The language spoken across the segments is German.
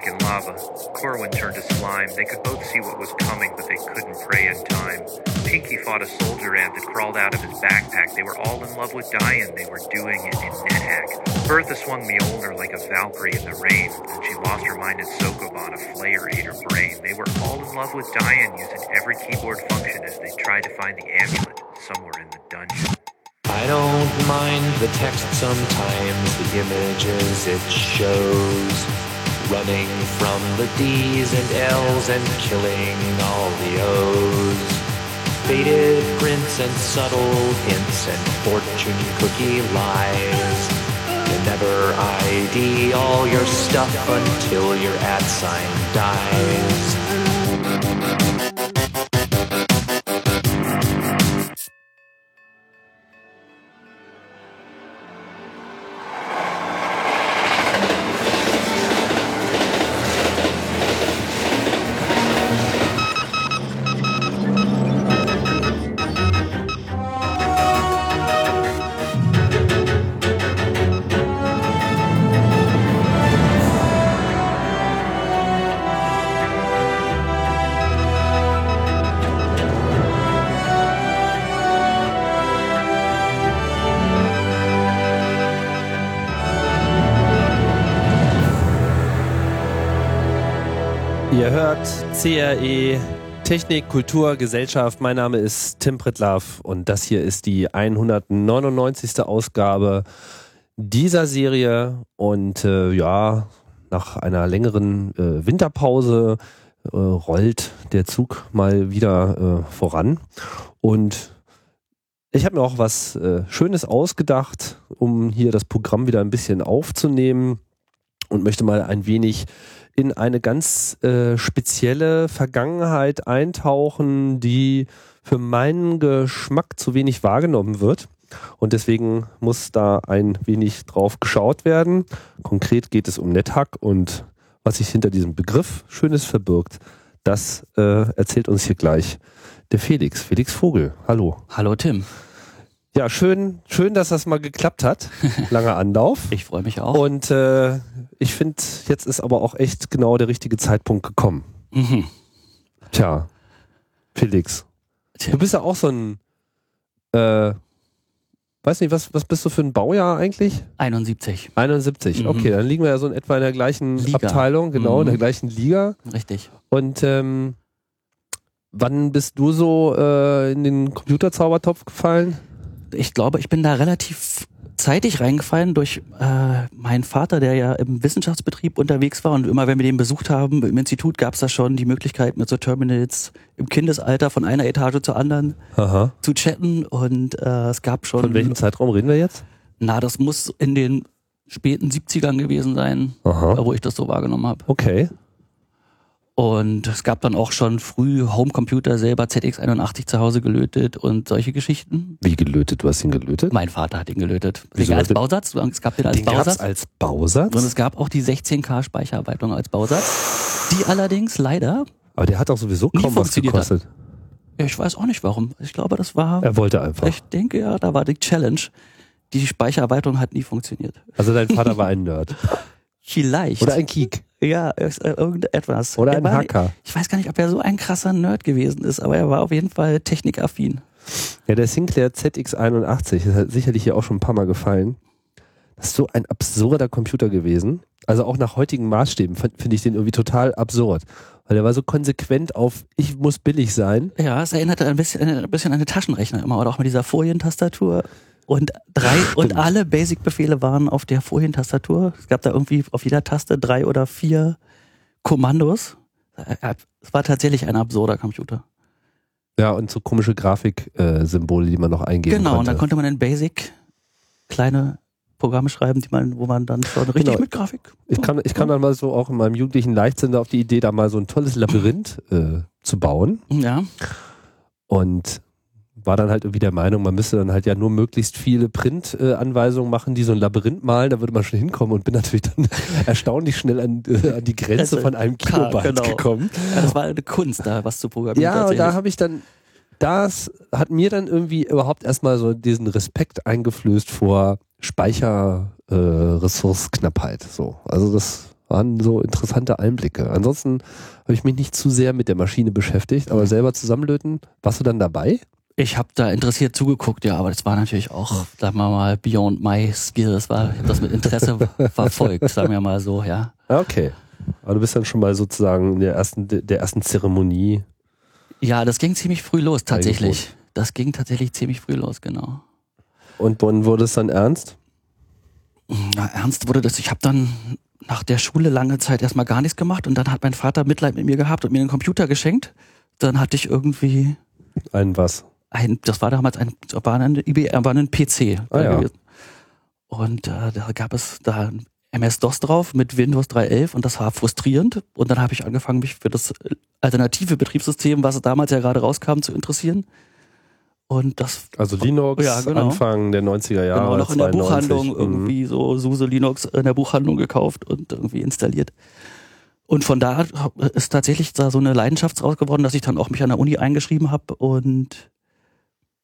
sank in lava. Corwin turned to slime. They could both see what was coming, but they couldn't pray in time. Pinky fought a soldier ant that crawled out of his backpack. They were all in love with Diane. They were doing it in NetHack. Bertha swung Mjolnir like a Valkyrie in the rain. Then she lost her mind in Sokoban. A flayer ate her brain. They were all in love with Diane, using every keyboard function as they tried to find the amulet somewhere in the dungeon. I don't mind the text sometimes, the images it shows. Running from the D's and L's and killing all the O's. Faded prints and subtle hints and fortune cookie lies. You never ID all your stuff until your ad sign dies. Ihr hört CRE Technik, Kultur, Gesellschaft. Mein Name ist Tim Pritlaff und das hier ist die 199. Ausgabe dieser Serie. Und äh, ja, nach einer längeren äh, Winterpause äh, rollt der Zug mal wieder äh, voran. Und ich habe mir auch was äh, Schönes ausgedacht, um hier das Programm wieder ein bisschen aufzunehmen und möchte mal ein wenig in eine ganz äh, spezielle Vergangenheit eintauchen, die für meinen Geschmack zu wenig wahrgenommen wird. Und deswegen muss da ein wenig drauf geschaut werden. Konkret geht es um NetHack und was sich hinter diesem Begriff Schönes verbirgt, das äh, erzählt uns hier gleich der Felix, Felix Vogel. Hallo. Hallo Tim. Ja, schön, schön, dass das mal geklappt hat. Langer Anlauf. Ich freue mich auch. Und äh, ich finde, jetzt ist aber auch echt genau der richtige Zeitpunkt gekommen. Mhm. Tja, Felix. Tja. Du bist ja auch so ein, äh, weiß nicht, was, was bist du für ein Baujahr eigentlich? 71. 71. Mhm. Okay, dann liegen wir ja so in etwa in der gleichen Liga. Abteilung, genau, in der Mhm. gleichen Liga. Richtig. Und ähm, wann bist du so äh, in den Computerzaubertopf gefallen? Ich glaube, ich bin da relativ zeitig reingefallen durch äh, meinen Vater, der ja im Wissenschaftsbetrieb unterwegs war und immer wenn wir den besucht haben im Institut gab es da schon die Möglichkeit mit so Terminals im Kindesalter von einer Etage zur anderen Aha. zu chatten und äh, es gab schon Von welchem Zeitraum reden wir jetzt? na das muss in den späten 70ern gewesen sein, Aha. wo ich das so wahrgenommen habe. Okay. Und es gab dann auch schon früh Homecomputer selber ZX81 zu Hause gelötet und solche Geschichten. Wie gelötet? Du hast ihn gelötet? Mein Vater hat ihn gelötet. Wieso als Bausatz. Es gab den als Den gab's Bausatz. als Bausatz? Und es gab auch die 16K Speichererweiterung als Bausatz. Die allerdings leider, Aber der hat auch sowieso kaum was gekostet. ja, ich weiß auch nicht warum. Ich glaube, das war, Er wollte einfach. ich denke ja, da war die Challenge. Die Speichererweiterung hat nie funktioniert. Also dein Vater war ein Nerd. Vielleicht. Oder ein Geek. Ja, äh, irgendetwas. Oder Er ein Hacker. Ich weiß gar nicht, ob er so ein krasser Nerd gewesen ist, aber er war auf jeden Fall technikaffin. Ja, der Sinclair ZX81 ist halt sicherlich hier auch schon ein paar Mal gefallen. Das ist so ein absurder Computer gewesen. Also auch nach heutigen Maßstäben finde ich den irgendwie total absurd. Weil der war so konsequent auf, ich muss billig sein. Ja, es erinnerte ein bisschen, ein bisschen an eine Taschenrechner immer, oder auch mit dieser Folientastatur. Und drei, und alle Basic-Befehle waren auf der Folientastatur. Es gab da irgendwie auf jeder Taste drei oder vier Kommandos. Äh, Es war tatsächlich ein absurder Computer. Ja, und so komische Grafiksymbole, die man noch eingeben genau, und konnte. dann konnte man in Basic kleine Programme schreiben, die man, wo man dann schon richtig Genau. mit Grafik. Ich kam, ich kam dann mal so auch in meinem jugendlichen Leichtsinn auf die Idee, da mal so ein tolles Labyrinth äh, zu bauen. Ja, Und war dann halt irgendwie der Meinung, man müsste dann halt ja nur möglichst viele Print-Anweisungen machen, die so ein Labyrinth malen, da würde man schon hinkommen und bin natürlich dann erstaunlich schnell an, äh, an die Grenze Also, von einem Kilobyte genau. gekommen. ja, das war eine Kunst, da was zu programmieren. Ja, und da habe ich dann, das hat mir dann irgendwie überhaupt erstmal so diesen Respekt eingeflößt vor Speicherressourceknappheit. Äh, so. Also das waren so interessante Einblicke. Ansonsten habe ich mich nicht zu sehr mit der Maschine beschäftigt, aber selber zusammenlöten. Warst du dann dabei? Ich habe da interessiert zugeguckt, ja, aber das war natürlich auch, sagen wir mal, beyond my skills. War, ich habe das mit Interesse verfolgt, sagen wir mal so, ja. Okay. Aber du bist dann schon mal sozusagen in der ersten, der ersten Zeremonie. Ja, das ging ziemlich früh los, tatsächlich. Das ging tatsächlich ziemlich früh los, genau. Und wann wurde es dann ernst? Na, ernst wurde das, ich habe dann nach der Schule lange Zeit erstmal gar nichts gemacht und dann hat mein Vater Mitleid mit mir gehabt und mir einen Computer geschenkt. Dann hatte ich irgendwie Ein was? Ein, das war damals ein, war ein war ein PC Ah, ja. Und äh, da gab es da MS-DOS drauf mit Windows 3.11 und das war frustrierend. Und dann habe ich angefangen, mich für das alternative Betriebssystem, was damals ja gerade rauskam, zu interessieren. Und das Also Linux, Ja, genau. Anfang der 90er Jahre. genau noch in der 92. Buchhandlung Mhm. irgendwie so SUSE Linux in der Buchhandlung gekauft und irgendwie installiert. Und von da ist tatsächlich da so eine Leidenschaft raus geworden, dass ich dann auch mich an der Uni eingeschrieben habe und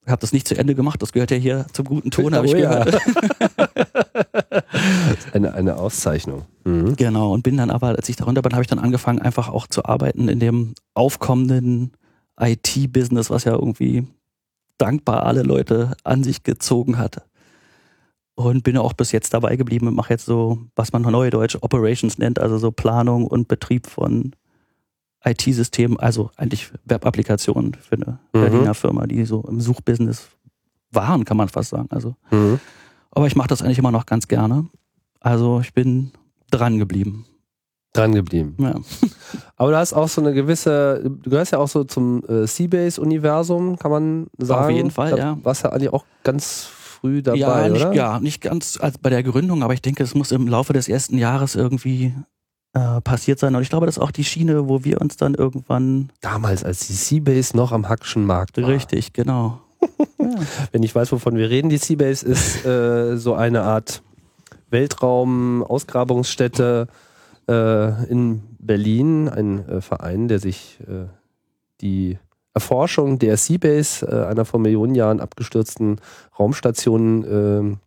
habe das nicht zu Ende gemacht. Das gehört ja hier zum guten Ton, habe ich Oh ja. gehört. Eine, eine Auszeichnung. Mhm. Genau, und bin dann aber, als ich darunter bin, habe ich dann angefangen, einfach auch zu arbeiten in dem aufkommenden IT-Business, was ja irgendwie dankbar alle Leute an sich gezogen hat. Und bin auch bis jetzt dabei geblieben und mache jetzt so, was man neudeutsch Operations nennt, also so Planung und Betrieb von IT-Systemen, also eigentlich Web-Applikationen für eine Mhm. Berliner Firma, die so im Suchbusiness waren, kann man fast sagen. Also, Mhm. aber ich mache das eigentlich immer noch ganz gerne. Also ich bin dran geblieben. Dran geblieben. Ja. Aber du hast auch so eine gewisse, du gehörst ja auch so zum äh, Seabase-Universum, kann man sagen. jeden Fall, da ja. Warst ja eigentlich auch ganz früh dabei, ja, nicht, oder? ja, nicht ganz als bei der Gründung, aber ich denke, es muss im Laufe des ersten Jahres irgendwie äh, passiert sein. Und ich glaube, das ist auch die Schiene, wo wir uns dann irgendwann Damals, als die Seabase noch am Hackschen Markt war. richtig, genau. ja. Wenn ich weiß, wovon wir reden, die Seabase ist äh, so eine Art Weltraum-Ausgrabungsstätte äh, in Berlin, ein äh, Verein, der sich äh, die Erforschung der Seabase, einer vor Millionen Jahren abgestürzten Raumstation,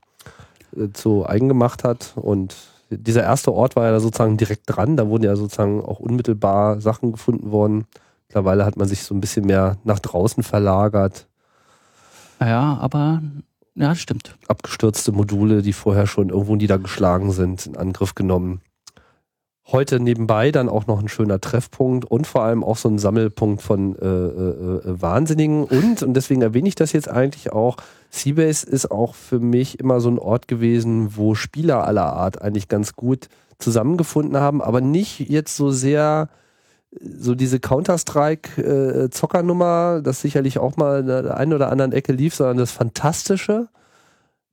zu eigen gemacht hat. Und dieser erste Ort war ja da sozusagen direkt dran. Da wurden ja sozusagen auch unmittelbar Sachen gefunden worden. Mittlerweile hat man sich so ein bisschen mehr nach draußen verlagert. ja, aber ja, stimmt. abgestürzte Module, die vorher schon irgendwo niedergeschlagen sind, in Angriff genommen. Heute nebenbei dann auch noch ein schöner Treffpunkt und vor allem auch so ein Sammelpunkt von äh, äh, äh, Wahnsinnigen. Und, und deswegen erwähne ich das jetzt eigentlich auch, Seabase ist auch für mich immer so ein Ort gewesen, wo Spieler aller Art eigentlich ganz gut zusammengefunden haben, aber nicht jetzt so sehr so diese Counter-Strike-Zockernummer, das sicherlich auch mal in der einen oder anderen Ecke lief, sondern das Fantastische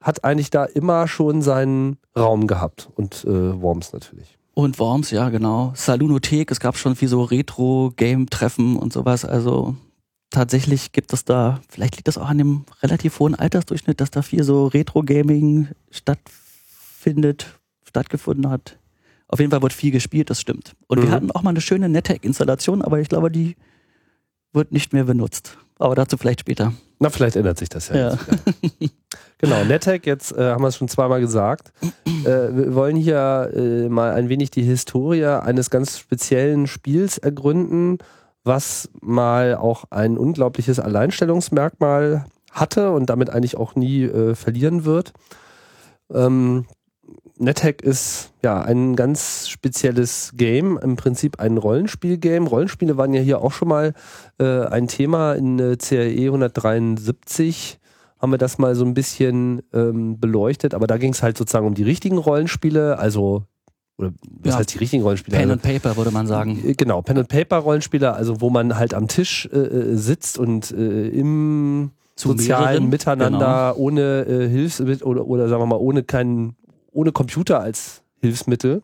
hat eigentlich da immer schon seinen Raum gehabt. Und äh, Worms natürlich. Und Worms, ja, genau. Salunothek, es gab schon viel so Retro-Game-Treffen und sowas. Also tatsächlich gibt es da, vielleicht liegt das auch an dem relativ hohen Altersdurchschnitt, dass da viel so Retro-Gaming stattfindet, stattgefunden hat. Auf jeden Fall wird viel gespielt, das stimmt. Und wir Mhm. hatten auch mal eine schöne NetHack-Installation, aber ich glaube, die wird nicht mehr benutzt. Aber dazu vielleicht später. Na, vielleicht ändert sich das ja. Ja. Genau, NetHack, jetzt äh, haben wir es schon zweimal gesagt. Äh, wir wollen hier äh, mal ein wenig die Historie eines ganz speziellen Spiels ergründen, was mal auch ein unglaubliches Alleinstellungsmerkmal hatte und damit eigentlich auch nie äh, verlieren wird. Ähm, NetHack ist ja ein ganz spezielles Game, im Prinzip ein Rollenspiel-Game. Rollenspiele waren ja hier auch schon mal äh, ein Thema in äh, CRE 173 haben wir das mal so ein bisschen ähm, beleuchtet, aber da ging es halt sozusagen um die richtigen Rollenspiele, also oder was Ja. heißt die richtigen Rollenspiele? Pen and Paper würde man sagen. äh, Genau, Pen and Paper Rollenspiele, also wo man halt am Tisch äh, äh, sitzt und äh, im Zu sozialen mehreren, genau. Miteinander ohne äh, Hilfsmittel oder, oder sagen wir mal ohne keinen ohne Computer als Hilfsmittel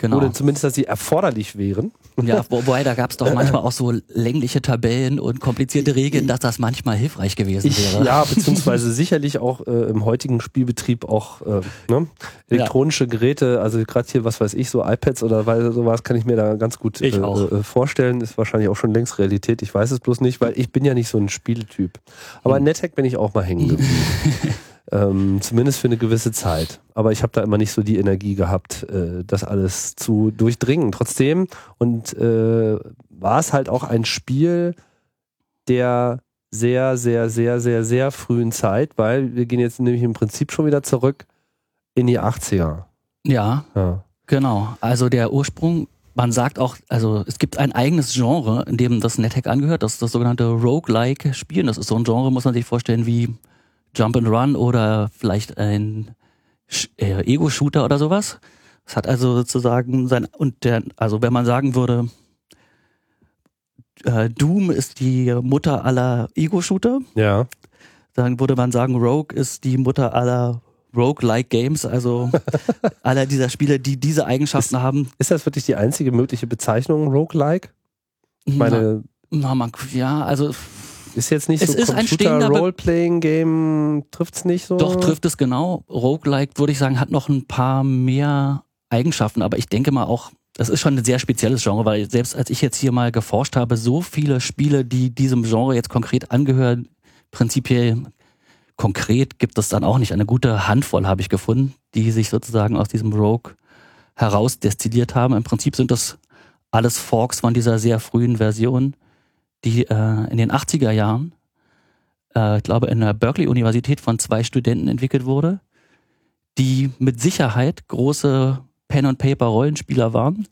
Genau. oder zumindest, dass sie erforderlich wären. Ja, wo, wobei da gab es doch manchmal auch so längliche Tabellen und komplizierte Regeln, dass das manchmal hilfreich gewesen Ich, wäre. ja, beziehungsweise sicherlich auch äh, im heutigen Spielbetrieb auch äh, ne? elektronische Geräte, also gerade hier, was weiß ich, so iPads oder weil sowas kann ich mir da ganz gut Ich äh, auch. äh, vorstellen. Ist wahrscheinlich auch schon längst Realität. Ich weiß es bloß nicht, weil ich bin ja nicht so ein Spieltyp. Aber in NetHack bin ich auch mal hängen geblieben. Ähm, zumindest für eine gewisse Zeit. Aber ich habe da immer nicht so die Energie gehabt, äh, das alles zu durchdringen. Trotzdem, und äh, war es halt auch ein Spiel der sehr, sehr, sehr, sehr, sehr frühen Zeit, weil wir gehen jetzt nämlich im Prinzip schon wieder zurück in die 80er. Ja, Ja. genau. Also der Ursprung, man sagt auch, also es gibt ein eigenes Genre, in dem das NetHack angehört, das ist das sogenannte Roguelike Spielen. Das ist so ein Genre, muss man sich vorstellen, wie Jump and Run oder vielleicht ein äh, Ego-Shooter oder sowas. Es hat also sozusagen sein, und der, also wenn man sagen würde, äh, Doom ist die Mutter aller Ego-Shooter, Ja. dann würde man sagen, Rogue ist die Mutter aller Rogue-like Games, also aller dieser Spiele, die diese Eigenschaften haben. Ist das wirklich die einzige mögliche Bezeichnung, Roguelike? Ich meine, na, man, ja, also ist jetzt nicht Es so ist ein stehender Be- Computer-Roleplaying-Game, trifft's nicht so? doch trifft es genau. Roguelike, würde ich sagen, hat noch ein paar mehr Eigenschaften, aber ich denke mal auch, das ist schon ein sehr spezielles Genre, weil selbst als ich jetzt hier mal geforscht habe, so viele Spiele, die diesem Genre jetzt konkret angehören, prinzipiell konkret gibt es dann auch nicht. Eine gute Handvoll habe ich gefunden, die sich sozusagen aus diesem Rogue heraus destilliert haben. Im Prinzip sind das alles Forks von dieser sehr frühen Version, die äh, in den 80er Jahren, äh, ich glaube in der Berkeley-Universität von zwei Studenten entwickelt wurde, die mit Sicherheit große Pen-and-Paper-Rollenspieler waren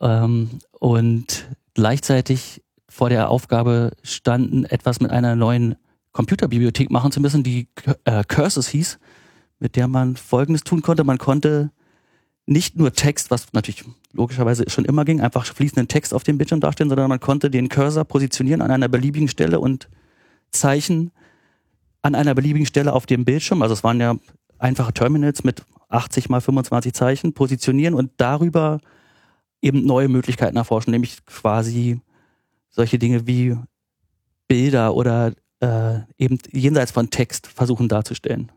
ähm, und gleichzeitig vor der Aufgabe standen, etwas mit einer neuen Computerbibliothek machen zu müssen, die äh, Curses hieß, mit der man Folgendes tun konnte. Man konnte nicht nur Text, was natürlich logischerweise schon immer ging, einfach fließenden Text auf dem Bildschirm darstellen, sondern man konnte den Cursor positionieren an einer beliebigen Stelle und Zeichen an einer beliebigen Stelle auf dem Bildschirm. Also es waren ja einfache Terminals mit 80 mal 25 Zeichen positionieren und darüber eben neue Möglichkeiten erforschen, nämlich quasi solche Dinge wie Bilder oder äh, eben jenseits von Text versuchen darzustellen.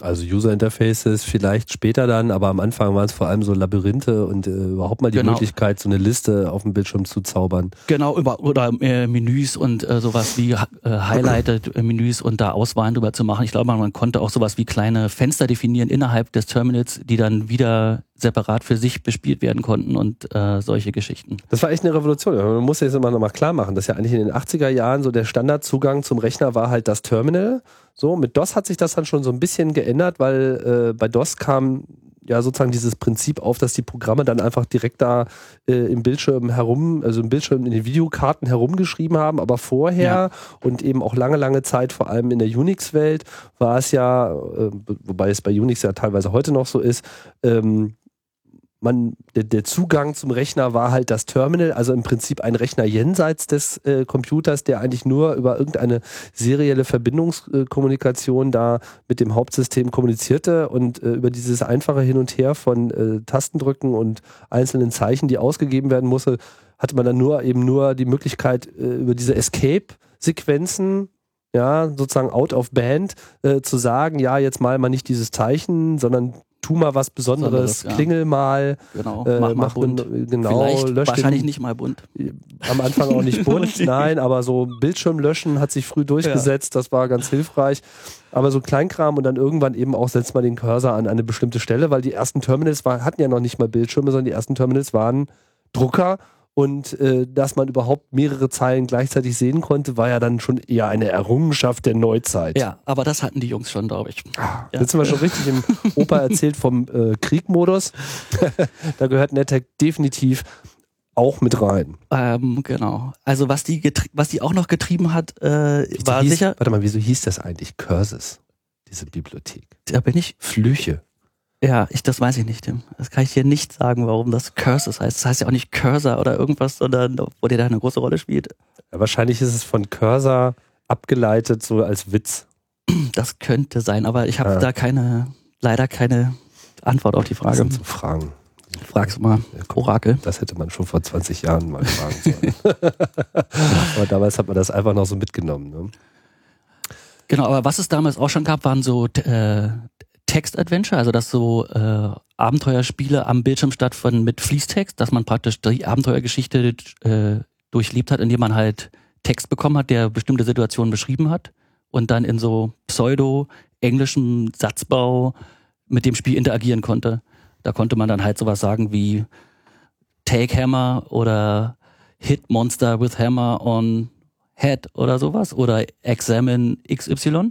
Also User Interfaces vielleicht später dann, aber am Anfang waren es vor allem so Labyrinthe und äh, überhaupt mal die Genau. Möglichkeit, so eine Liste auf dem Bildschirm zu zaubern. Genau, über, oder äh, Menüs und äh, sowas wie äh, Highlighted äh, Menüs und da Auswahlen drüber zu machen. Ich glaube, man konnte auch sowas wie kleine Fenster definieren innerhalb des Terminals, die dann wieder separat für sich bespielt werden konnten und äh, solche Geschichten. Das war echt eine Revolution. Man muss jetzt immer noch mal klar machen, dass ja eigentlich in den 80er Jahren so der Standardzugang zum Rechner war halt das Terminal. So, mit DOS hat sich das dann schon so ein bisschen geändert, weil äh, bei DOS kam ja sozusagen dieses Prinzip auf, dass die Programme dann einfach direkt da äh, im Bildschirm herum, also im Bildschirm in den Videokarten herumgeschrieben haben. Aber vorher und eben auch lange, lange Zeit, vor allem in der Unix-Welt, war es ja, äh, wobei es bei Unix ja teilweise heute noch so ist, ähm, man, der, der Zugang zum Rechner war halt das Terminal, also im Prinzip ein Rechner jenseits des äh, Computers, der eigentlich nur über irgendeine serielle Verbindungskommunikation da mit dem Hauptsystem kommunizierte und äh, über dieses einfache Hin und Her von äh, Tastendrücken und einzelnen Zeichen, die ausgegeben werden musste, hatte man dann nur eben nur die Möglichkeit, äh, über diese Escape-Sequenzen ja, sozusagen out of band, äh, zu sagen, ja, jetzt mal mal nicht dieses Zeichen, sondern tu mal was Besonderes, ja. klingel mal, Genau, äh, mach mal mach bunt. den- genau, lösch wahrscheinlich den, nicht mal bunt. am Anfang auch nicht bunt, nein, aber so Bildschirm löschen hat sich früh durchgesetzt, das war ganz hilfreich. Aber so Kleinkram und dann irgendwann eben auch setzt man den Cursor an eine bestimmte Stelle, weil die ersten Terminals war, hatten ja noch nicht mal Bildschirme, sondern die ersten Terminals waren Drucker und äh, dass man überhaupt mehrere Zeilen gleichzeitig sehen konnte, war ja dann schon eher eine Errungenschaft der Neuzeit. Ja, aber das hatten die Jungs schon, glaube ich. Ja. Jetzt sind wir schon richtig im Opa erzählt vom äh, Kriegmodus. da gehört NetHack definitiv auch mit rein. Ähm, genau. Also was die was die auch noch getrieben hat, äh, war hieß, sicher. Warte mal, wieso hieß das eigentlich Curses? Diese Bibliothek. Da bin ich. Flüche. Ja, ich, das weiß ich nicht, Tim. Das kann ich dir nicht sagen, warum das Curses heißt. Das heißt ja auch nicht Cursor oder irgendwas, sondern wo der da eine große Rolle spielt. Ja, wahrscheinlich ist es von Cursor abgeleitet, so als Witz. Das könnte sein, aber ich habe Ja. da keine, leider keine Antwort auf die Das Frage. sind so Fragen. Frag's mal, Orakel. Das hätte man schon vor 20 Jahren mal fragen sollen. Aber damals hat man das einfach noch so mitgenommen. Ne? Genau, aber was es damals auch schon gab, waren so äh, Text-Adventure, also dass so äh, Abenteuerspiele am Bildschirm stattfanden mit Fließtext, dass man praktisch die Abenteuergeschichte äh, durchlebt hat, indem man halt Text bekommen hat, der bestimmte Situationen beschrieben hat und dann in so Pseudo englischen Satzbau mit dem Spiel interagieren konnte. Da konnte man dann halt sowas sagen wie Take Hammer oder Hit Monster with Hammer on Head oder sowas oder Examine XY.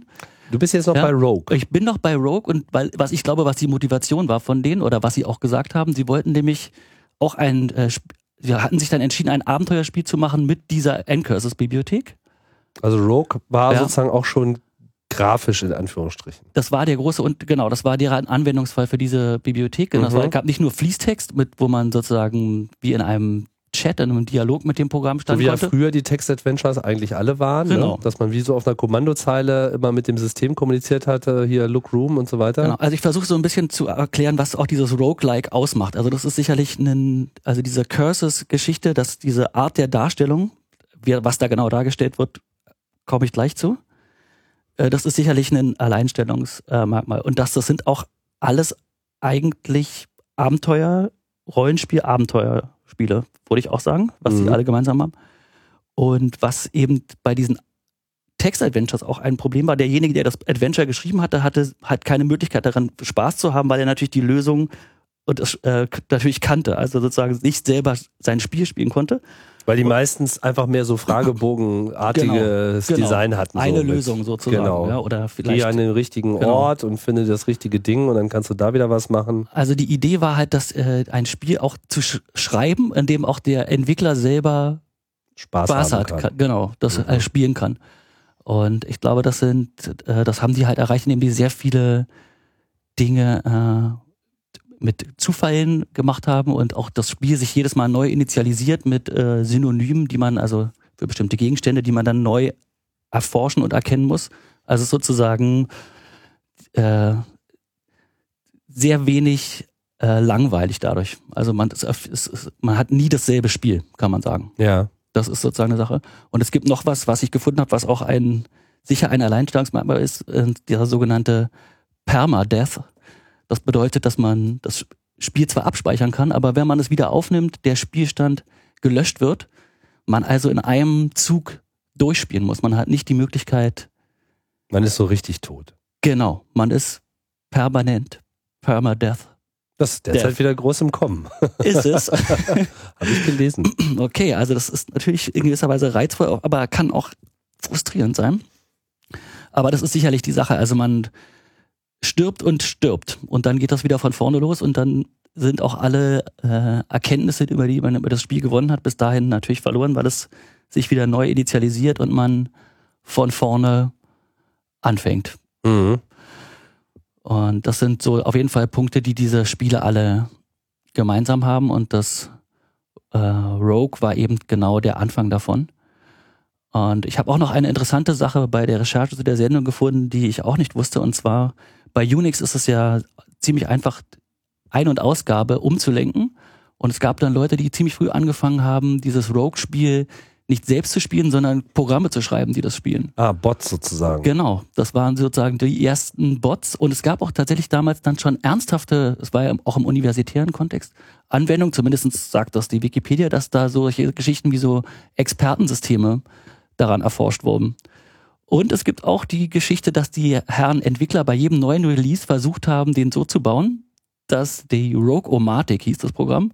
Du bist jetzt noch Ja. bei Rogue. Ich bin noch bei Rogue und weil, was ich glaube, was die Motivation war von denen oder was sie auch gesagt haben, sie wollten nämlich auch ein, äh, hatten sich dann entschieden, ein Abenteuerspiel zu machen mit dieser N-Curses-Bibliothek. Also Rogue war Ja. sozusagen auch schon grafisch in Anführungsstrichen. Das war der große und genau, das war deren Anwendungsfall für diese Bibliothek. Das Mhm. war, gab nicht nur Fließtext, mit, wo man sozusagen wie in einem Chat, in einem Dialog mit dem Programm So stand wie ja früher die Text-Adventures eigentlich alle waren, Genau. ne? dass man wie so auf einer Kommandozeile immer mit dem System kommuniziert hatte, hier Look Room und so weiter. Genau. Also ich versuche so ein bisschen zu erklären, was auch dieses Roguelike ausmacht. Also das ist sicherlich ein, also diese Curses-Geschichte, dass diese Art der Darstellung, was da genau dargestellt wird, komme ich gleich zu. Äh, Das ist sicherlich ein Alleinstellungsmerkmal. Und das, das sind auch alles eigentlich Abenteuer, Rollenspiel, Abenteuerspiele, würde ich auch sagen, was sie Mhm. alle gemeinsam haben. Und was eben bei diesen Text-Adventures auch ein Problem war. Derjenige, der das Adventure geschrieben hatte, hatte halt keine Möglichkeit daran Spaß zu haben, weil er natürlich die Lösung und das, äh, natürlich kannte, also sozusagen nicht selber sein Spiel spielen konnte. Weil die meistens einfach mehr so Fragebogenartiges Genau, genau. Design hatten. Eine so mit, Lösung sozusagen, Genau. ja, oder Geh vielleicht. an den richtigen Genau. Ort und finde das richtige Ding und dann kannst du da wieder was machen. Also die Idee war halt, dass äh, ein Spiel auch zu sch schreiben, in dem auch der Entwickler selber Spaß, Spaß hat, kann. kann, genau, das Mhm. äh, spielen kann. Und ich glaube, das sind, äh, das haben die halt erreicht, indem die sehr viele Dinge äh, mit Zufällen gemacht haben und auch das Spiel sich jedes Mal neu initialisiert mit äh, Synonymen, die man also für bestimmte Gegenstände, die man dann neu erforschen und erkennen muss. Also sozusagen äh, sehr wenig äh, langweilig dadurch. Also man, es, es, man hat nie dasselbe Spiel, kann man sagen. Ja. Das ist sozusagen eine Sache. Und es gibt noch was, was ich gefunden habe, was auch ein sicher ein Alleinstellungsmerkmal ist, äh, der sogenannte Permadeath. Das bedeutet, dass man das Spiel zwar abspeichern kann, aber wenn man es wieder aufnimmt, der Spielstand gelöscht wird, man also in einem Zug durchspielen muss. Man hat nicht die Möglichkeit, Man ist so richtig tot. genau, man ist permanent Permadeath. Das ist derzeit Der- wieder groß im Kommen. Ist es. Habe ich gelesen. Okay, also das ist natürlich in gewisser Weise reizvoll, aber kann auch frustrierend sein. Aber das ist sicherlich die Sache. Also man stirbt und stirbt und dann geht das wieder von vorne los und dann sind auch alle äh, Erkenntnisse, über die man über das Spiel gewonnen hat, bis dahin natürlich verloren, weil es sich wieder neu initialisiert und man von vorne anfängt. Mhm. Und das sind so auf jeden Fall Punkte, die diese Spiele alle gemeinsam haben und das äh, Rogue war eben genau der Anfang davon. Und ich habe auch noch eine interessante Sache bei der Recherche zu der Sendung gefunden, die ich auch nicht wusste. Und zwar bei Unix ist es ja ziemlich einfach, Ein- und Ausgabe umzulenken. Und es gab dann Leute, die ziemlich früh angefangen haben, dieses Rogue-Spiel nicht selbst zu spielen, sondern Programme zu schreiben, die das spielen. Ah, Bots sozusagen. Genau, das waren sozusagen die ersten Bots und es gab auch tatsächlich damals dann schon ernsthafte, es war ja auch im universitären Kontext, Anwendung, zumindest sagt das die Wikipedia, dass da solche Geschichten wie so Expertensysteme daran erforscht wurden. Und es gibt auch die Geschichte, dass die Herren Entwickler bei jedem neuen Release versucht haben, den so zu bauen, dass die Rogue-O-Matic hieß das Programm,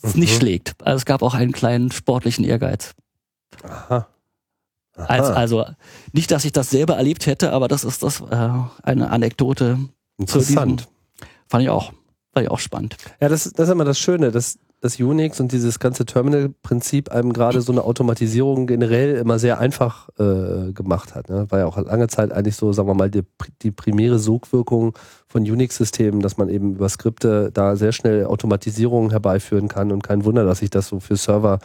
es nicht Mhm. schlägt. Also es gab auch einen kleinen sportlichen Ehrgeiz. Aha. Aha. Als, also nicht, dass ich das selber erlebt hätte, aber das ist das äh, eine Anekdote. Interessant. Fand ich auch, fand ich auch spannend. Ja, das, das ist immer das Schöne, dass das Unix und dieses ganze Terminal-Prinzip einem gerade so eine Automatisierung generell immer sehr einfach äh, gemacht hat. Ne? War ja auch lange Zeit eigentlich so, sagen wir mal, die, die primäre Sogwirkung von Unix-Systemen, dass man eben über Skripte da sehr schnell Automatisierungen herbeiführen kann und kein Wunder, dass sich das so für Server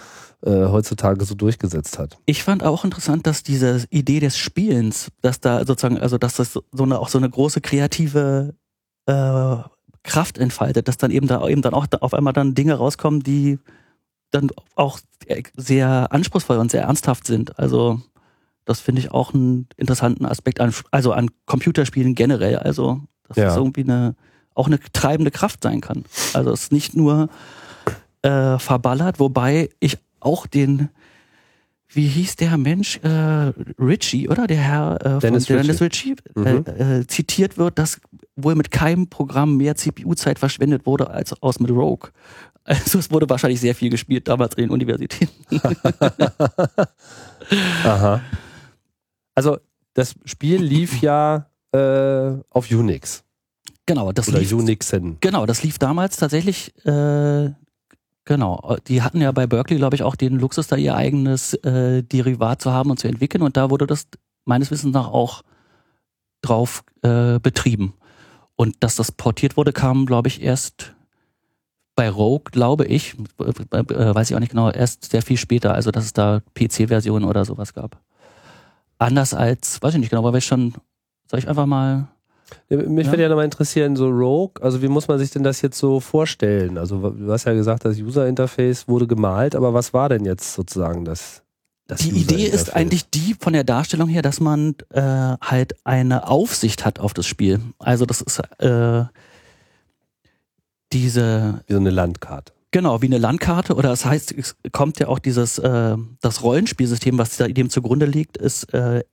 äh, heutzutage so durchgesetzt hat. Ich fand auch interessant, dass diese Idee des Spielens, dass da sozusagen, also dass das so eine auch so eine große kreative äh, Kraft entfaltet, dass dann eben da eben dann auch auf einmal dann Dinge rauskommen, die dann auch sehr anspruchsvoll und sehr ernsthaft sind. Also das finde ich auch einen interessanten Aspekt an, also an Computerspielen generell. Also dass Ja. es irgendwie eine auch eine treibende Kraft sein kann. Also es ist nicht nur äh, verballert, wobei ich auch den wie hieß der Mensch, äh, Ritchie, oder? Der Herr äh, Dennis von Dennis Ritchie, Mhm. äh, äh, zitiert wird, dass wohl mit keinem Programm mehr CPU-Zeit verschwendet wurde als aus mit Rogue. Also es wurde wahrscheinlich sehr viel gespielt damals in den Universitäten. Aha. Also das Spiel lief ja äh, auf Unix Genau, das oder lief, Unixen. genau, das lief damals tatsächlich, äh, genau, die hatten ja bei Berkeley, glaube ich, auch den Luxus, da ihr eigenes äh, Derivat zu haben und zu entwickeln und da wurde das meines Wissens nach auch drauf äh, betrieben. Und dass das portiert wurde, kam, glaube ich, erst bei Rogue, glaube ich, äh, äh, weiß ich auch nicht genau, erst sehr viel später, also dass es da PC-Versionen oder sowas gab. Anders als, weiß ich nicht genau, weil wir schon, soll ich einfach mal Mich Ja. würde ja nochmal interessieren, so Rogue, also wie muss man sich denn das jetzt so vorstellen? Also du hast ja gesagt, das User-Interface wurde gemalt, aber was war denn jetzt sozusagen das? Die Idee ist eigentlich die von der Darstellung her, dass man äh, halt eine Aufsicht hat auf das Spiel. Also das ist äh, diese, wie so eine Landkarte. genau, wie eine Landkarte oder das heißt, es kommt ja auch dieses, äh, das Rollenspielsystem, was da dem zugrunde liegt, ist äh,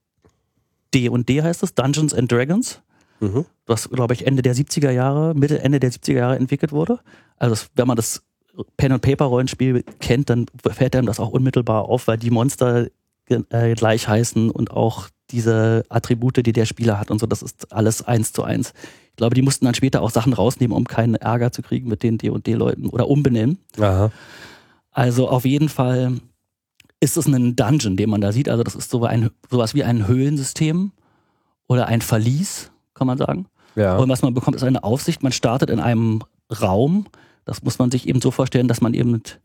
D und D heißt es, Dungeons and Dragons. Mhm. was, glaube ich, Ende der 70er Jahre, Mitte, Ende der 70er Jahre entwickelt wurde. Also wenn man das Pen-and-Paper-Rollenspiel kennt, dann fällt einem das auch unmittelbar auf, weil die Monster äh, gleich heißen und auch diese Attribute, die der Spieler hat und so, das ist alles eins zu eins. Ich glaube, die mussten dann später auch Sachen rausnehmen, um keinen Ärger zu kriegen mit den D&D-Leuten oder umbenennen. Aha. Also auf jeden Fall ist es ein Dungeon, den man da sieht. Also das ist so ein, sowas wie ein Höhlensystem oder ein Verlies, kann man sagen. Ja. Und was man bekommt, ist eine Aufsicht. Man startet in einem Raum. Das muss man sich eben so vorstellen, dass man eben mit,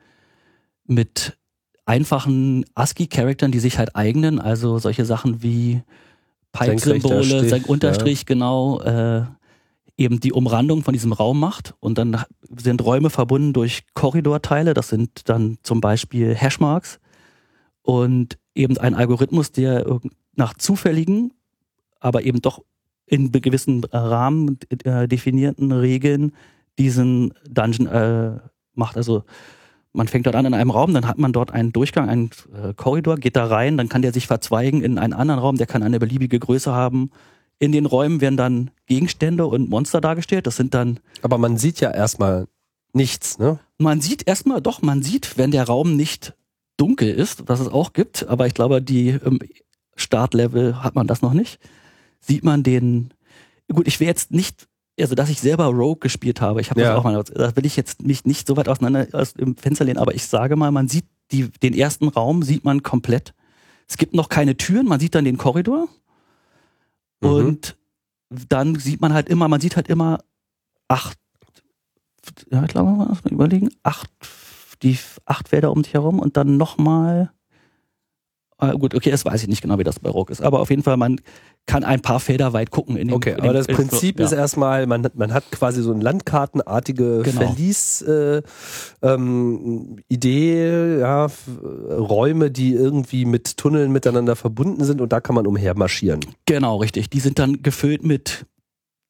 mit einfachen ASCII-Charaktern, die sich halt eignen, also solche Sachen wie Pipe-Symbole, sein Strich, Unterstrich, genau, äh, eben die Umrandung von diesem Raum macht. Und dann sind Räume verbunden durch Korridorteile. Das sind dann zum Beispiel Hashmarks und eben ein Algorithmus, der nach zufälligen, aber eben doch in gewissen Rahmen äh, definierten Regeln diesen Dungeon äh, macht. Also man fängt dort an in einem Raum, dann hat man dort einen Durchgang, einen äh, Korridor, geht da rein, dann kann der sich verzweigen in einen anderen Raum, der kann eine beliebige Größe haben. In den Räumen werden dann Gegenstände und Monster dargestellt. Das sind dann Aber man sieht ja erstmal nichts, ne? man sieht erstmal, doch, man sieht, wenn der Raum nicht dunkel ist, was es auch gibt, aber ich glaube, die im Startlevel hat man das noch nicht, sieht man den, gut, ich will jetzt nicht, also dass ich selber Rogue gespielt habe, ich habe Ja. das auch mal, da will ich jetzt mich nicht so weit auseinander aus dem Fenster lehnen, aber ich sage mal, man sieht die, den ersten Raum, sieht man komplett. Es gibt noch keine Türen, man sieht dann den Korridor Mhm. und dann sieht man halt immer, man sieht halt immer acht, ja, ich glaube, mal überlegen, acht, die acht Felder um dich herum und dann nochmal, äh, gut, okay, das weiß ich nicht genau, wie das bei Rock ist, aber auf jeden Fall, man kann ein paar Felder weit gucken. In dem, Okay, in aber dem, das Prinzip ja. ist erstmal, man, hat- man hat quasi so eine landkartenartige Genau. Verlies-Idee, äh, ähm, Idee, ja, Räume, die irgendwie mit Tunneln miteinander verbunden sind und da kann man umhermarschieren. Genau, richtig. Die sind dann gefüllt mit,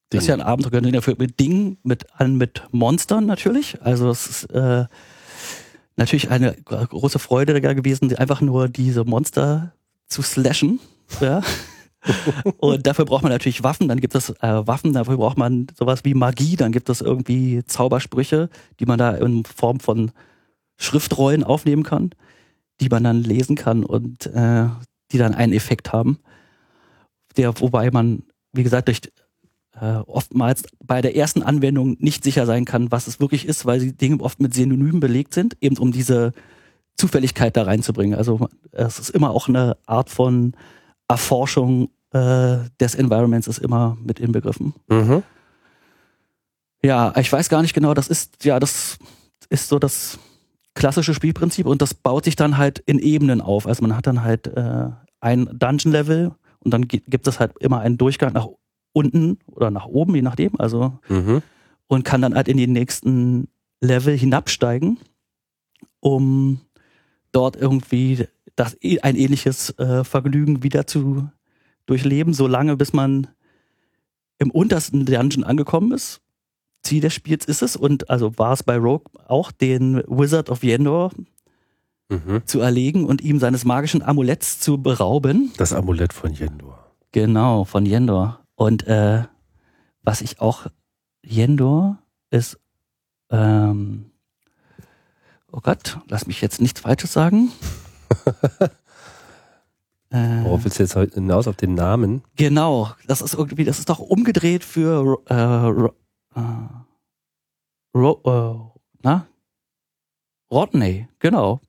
das ist ja ein Abenteuer, die sind gefüllt mit Dingen, mit, an- mit Monstern natürlich. Also es ist äh, natürlich eine große Freude gewesen, einfach nur diese Monster zu slashen. Ja. Und dafür braucht man natürlich Waffen, dann gibt es äh, Waffen, dafür braucht man sowas wie Magie, dann gibt es irgendwie Zaubersprüche, die man da in Form von Schriftrollen aufnehmen kann, die man dann lesen kann und äh, die dann einen Effekt haben. Der, wobei man, wie gesagt, durch äh, oftmals bei der ersten Anwendung nicht sicher sein kann, was es wirklich ist, weil die Dinge oft mit Synonymen belegt sind, eben um diese Zufälligkeit da reinzubringen. Also es ist immer auch eine Art von Erforschung äh, des Environments ist immer mit inbegriffen. Mhm. Ja, ich weiß gar nicht genau, das ist, ja, das ist so das klassische Spielprinzip und das baut sich dann halt in Ebenen auf. Also man hat dann halt äh, ein Dungeon-Level und dann gi- gibt es halt immer einen Durchgang nach unten oder nach oben, je nachdem, also Mhm. und kann dann halt in den nächsten Level hinabsteigen, um dort irgendwie das, ein ähnliches äh, Vergnügen wieder zu durchleben, solange bis man im untersten Dungeon angekommen ist. Ziel des Spiels ist es, und also war es bei Rogue auch, den Wizard of Yendor Mhm. zu erlegen und ihm seines magischen Amuletts zu berauben. Das Amulett von Yendor. Genau, von Yendor. Und äh, was ich auch, Yendor ist, ähm, oh Gott, lass mich jetzt nichts Falsches sagen. äh, Worauf willst du jetzt heute hinaus auf den Namen? Genau, das ist irgendwie, das ist doch umgedreht für äh, Ro- äh, Ro, äh, na? Rodney, genau.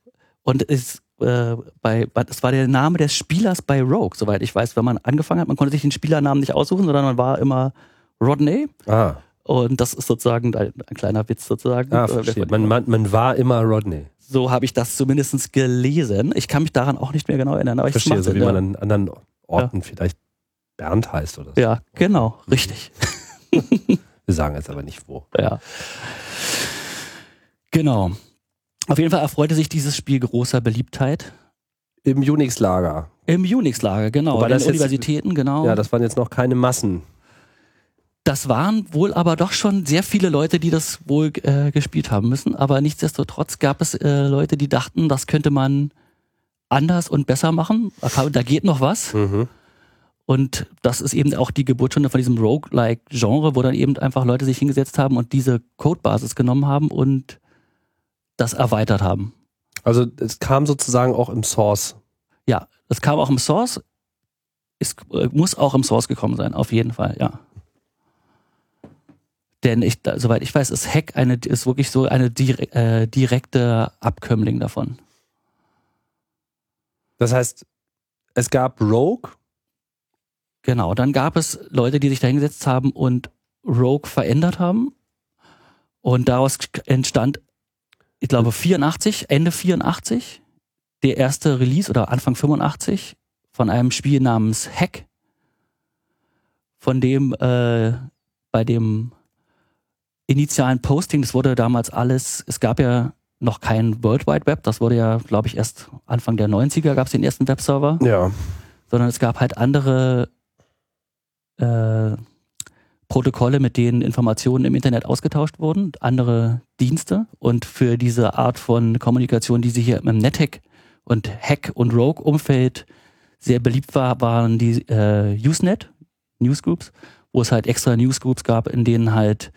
Und ist äh, bei, das war der Name des Spielers bei Rogue, soweit ich weiß, wenn man angefangen hat. Man konnte sich den Spielernamen nicht aussuchen, sondern man war immer Rodney. Ah, Und das ist sozusagen ein, ein kleiner Witz sozusagen. ah Äh, verstehe. Man, man, man war immer Rodney. So habe ich das zumindest gelesen. Ich kann mich daran auch nicht mehr genau erinnern, aber ich Verstehe, so wie ja. man an anderen Orten vielleicht Bernd heißt oder so. ja, genau, richtig. Wir sagen jetzt aber nicht wo. Ja. Genau. Auf jeden Fall erfreute sich dieses Spiel großer Beliebtheit. Im Unix-Lager. Im Unix-Lager, genau. Wobei in das den jetzt- Universitäten, genau. Ja, das waren jetzt noch keine Massen. Das waren wohl aber doch schon sehr viele Leute, die das wohl äh, gespielt haben müssen. Aber nichtsdestotrotz gab es äh, Leute, die dachten, das könnte man anders und besser machen. Da geht noch was. Mhm. Und das ist eben auch die Geburtsstunde von diesem Roguelike-Genre, wo dann eben einfach Leute sich hingesetzt haben und diese Codebasis genommen haben und das erweitert haben. Also es kam sozusagen auch im Source. Ja, das kam auch im Source. Es äh, muss auch im Source gekommen sein, auf jeden Fall, ja. Denn ich, soweit ich weiß, ist Hack eine, ist wirklich so eine dire äh, direkte Abkömmling davon. Das heißt, es gab Rogue. Genau, dann gab es Leute, die sich da hingesetzt haben und Rogue verändert haben. Und daraus entstand, ich glaube, 84, Ende 84, der erste Release oder Anfang 85 von einem Spiel namens Hack, von dem äh, bei dem initialen Posting, das wurde damals alles, es gab ja noch kein World Wide Web, das wurde ja, glaube ich, erst Anfang der 90er gab es den ersten Webserver Ja. sondern es gab halt andere äh, Protokolle, mit denen Informationen im Internet ausgetauscht wurden, andere Dienste. Und für diese Art von Kommunikation, die sie hier im NetHack und Hack- und Rogue-Umfeld sehr beliebt war, waren die äh, Usenet, Newsgroups, wo es halt extra Newsgroups gab, in denen halt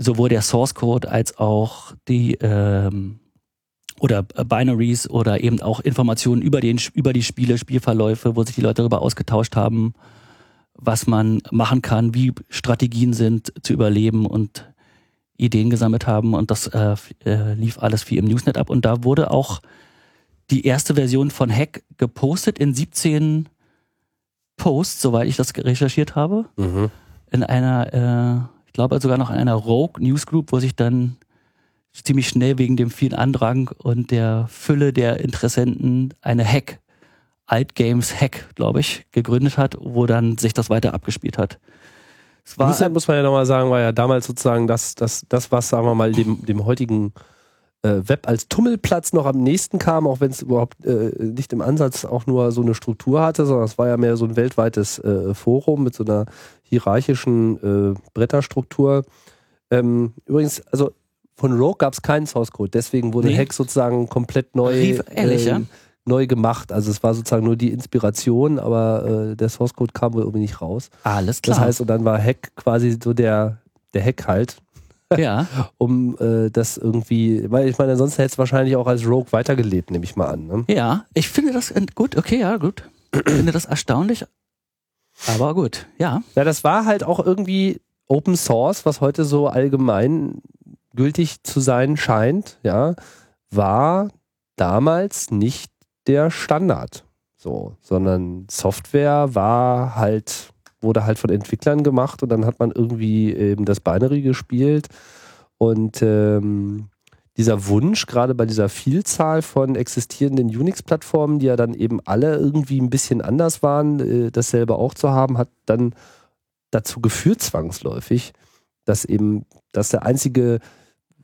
sowohl der Source Code als auch die ähm, oder Binaries oder eben auch Informationen über den über die Spiele, Spielverläufe, wo sich die Leute darüber ausgetauscht haben, was man machen kann, wie Strategien sind zu überleben und Ideen gesammelt haben. Und das äh, äh, lief alles wie im Newsnet ab. Und da wurde auch die erste Version von Hack gepostet in 17 Posts, soweit ich das recherchiert habe. Mhm. in einer, äh, glaube sogar noch in einer Rogue Newsgroup, wo sich dann ziemlich schnell wegen dem vielen Andrang und der Fülle der Interessenten eine Hack, Altgames Hack, glaube ich, gegründet hat, wo dann sich das weiter abgespielt hat. Es war muss man ja nochmal sagen, war ja damals sozusagen das, das, das was, sagen wir mal, dem, dem heutigen äh, Web als Tummelplatz noch am nächsten kam, auch wenn es überhaupt äh, nicht im Ansatz auch nur so eine Struktur hatte, sondern es war ja mehr so ein weltweites äh, Forum mit so einer hierarchischen äh, Bretterstruktur. Ähm, übrigens, also von Rogue gab es keinen Source Code, deswegen wurde Nee. Hack sozusagen komplett neu, Rief- ehrlich, ja? neu gemacht. Also es war sozusagen nur die Inspiration, aber äh, der Source Code kam wohl irgendwie nicht raus. alles klar. Das heißt, und dann war Hack quasi so der, der Hack halt, ja, um äh, das irgendwie, weil ich meine, ansonsten hätte es wahrscheinlich auch als Rogue weitergelebt, nehme ich mal an. Ne? ja, ich finde das äh, gut, okay, ja, gut. Ich finde das erstaunlich, aber gut, ja. Ja, das war halt auch irgendwie Open Source, was heute so allgemein gültig zu sein scheint, ja, war damals nicht der Standard. So, sondern Software war halt, wurde halt von Entwicklern gemacht und dann hat man irgendwie eben das Binary gespielt. Und ähm, dieser Wunsch, gerade bei dieser Vielzahl von existierenden Unix-Plattformen, die ja dann eben alle irgendwie ein bisschen anders waren, äh, dasselbe auch zu haben, hat dann dazu geführt, zwangsläufig, dass eben, dass der einzige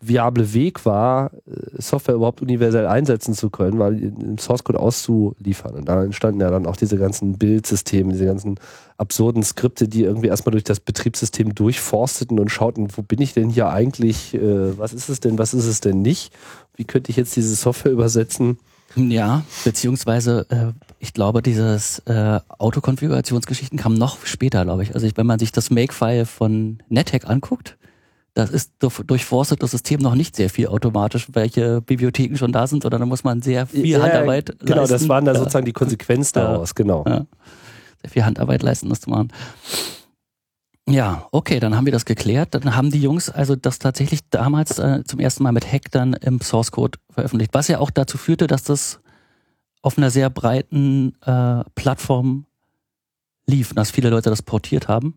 viable Weg war, äh, Software überhaupt universell einsetzen zu können, weil im Source Code auszuliefern. Und da entstanden ja dann auch diese ganzen Bildsysteme, diese ganzen absurden Skripte, die irgendwie erstmal durch das Betriebssystem durchforsteten und schauten, wo bin ich denn hier eigentlich, äh, was ist es denn, was ist es denn nicht? Wie könnte ich jetzt diese Software übersetzen? Ja, beziehungsweise äh, ich glaube, dieses äh, Autokonfigurationsgeschichten kam noch später, glaube ich. Also ich, wenn man sich das Makefile von NetHack anguckt, das ist durchforstet das System noch nicht sehr viel automatisch, welche Bibliotheken schon da sind, sondern da muss man sehr viel ja, Handarbeit genau, leisten. das waren da sozusagen die Konsequenz daraus, genau. Ja, sehr viel Handarbeit leisten, das zu machen. Ja, okay, dann haben wir das geklärt. Dann haben die Jungs also das tatsächlich damals äh, zum ersten Mal mit Hack dann im Source Code veröffentlicht, was ja auch dazu führte, dass das auf einer sehr breiten äh, Plattform lief, dass viele Leute das portiert haben.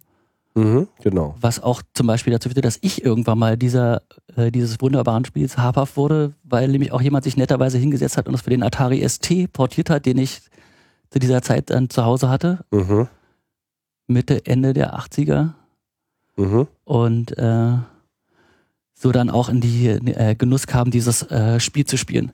Mhm, genau. Was auch zum Beispiel dazu führte, dass ich irgendwann mal dieser, äh, dieses wunderbaren Spiels habhaft wurde, weil nämlich auch jemand sich netterweise hingesetzt hat und das für den Atari ST portiert hat, den ich zu dieser Zeit dann zu Hause hatte. Mhm. Mitte, Ende der 80er. Mhm. Und äh, so dann auch in die äh, Genuss kam, dieses äh, Spiel zu spielen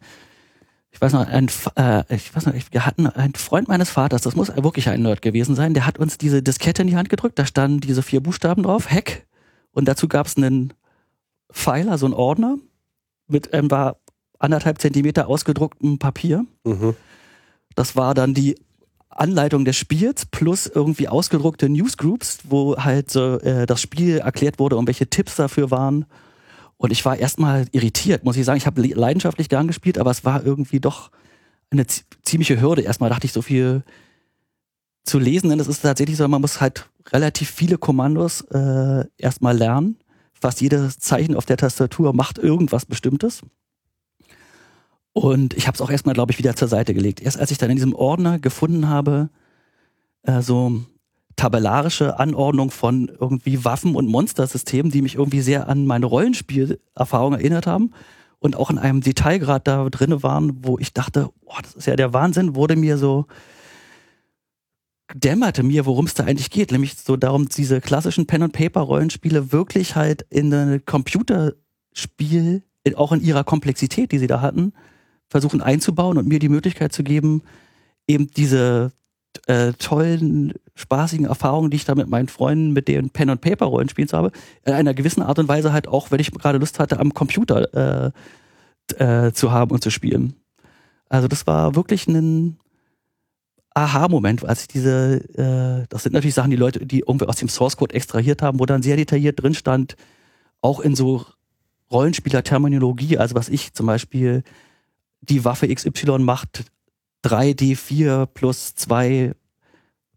ich weiß noch, ein, äh, ich weiß noch, wir hatten einen Freund meines Vaters, das muss wirklich ein Nerd gewesen sein, der hat uns diese Diskette in die Hand gedrückt, da standen diese vier Buchstaben drauf, Hack, und dazu gab es einen Pfeiler, so einen Ordner, mit ähm, war anderthalb Zentimeter ausgedrucktem Papier. Mhm. Das war dann die Anleitung des Spiels plus irgendwie ausgedruckte Newsgroups, wo halt so, äh, das Spiel erklärt wurde und welche Tipps dafür waren. Und ich war erstmal irritiert, muss ich sagen. Ich habe leidenschaftlich gern gespielt, aber es war irgendwie doch eine ziemliche Hürde. Erstmal dachte ich, so viel zu lesen, denn es ist tatsächlich so, man muss halt relativ viele Kommandos äh, erstmal lernen. Fast jedes Zeichen auf der Tastatur macht irgendwas Bestimmtes. Und ich habe es auch erstmal, glaube ich, wieder zur Seite gelegt. Erst als ich dann in diesem Ordner gefunden habe, äh, so tabellarische Anordnung von irgendwie Waffen- und Monstersystemen, die mich irgendwie sehr an meine Rollenspielerfahrung erinnert haben und auch in einem Detailgrad da drinne waren, wo ich dachte, oh, das ist ja der Wahnsinn, wurde mir so dämmerte mir, worum es da eigentlich geht, nämlich so darum, diese klassischen Pen-and-Paper-Rollenspiele wirklich halt in ein Computerspiel, auch in ihrer Komplexität, die sie da hatten, versuchen einzubauen und mir die Möglichkeit zu geben, eben diese äh, tollen, spaßigen Erfahrungen, die ich da mit meinen Freunden, mit denen Pen und Paper Rollenspielen habe, in einer gewissen Art und Weise halt auch, wenn ich gerade Lust hatte, am Computer äh, äh, zu haben und zu spielen. Also das war wirklich ein Aha-Moment, als ich diese, äh, das sind natürlich Sachen, die Leute, die irgendwie aus dem Source Code extrahiert haben, wo dann sehr detailliert drin stand, auch in so Rollenspieler-Terminologie, also was ich zum Beispiel die Waffe XY macht 3D4 plus zwei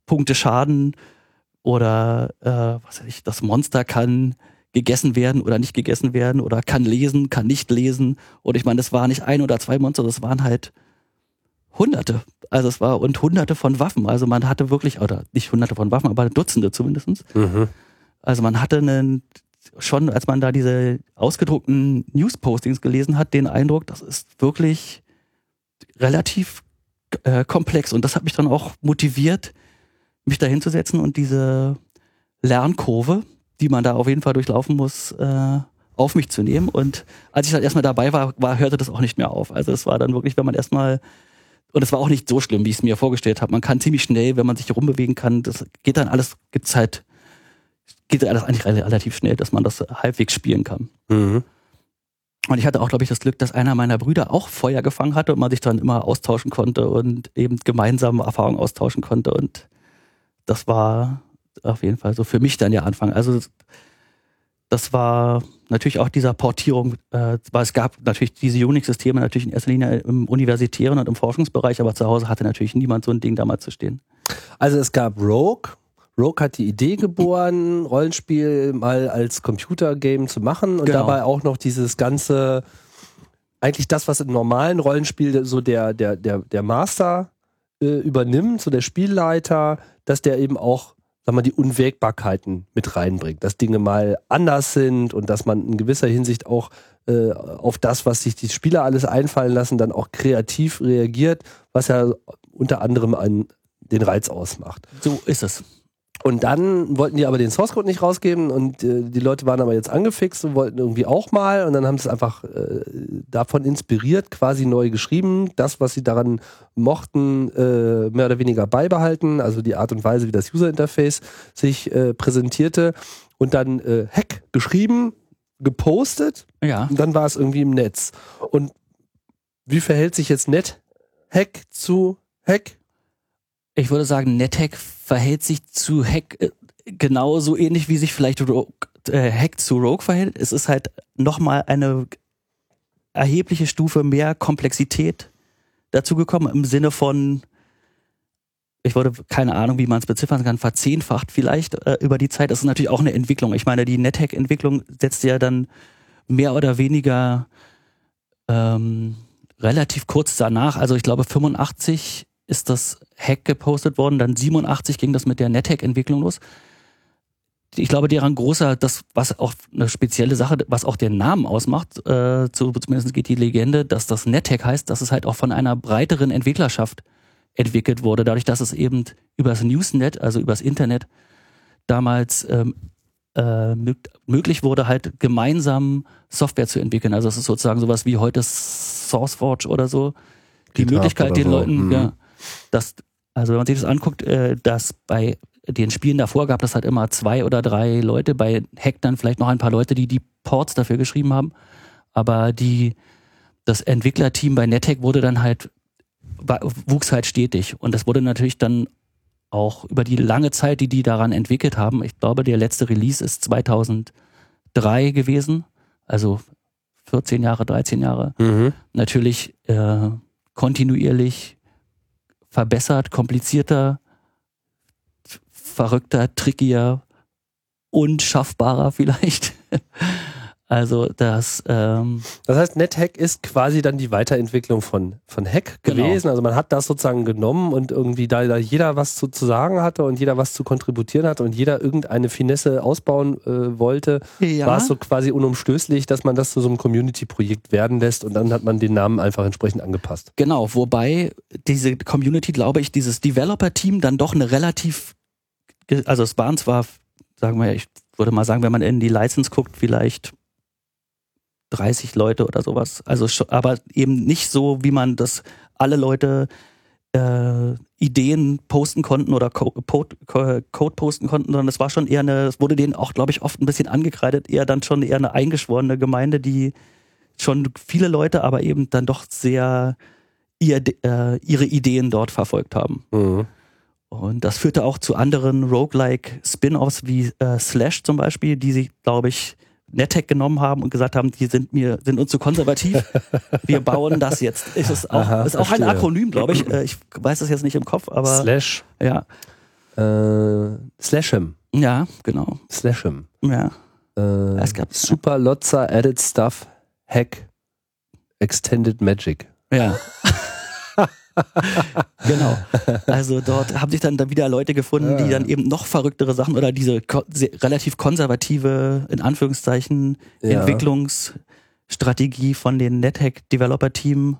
Punkte Schaden oder äh, was weiß ich, das Monster kann gegessen werden oder nicht gegessen werden oder kann lesen, kann nicht lesen. Und ich meine, das waren nicht ein oder zwei Monster, das waren halt Hunderte. Also es war und Hunderte von Waffen. Also man hatte wirklich, oder nicht Hunderte von Waffen, aber Dutzende zumindest. Mhm. Also man hatte einen, schon, als man da diese ausgedruckten News-Postings gelesen hat, den Eindruck, das ist wirklich relativ äh, komplex. Und das hat mich dann auch motiviert, mich da hinzusetzen und diese Lernkurve, die man da auf jeden Fall durchlaufen muss, äh, auf mich zu nehmen. Und als ich dann erstmal dabei war, war, hörte das auch nicht mehr auf. Also es war dann wirklich, wenn man erstmal, und es war auch nicht so schlimm, wie ich es mir vorgestellt habe. Man kann ziemlich schnell, wenn man sich rumbewegen kann, das geht dann alles, gibt's halt, geht alles eigentlich relativ schnell, dass man das halbwegs spielen kann. Mhm. Und ich hatte auch, glaube ich, das Glück, dass einer meiner Brüder auch Feuer gefangen hatte und man sich dann immer austauschen konnte und eben gemeinsame Erfahrungen austauschen konnte. Und das war auf jeden Fall so für mich dann der Anfang. Also das war natürlich auch dieser Portierung, äh, weil es gab natürlich diese Unix-Systeme natürlich in erster Linie im universitären und im Forschungsbereich, aber zu Hause hatte natürlich niemand so ein Ding damals zu stehen. Also es gab Rogue, Rogue hat die Idee geboren, Rollenspiel mal als Computergame zu machen und genau. dabei auch noch dieses ganze, eigentlich das, was im normalen Rollenspiel so der, der, der, der Master äh, übernimmt, so der Spielleiter, dass der eben auch, sag mal, die Unwägbarkeiten mit reinbringt, dass Dinge mal anders sind und dass man in gewisser Hinsicht auch äh, auf das, was sich die Spieler alles einfallen lassen, dann auch kreativ reagiert, was ja unter anderem an den Reiz ausmacht. So ist es. Und dann wollten die aber den Source Code nicht rausgeben und äh, die Leute waren aber jetzt angefixt und wollten irgendwie auch mal und dann haben sie es einfach äh, davon inspiriert, quasi neu geschrieben, das, was sie daran mochten, äh, mehr oder weniger beibehalten, also die Art und Weise, wie das User Interface sich äh, präsentierte und dann äh, Hack geschrieben, gepostet Ja. und dann war es irgendwie im Netz. Und wie verhält sich jetzt NetHack zu Hack? Ich würde sagen, NetHack verhält sich zu Hack äh, genauso ähnlich, wie sich vielleicht Rogue, äh, Hack zu Rogue verhält. Es ist halt nochmal eine erhebliche Stufe mehr Komplexität dazugekommen im Sinne von, ich würde keine Ahnung, wie man es beziffern kann, verzehnfacht vielleicht äh, über die Zeit. Das ist natürlich auch eine Entwicklung. Ich meine, die NetHack-Entwicklung setzt ja dann mehr oder weniger ähm, relativ kurz danach, also ich glaube 85 ist das Hack gepostet worden, dann 87 ging das mit der NetHack-Entwicklung los. Ich glaube, deren großer, das, was auch eine spezielle Sache, was auch den Namen ausmacht, äh, zu, zumindest geht die Legende, dass das NetHack heißt, dass es halt auch von einer breiteren Entwicklerschaft entwickelt wurde, dadurch, dass es eben übers Newsnet, also übers Internet, damals ähm, äh, mög- möglich wurde, halt gemeinsam Software zu entwickeln. Also es ist sozusagen sowas wie heute SourceForge oder so. Die GitHub Möglichkeit, den so. Leuten, Mhm. ja, dass, also wenn man sich das anguckt, äh, dass bei den Spielen davor gab es halt immer zwei oder drei Leute, bei Hack dann vielleicht noch ein paar Leute, die die Ports dafür geschrieben haben. Aber die, das Entwicklerteam bei NetHack wurde dann halt, wuchs halt stetig. Und das wurde natürlich dann auch über die lange Zeit, die die daran entwickelt haben. Ich glaube, der letzte Release ist 2003 gewesen. Also 14 Jahre, 13 Jahre Mhm. natürlich äh, kontinuierlich verbessert, komplizierter, verrückter, trickier, unschaffbarer vielleicht. Also das, ähm, Das heißt, NetHack ist quasi dann die Weiterentwicklung von, von Hack Genau. gewesen. Also man hat das sozusagen genommen und irgendwie, da, da jeder was zu, zu sagen hatte und jeder was zu kontributieren hatte und jeder irgendeine Finesse ausbauen äh, wollte, ja, war es so quasi unumstößlich, dass man das zu so einem Community-Projekt werden lässt und dann hat man den Namen einfach entsprechend angepasst. genau, wobei diese Community, glaube ich, dieses Developer-Team dann doch eine relativ, also es waren zwar, sagen wir, ich würde mal sagen, wenn man in die License guckt, vielleicht 30 Leute oder sowas. Also, aber eben nicht so, wie man das alle Leute äh, Ideen posten konnten oder Co Code, Co- Code posten konnten, sondern es war schon eher eine, es wurde denen auch, glaube ich, oft ein bisschen angekreidet, eher dann schon eher eine eingeschworene Gemeinde, die schon viele Leute, aber eben dann doch sehr ihr, äh, ihre Ideen dort verfolgt haben. Mhm. Und das führte auch zu anderen roguelike Spin-offs wie äh, Slash zum Beispiel, die sich, glaube ich, NetHack genommen haben und gesagt haben, die sind mir, sind uns zu konservativ. Wir bauen das jetzt. Es ist auch, Aha, ist auch ein. Akronym, glaube ich. Äh, Ich weiß das jetzt nicht im Kopf, aber Slash, ja, äh, Slashem, ja, genau. Slashem. Ja, Äh, Es gab- Super Lotsa Added Stuff Hack Extended Magic. ja. genau. Also dort haben sich dann da wieder Leute gefunden, die dann eben noch verrücktere Sachen oder diese ko relativ konservative, in Anführungszeichen, Ja. Entwicklungsstrategie von den NetHack-Developer-Team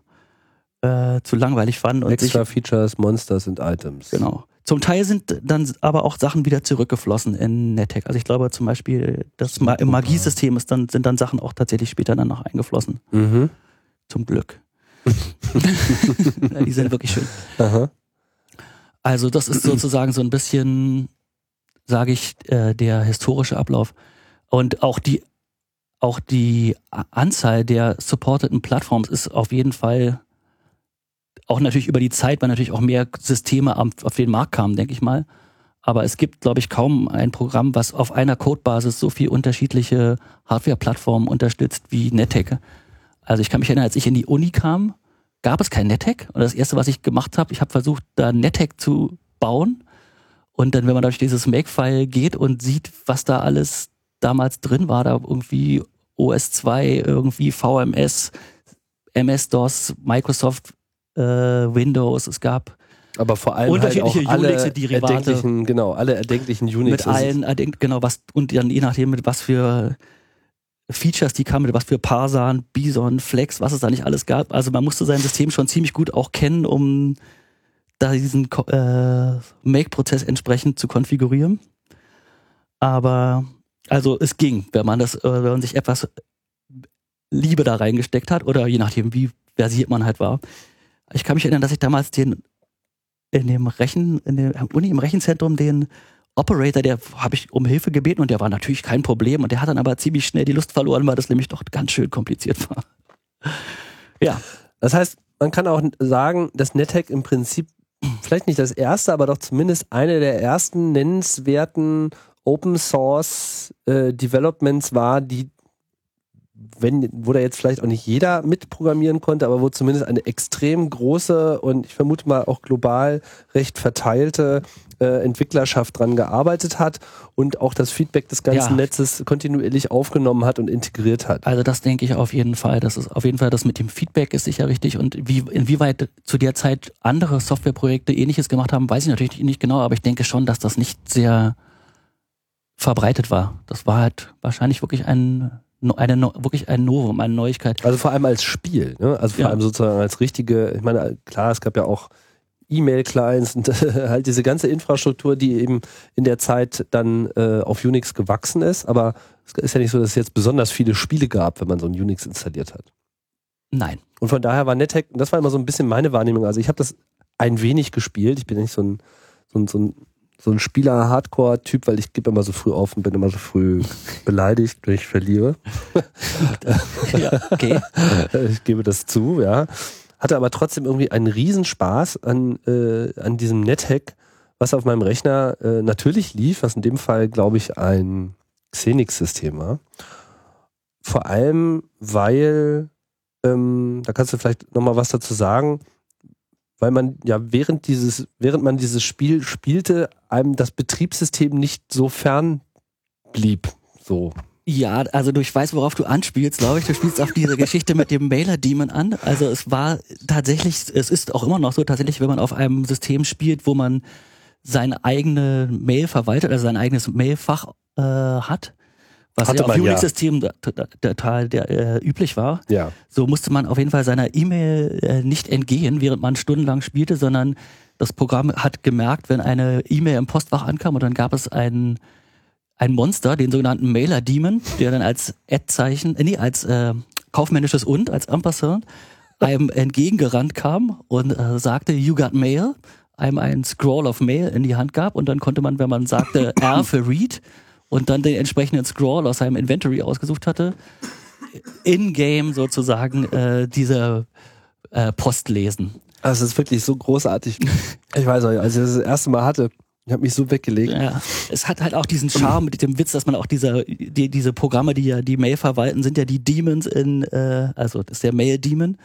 äh, zu langweilig fanden und sich Extra Features, Monsters und Items. Genau. Zum Teil sind dann aber auch Sachen wieder zurückgeflossen in NetHack. Also ich glaube zum Beispiel, das Ma im Magiesystem ist dann, sind dann Sachen auch tatsächlich später dann noch eingeflossen. Mhm. Zum Glück. Die sind wirklich schön. Aha. Also das ist sozusagen so ein bisschen, sage ich, äh, der historische Ablauf. Und auch die, auch die Anzahl der supporteten Plattforms ist auf jeden Fall auch natürlich über die Zeit, weil natürlich auch mehr Systeme auf den Markt kamen, denke ich mal. Aber es gibt, glaube ich, kaum ein Programm, was auf einer Codebasis so viel unterschiedliche Hardware-Plattformen unterstützt wie NetHack. Also ich kann mich erinnern, als ich in die Uni kam, gab es kein NetHack. Und das erste, was ich gemacht habe, ich habe versucht, da NetHack zu bauen. Und dann, wenn man durch dieses Makefile geht und sieht, was da alles damals drin war, da irgendwie OS2, irgendwie VMS, MS-DOS, Microsoft, äh, Windows, es gab Aber vor allem Unterschiedliche halt auch alle erdenklichen, genau, alle erdenklichen Unix. mit allen, erdenkt- genau, was, und dann je nachdem, mit was für Features die kamen, was für Parsan, Bison, Flex, was es da nicht alles gab. Also man musste sein System schon ziemlich gut auch kennen, um da diesen äh, Make-Prozess entsprechend zu konfigurieren. Aber also es ging, wenn man das, äh, wenn man sich etwas Liebe da reingesteckt hat oder je nachdem, wie versiert man halt war. Ich kann mich erinnern, dass ich damals den in dem Rechen, in der Uni im Rechenzentrum den Operator, der habe ich um Hilfe gebeten und der war natürlich kein Problem und der hat dann aber ziemlich schnell die Lust verloren, weil das nämlich doch ganz schön kompliziert war. Ja. Das heißt, man kann auch sagen, dass NetHack im Prinzip vielleicht nicht das erste, aber doch zumindest eine der ersten nennenswerten Open Source äh, Developments war, die wenn, wo da jetzt vielleicht auch nicht jeder mitprogrammieren konnte, aber wo zumindest eine extrem große und ich vermute mal auch global recht verteilte äh, Entwicklerschaft dran gearbeitet hat und auch das Feedback des ganzen Ja. Netzes kontinuierlich aufgenommen hat und integriert hat. Also das denke ich auf jeden Fall. Das ist auf jeden Fall das mit dem Feedback ist sicher richtig. Und wie, inwieweit zu der Zeit andere Softwareprojekte ähnliches gemacht haben, weiß ich natürlich nicht genau, aber ich denke schon, dass das nicht sehr verbreitet war. Das war halt wahrscheinlich wirklich ein eine, wirklich ein Novum, eine Neuigkeit. Also vor allem als Spiel, ne? also vor Ja. allem sozusagen als richtige, ich meine, klar, es gab ja auch E-Mail-Clients und halt diese ganze Infrastruktur, die eben in der Zeit dann äh, auf Unix gewachsen ist, aber es ist ja nicht so, dass es jetzt besonders viele Spiele gab, wenn man so ein Unix installiert hat. Nein. Und von daher war NetHack, und das war immer so ein bisschen meine Wahrnehmung, also ich habe das ein wenig gespielt, ich bin nicht so ein, so ein, so ein, so ein Spieler-Hardcore-Typ, weil ich gebe immer so früh auf und bin immer so früh beleidigt, wenn ich verliere. Ja, okay. ich gebe das zu, ja. Hatte aber trotzdem irgendwie einen Riesenspaß an, äh, an diesem NetHack, was auf meinem Rechner äh, natürlich lief, was in dem Fall, glaube ich, ein Xenix-System war. Vor allem, weil, ähm, da kannst du vielleicht nochmal was dazu sagen, weil man ja während dieses, während man dieses Spiel spielte, einem das Betriebssystem nicht so fern blieb. So. Ja, also du, ich weiß, worauf du anspielst, glaube ich. Du spielst auf diese Geschichte mit dem Mailer-Demon an. Also es war tatsächlich, es ist auch immer noch so, tatsächlich, wenn man auf einem System spielt, wo man seine eigene Mail verwaltet, also sein eigenes Mailfach äh, hat, was Hatte ja auf man ja. Unix-Systemen total der, äh, üblich war, Ja. so musste man auf jeden Fall seiner E-Mail äh, nicht entgehen, während man stundenlang spielte, sondern das Programm hat gemerkt, wenn eine E-Mail im Postfach ankam und dann gab es einen ein Monster, den sogenannten Mailer Demon, der dann als Ad-Zeichen, äh, nee, als äh, kaufmännisches und, als Ampersand, einem entgegengerannt kam und äh, sagte, you got mail, einem einen Scroll of Mail in die Hand gab und dann konnte man, wenn man sagte R für Read und dann den entsprechenden Scroll aus seinem Inventory ausgesucht hatte, in-game sozusagen äh, diese äh, Post lesen. Also es ist wirklich so großartig. Ich weiß auch, als ich das das erste Mal hatte, ich habe mich so weggelegt. Ja, es hat halt auch diesen Charme mit dem Witz, dass man auch diese, die, diese Programme, die ja die Mail verwalten, sind ja die Demons in, äh, also das ist der Mail-Demon.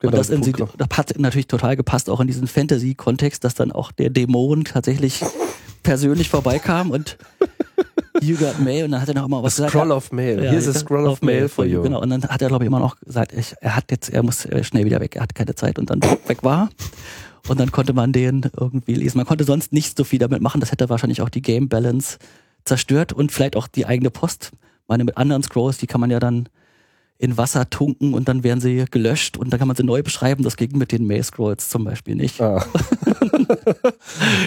Genau, und das, in, das hat natürlich total gepasst, auch in diesen Fantasy-Kontext, dass dann auch der Dämon tatsächlich persönlich vorbeikam und you got mail und dann hat er noch immer was gesagt. Scroll of Mail. Ja, Here's a scroll of mail for you. Genau, und dann hat er, glaube ich, immer noch gesagt, ich, er hat jetzt, er muss schnell wieder weg, er hat keine Zeit und dann weg war. Und dann konnte man den irgendwie lesen. Man konnte sonst nicht so viel damit machen. Das hätte wahrscheinlich auch die Game Balance zerstört und vielleicht auch die eigene Post. Meine mit anderen Scrolls, die kann man ja dann in Wasser tunken und dann werden sie gelöscht und dann kann man sie neu beschreiben. Das ging mit den Mail-Scrolls zum Beispiel nicht. Ah.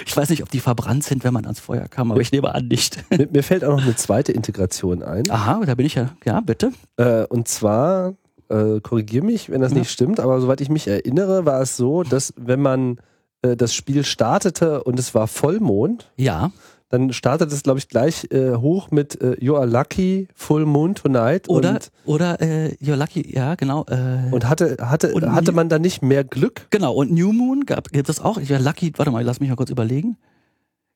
Ich weiß nicht, ob die verbrannt sind, wenn man ans Feuer kam, aber ich nehme an nicht. Mir, mir fällt auch noch eine zweite Integration ein. Aha, da bin ich ja. Ja, bitte. Äh, und zwar, äh, korrigier mich, wenn das Ja. nicht stimmt, aber soweit ich mich erinnere, war es so, dass wenn man äh, das Spiel startete und es war Vollmond, Ja. dann startet es, glaube ich, gleich äh, hoch mit äh, You are lucky, Full Moon tonight. Oder, und, oder äh, You're Lucky, ja, genau. Äh, und hatte, hatte, Und hatte man da nicht mehr Glück? genau, und New Moon gab, gibt es auch. Ja, Lucky, warte mal, lass mich mal kurz überlegen.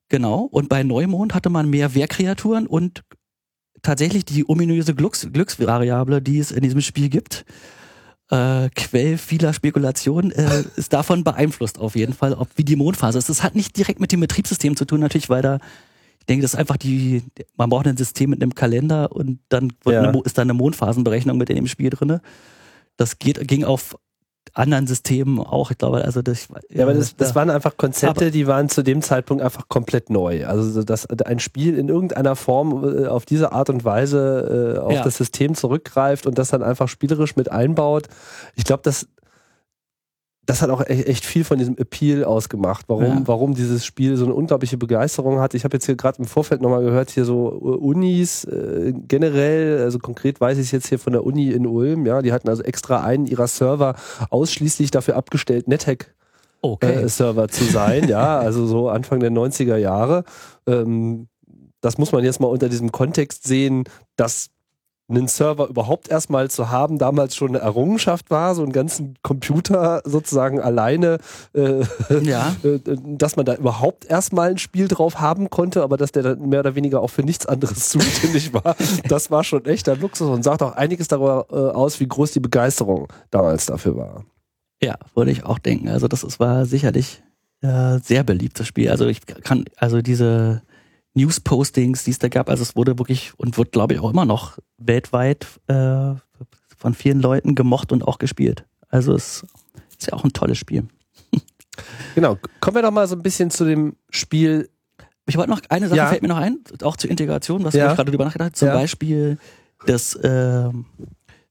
Genau, und bei Neumond hatte man mehr Wehrkreaturen und tatsächlich die ominöse Glücks, Glücksvariable, die es in diesem Spiel gibt. Äh, Quell vieler Spekulationen äh, ist davon beeinflusst auf jeden Fall, ob wie die Mondphase ist. Das hat nicht direkt mit dem Betriebssystem zu tun, natürlich, weil da, ich denke, das ist einfach die, man braucht ein System mit einem Kalender und dann Ja. eine, ist da eine Mondphasenberechnung mit in dem Spiel drinne. Das geht, ging auf anderen Systemen auch, ich glaube, also das, Ja, aber das, das waren einfach Konzepte, die waren zu dem Zeitpunkt einfach komplett neu. Also, so, dass ein Spiel in irgendeiner Form äh, auf diese Art und Weise äh, auf Ja. das System zurückgreift und das dann einfach spielerisch mit einbaut. Ich glaube, das, das hat auch e- echt viel von diesem Appeal ausgemacht, warum, Ja. warum dieses Spiel so eine unglaubliche Begeisterung hat. Ich habe jetzt hier gerade im Vorfeld nochmal gehört, hier so Unis äh, generell, also konkret weiß ich es jetzt hier von der Uni in Ulm, ja, die hatten also extra einen ihrer Server ausschließlich dafür abgestellt, NetHack Okay. äh, Server zu sein, ja, also so Anfang der 90er Jahre. Ähm, das muss man jetzt mal unter diesem Kontext sehen, dass einen Server überhaupt erstmal zu haben, damals schon eine Errungenschaft war, so einen ganzen Computer sozusagen alleine, äh, ja. äh, dass man da überhaupt erstmal ein Spiel drauf haben konnte, aber dass der dann mehr oder weniger auch für nichts anderes zuständig war, das war schon echter Luxus und sagt auch einiges darüber äh, aus, wie groß die Begeisterung damals dafür war. Ja, würde ich auch denken. Also das war sicherlich äh, sehr beliebtes Spiel. Also ich kann, also diese News-Postings, die es da gab, also es wurde wirklich und wird, glaube ich, auch immer noch weltweit äh, von vielen Leuten gemocht und auch gespielt. Also es ist ja auch ein tolles Spiel. Genau, kommen wir doch mal so ein bisschen zu dem Spiel. Ich wollte noch, eine Sache Ja. fällt mir noch ein, auch zur Integration, was Ja. ich gerade drüber nachgedacht. Zum Ja. Beispiel das ähm,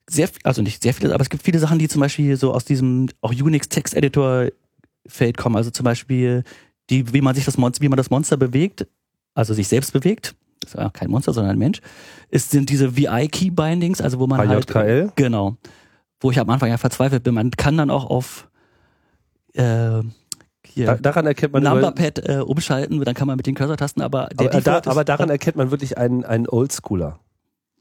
sehr, also nicht sehr viele, aber es gibt viele Sachen, die zum Beispiel so aus diesem auch Unix Text Editor Feld kommen. Also zum Beispiel die, wie man sich das Monster, wie man das Monster bewegt, also sich selbst bewegt. Das ist ja kein Monster, sondern ein Mensch. Es sind diese VI Key Bindings, also wo man HJKL? halt genau, wo ich am Anfang ja verzweifelt bin. Man kann dann auch auf äh, hier Da, daran erkennt man Numberpad äh, umschalten, dann kann man mit den Cursor-Tasten, aber der aber, äh, da, ist, aber daran erkennt man wirklich einen, einen Oldschooler.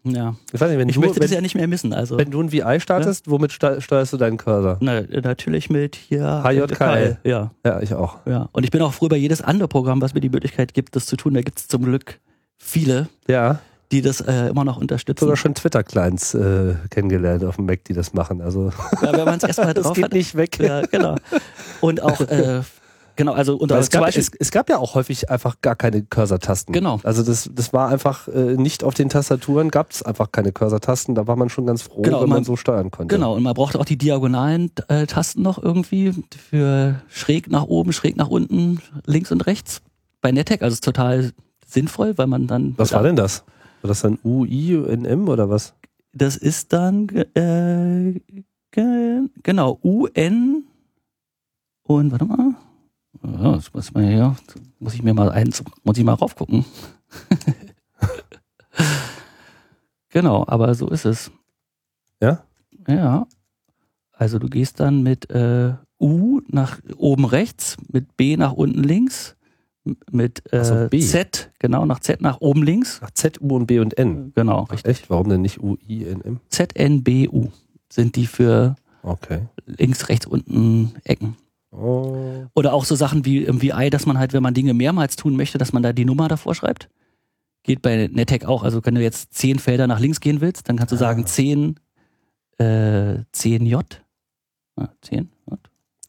Ja. Ich weiß nicht, wenn Ich du, möchte wenn, das ja nicht mehr missen. Also wenn du ein VI startest, womit ste- steuerst du deinen Cursor? na, natürlich mit hier HJKL. Ja, Ja, ich auch. ja. Und ich bin auch froh über jedes andere Programm, was mir die Möglichkeit gibt, das zu tun. Da gibt es zum Glück viele, Ja, die das äh, immer noch unterstützen. sogar schon Twitter-Clients äh, kennengelernt auf dem Mac, die das machen. Also Ja, wenn man es erstmal das drauf geht hat. nicht weg. Ja, genau. Und auch äh, genau, also unter es, gab, es, es gab ja auch häufig einfach gar keine Cursor-Tasten. Genau. Also das, das war einfach äh, nicht auf den Tastaturen, gab es einfach keine Cursor-Tasten. Da war man schon ganz froh, Genau, wenn man, man- so steuern konnte. Genau, und man brauchte auch die diagonalen äh, Tasten noch irgendwie für schräg nach oben, schräg nach unten, links und rechts. Bei NetHack, also ist total sinnvoll, weil man dann. Was war denn das? War das dann UI, NM oder was? Das ist dann äh, ge, genau UN und warte mal. Ja, das muss, man hier, muss ich mir mal eins, muss ich mal raufgucken. genau, aber so ist es. Ja? Ja. Also du gehst dann mit äh, U nach oben rechts, mit B nach unten links, m- mit so, äh, B. Z, genau, nach Z nach oben links. Ach, Z, U und B und N. Genau, Ach, richtig. echt? Warum denn nicht UI, NM? ZNBU sind die für Okay. links, rechts, unten Ecken. Oh. Oder auch so Sachen wie im VI, dass man halt, wenn man Dinge mehrmals tun möchte, dass man da die Nummer davor schreibt. Geht bei NetHack auch. Also wenn du jetzt zehn Felder nach links gehen willst, dann kannst du sagen 10, äh, 10J. Ah, 10? J?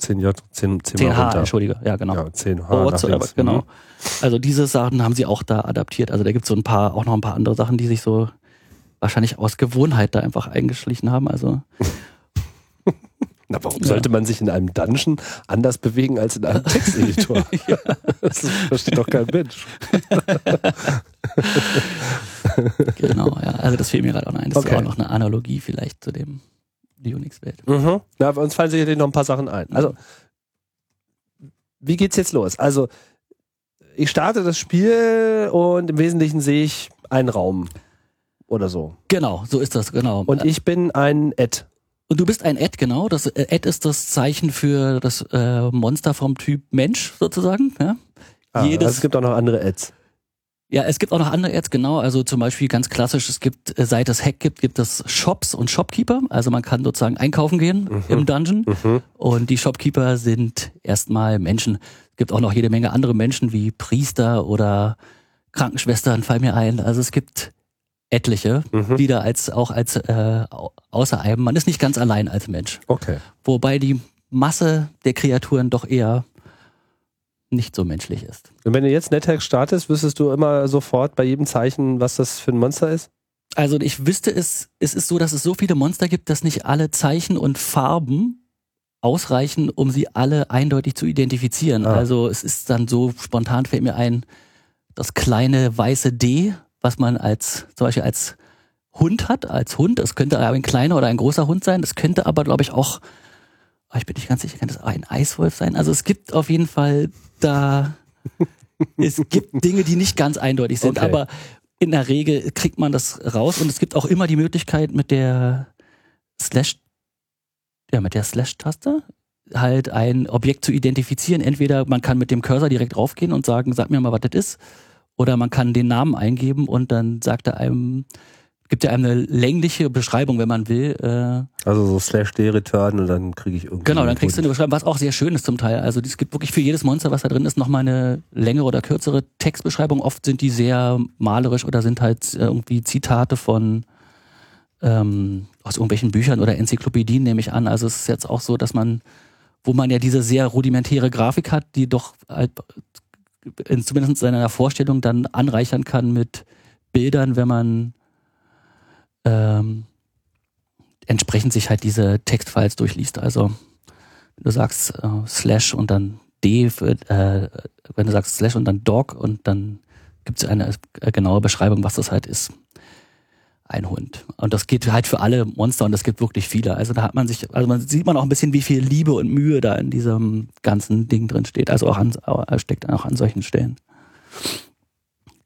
10J, 10, 10 mal 10H, runter. Entschuldige. Ja, genau. Ja, 10H Oh, nach whatsoever, links. genau. Mhm. Also diese Sachen haben sie auch da adaptiert. Also da gibt es so ein paar, auch noch ein paar andere Sachen, die sich so wahrscheinlich aus Gewohnheit da einfach eingeschlichen haben. Also Na, warum Ja. sollte man sich in einem Dungeon anders bewegen als in einem Texteditor? Das versteht doch kein Mensch. genau, ja. Also das fehlt mir gerade auch noch ein. Das Okay. ist auch noch eine Analogie vielleicht zu dem Unix-Welt. Mhm. Na, bei uns fallen sicherlich noch ein paar Sachen ein. Also, wie geht's jetzt los? Also, ich starte das Spiel und im Wesentlichen sehe ich einen Raum oder so. Genau, so ist das, genau. Und ich bin ein Ed. Und du bist ein Ad, genau. Das äh, Ad ist das Zeichen für das äh, Monster vom Typ Mensch sozusagen. Ja? Ah, Jedes, also es gibt auch noch andere Eds. ja, es gibt auch noch andere Ads, genau. Also zum Beispiel ganz klassisch, es gibt, äh, seit es Hack gibt, gibt es Shops und Shopkeeper. Also man kann sozusagen einkaufen gehen im Dungeon. Mhm. Und die Shopkeeper sind erstmal Menschen. Es gibt auch noch jede Menge andere Menschen wie Priester oder Krankenschwestern, fallen mir ein. Also es gibt etliche, Mhm. die da als auch als äh, au- außer einem, man ist nicht ganz allein als Mensch. Okay. Wobei die Masse der Kreaturen doch eher nicht so menschlich ist. Und wenn du jetzt NetHack startest, wüsstest du immer sofort bei jedem Zeichen, was das für ein Monster ist? Also ich wüsste es, es ist so, dass es so viele Monster gibt, dass nicht alle Zeichen und Farben ausreichen, um sie alle eindeutig zu identifizieren. Ah. Also es ist dann so, spontan fällt mir ein, das kleine weiße D, was man als, zum Beispiel als Hund hat, als Hund. Es könnte ein kleiner oder ein großer Hund sein. Es könnte aber, glaube ich, auch Ah, ich bin nicht ganz sicher, kann das ein Eiswolf sein? Also es gibt auf jeden Fall da, es gibt Dinge, die nicht ganz eindeutig sind, Okay. aber in der Regel kriegt man das raus und es gibt auch immer die Möglichkeit mit der Slash, ja, mit der Slash-Taste halt ein Objekt zu identifizieren. Entweder man kann mit dem Cursor direkt raufgehen und sagen, sag mir mal, was das ist, oder man kann den Namen eingeben und dann sagt er einem, gibt er einem eine längliche Beschreibung, wenn man will, äh, Also so slash D-Return und dann kriege ich irgendwie. Genau, dann kriegst du eine Beschreibung, was auch sehr schön ist zum Teil. Also es gibt wirklich für jedes Monster, was da drin ist, nochmal eine längere oder kürzere Textbeschreibung. Oft sind die sehr malerisch oder sind halt irgendwie Zitate von ähm, aus irgendwelchen Büchern oder Enzyklopädien, nehme ich an. Also es ist jetzt auch so, dass man, wo man ja diese sehr rudimentäre Grafik hat, die doch halt zumindest in seiner Vorstellung dann anreichern kann mit Bildern, wenn man ähm, entsprechend sich halt diese Textfiles durchliest. Also du sagst äh, Slash und dann D, für, äh, wenn du sagst Slash und dann Dog und dann gibt es eine äh, genaue Beschreibung, was das halt ist. Ein Hund. Und das geht halt für alle Monster und es gibt wirklich viele. Also da hat man sich, also man sieht man auch ein bisschen, wie viel Liebe und Mühe da in diesem ganzen Ding drin steht. Also auch an, steckt auch an solchen Stellen.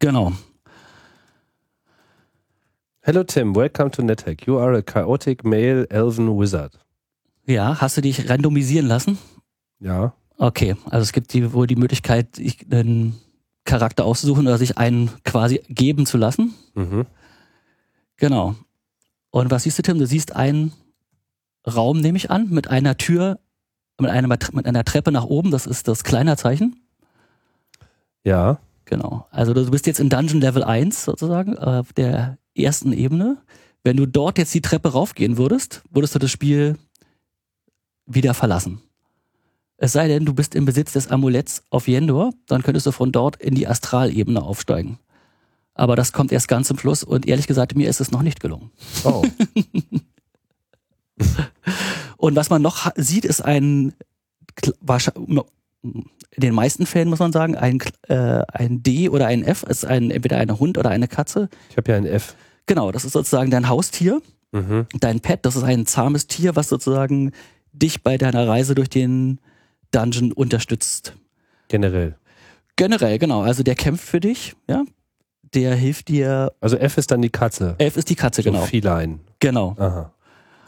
Genau. Hello Tim, welcome to NetHack. You are a chaotic male elven wizard. Ja, hast du dich randomisieren lassen? Ja. Okay, also es gibt die, wohl die Möglichkeit, sich einen Charakter auszusuchen oder sich einen quasi geben zu lassen. Mhm. Genau. Und was siehst du, Tim? Du siehst einen Raum, nehme ich an, mit einer Tür, mit einer, mit einer Treppe nach oben. Das ist das Kleinerzeichen. Ja. Genau. Also du bist jetzt in Dungeon Level 1 sozusagen, auf der ersten Ebene. Wenn du dort jetzt die Treppe raufgehen würdest, würdest du das Spiel wieder verlassen. Es sei denn, du bist im Besitz des Amuletts auf Yendor, dann könntest du von dort in die Astralebene aufsteigen. Aber das kommt erst ganz zum Schluss und ehrlich gesagt, mir ist es noch nicht gelungen. Oh. Und was man noch sieht, ist ein, in den meisten Fällen muss man sagen, ein, äh, ein D oder ein F ist ein, entweder ein Hund oder eine Katze. Ich habe ja ein F. Genau, das ist sozusagen dein Haustier, Mhm. dein Pet, das ist ein zahmes Tier, was sozusagen dich bei deiner Reise durch den Dungeon unterstützt. Generell. Generell, genau, also der kämpft für dich, ja. Der hilft dir. Also F ist dann die Katze. Elf ist die Katze, So genau. Feline. Genau. Aha.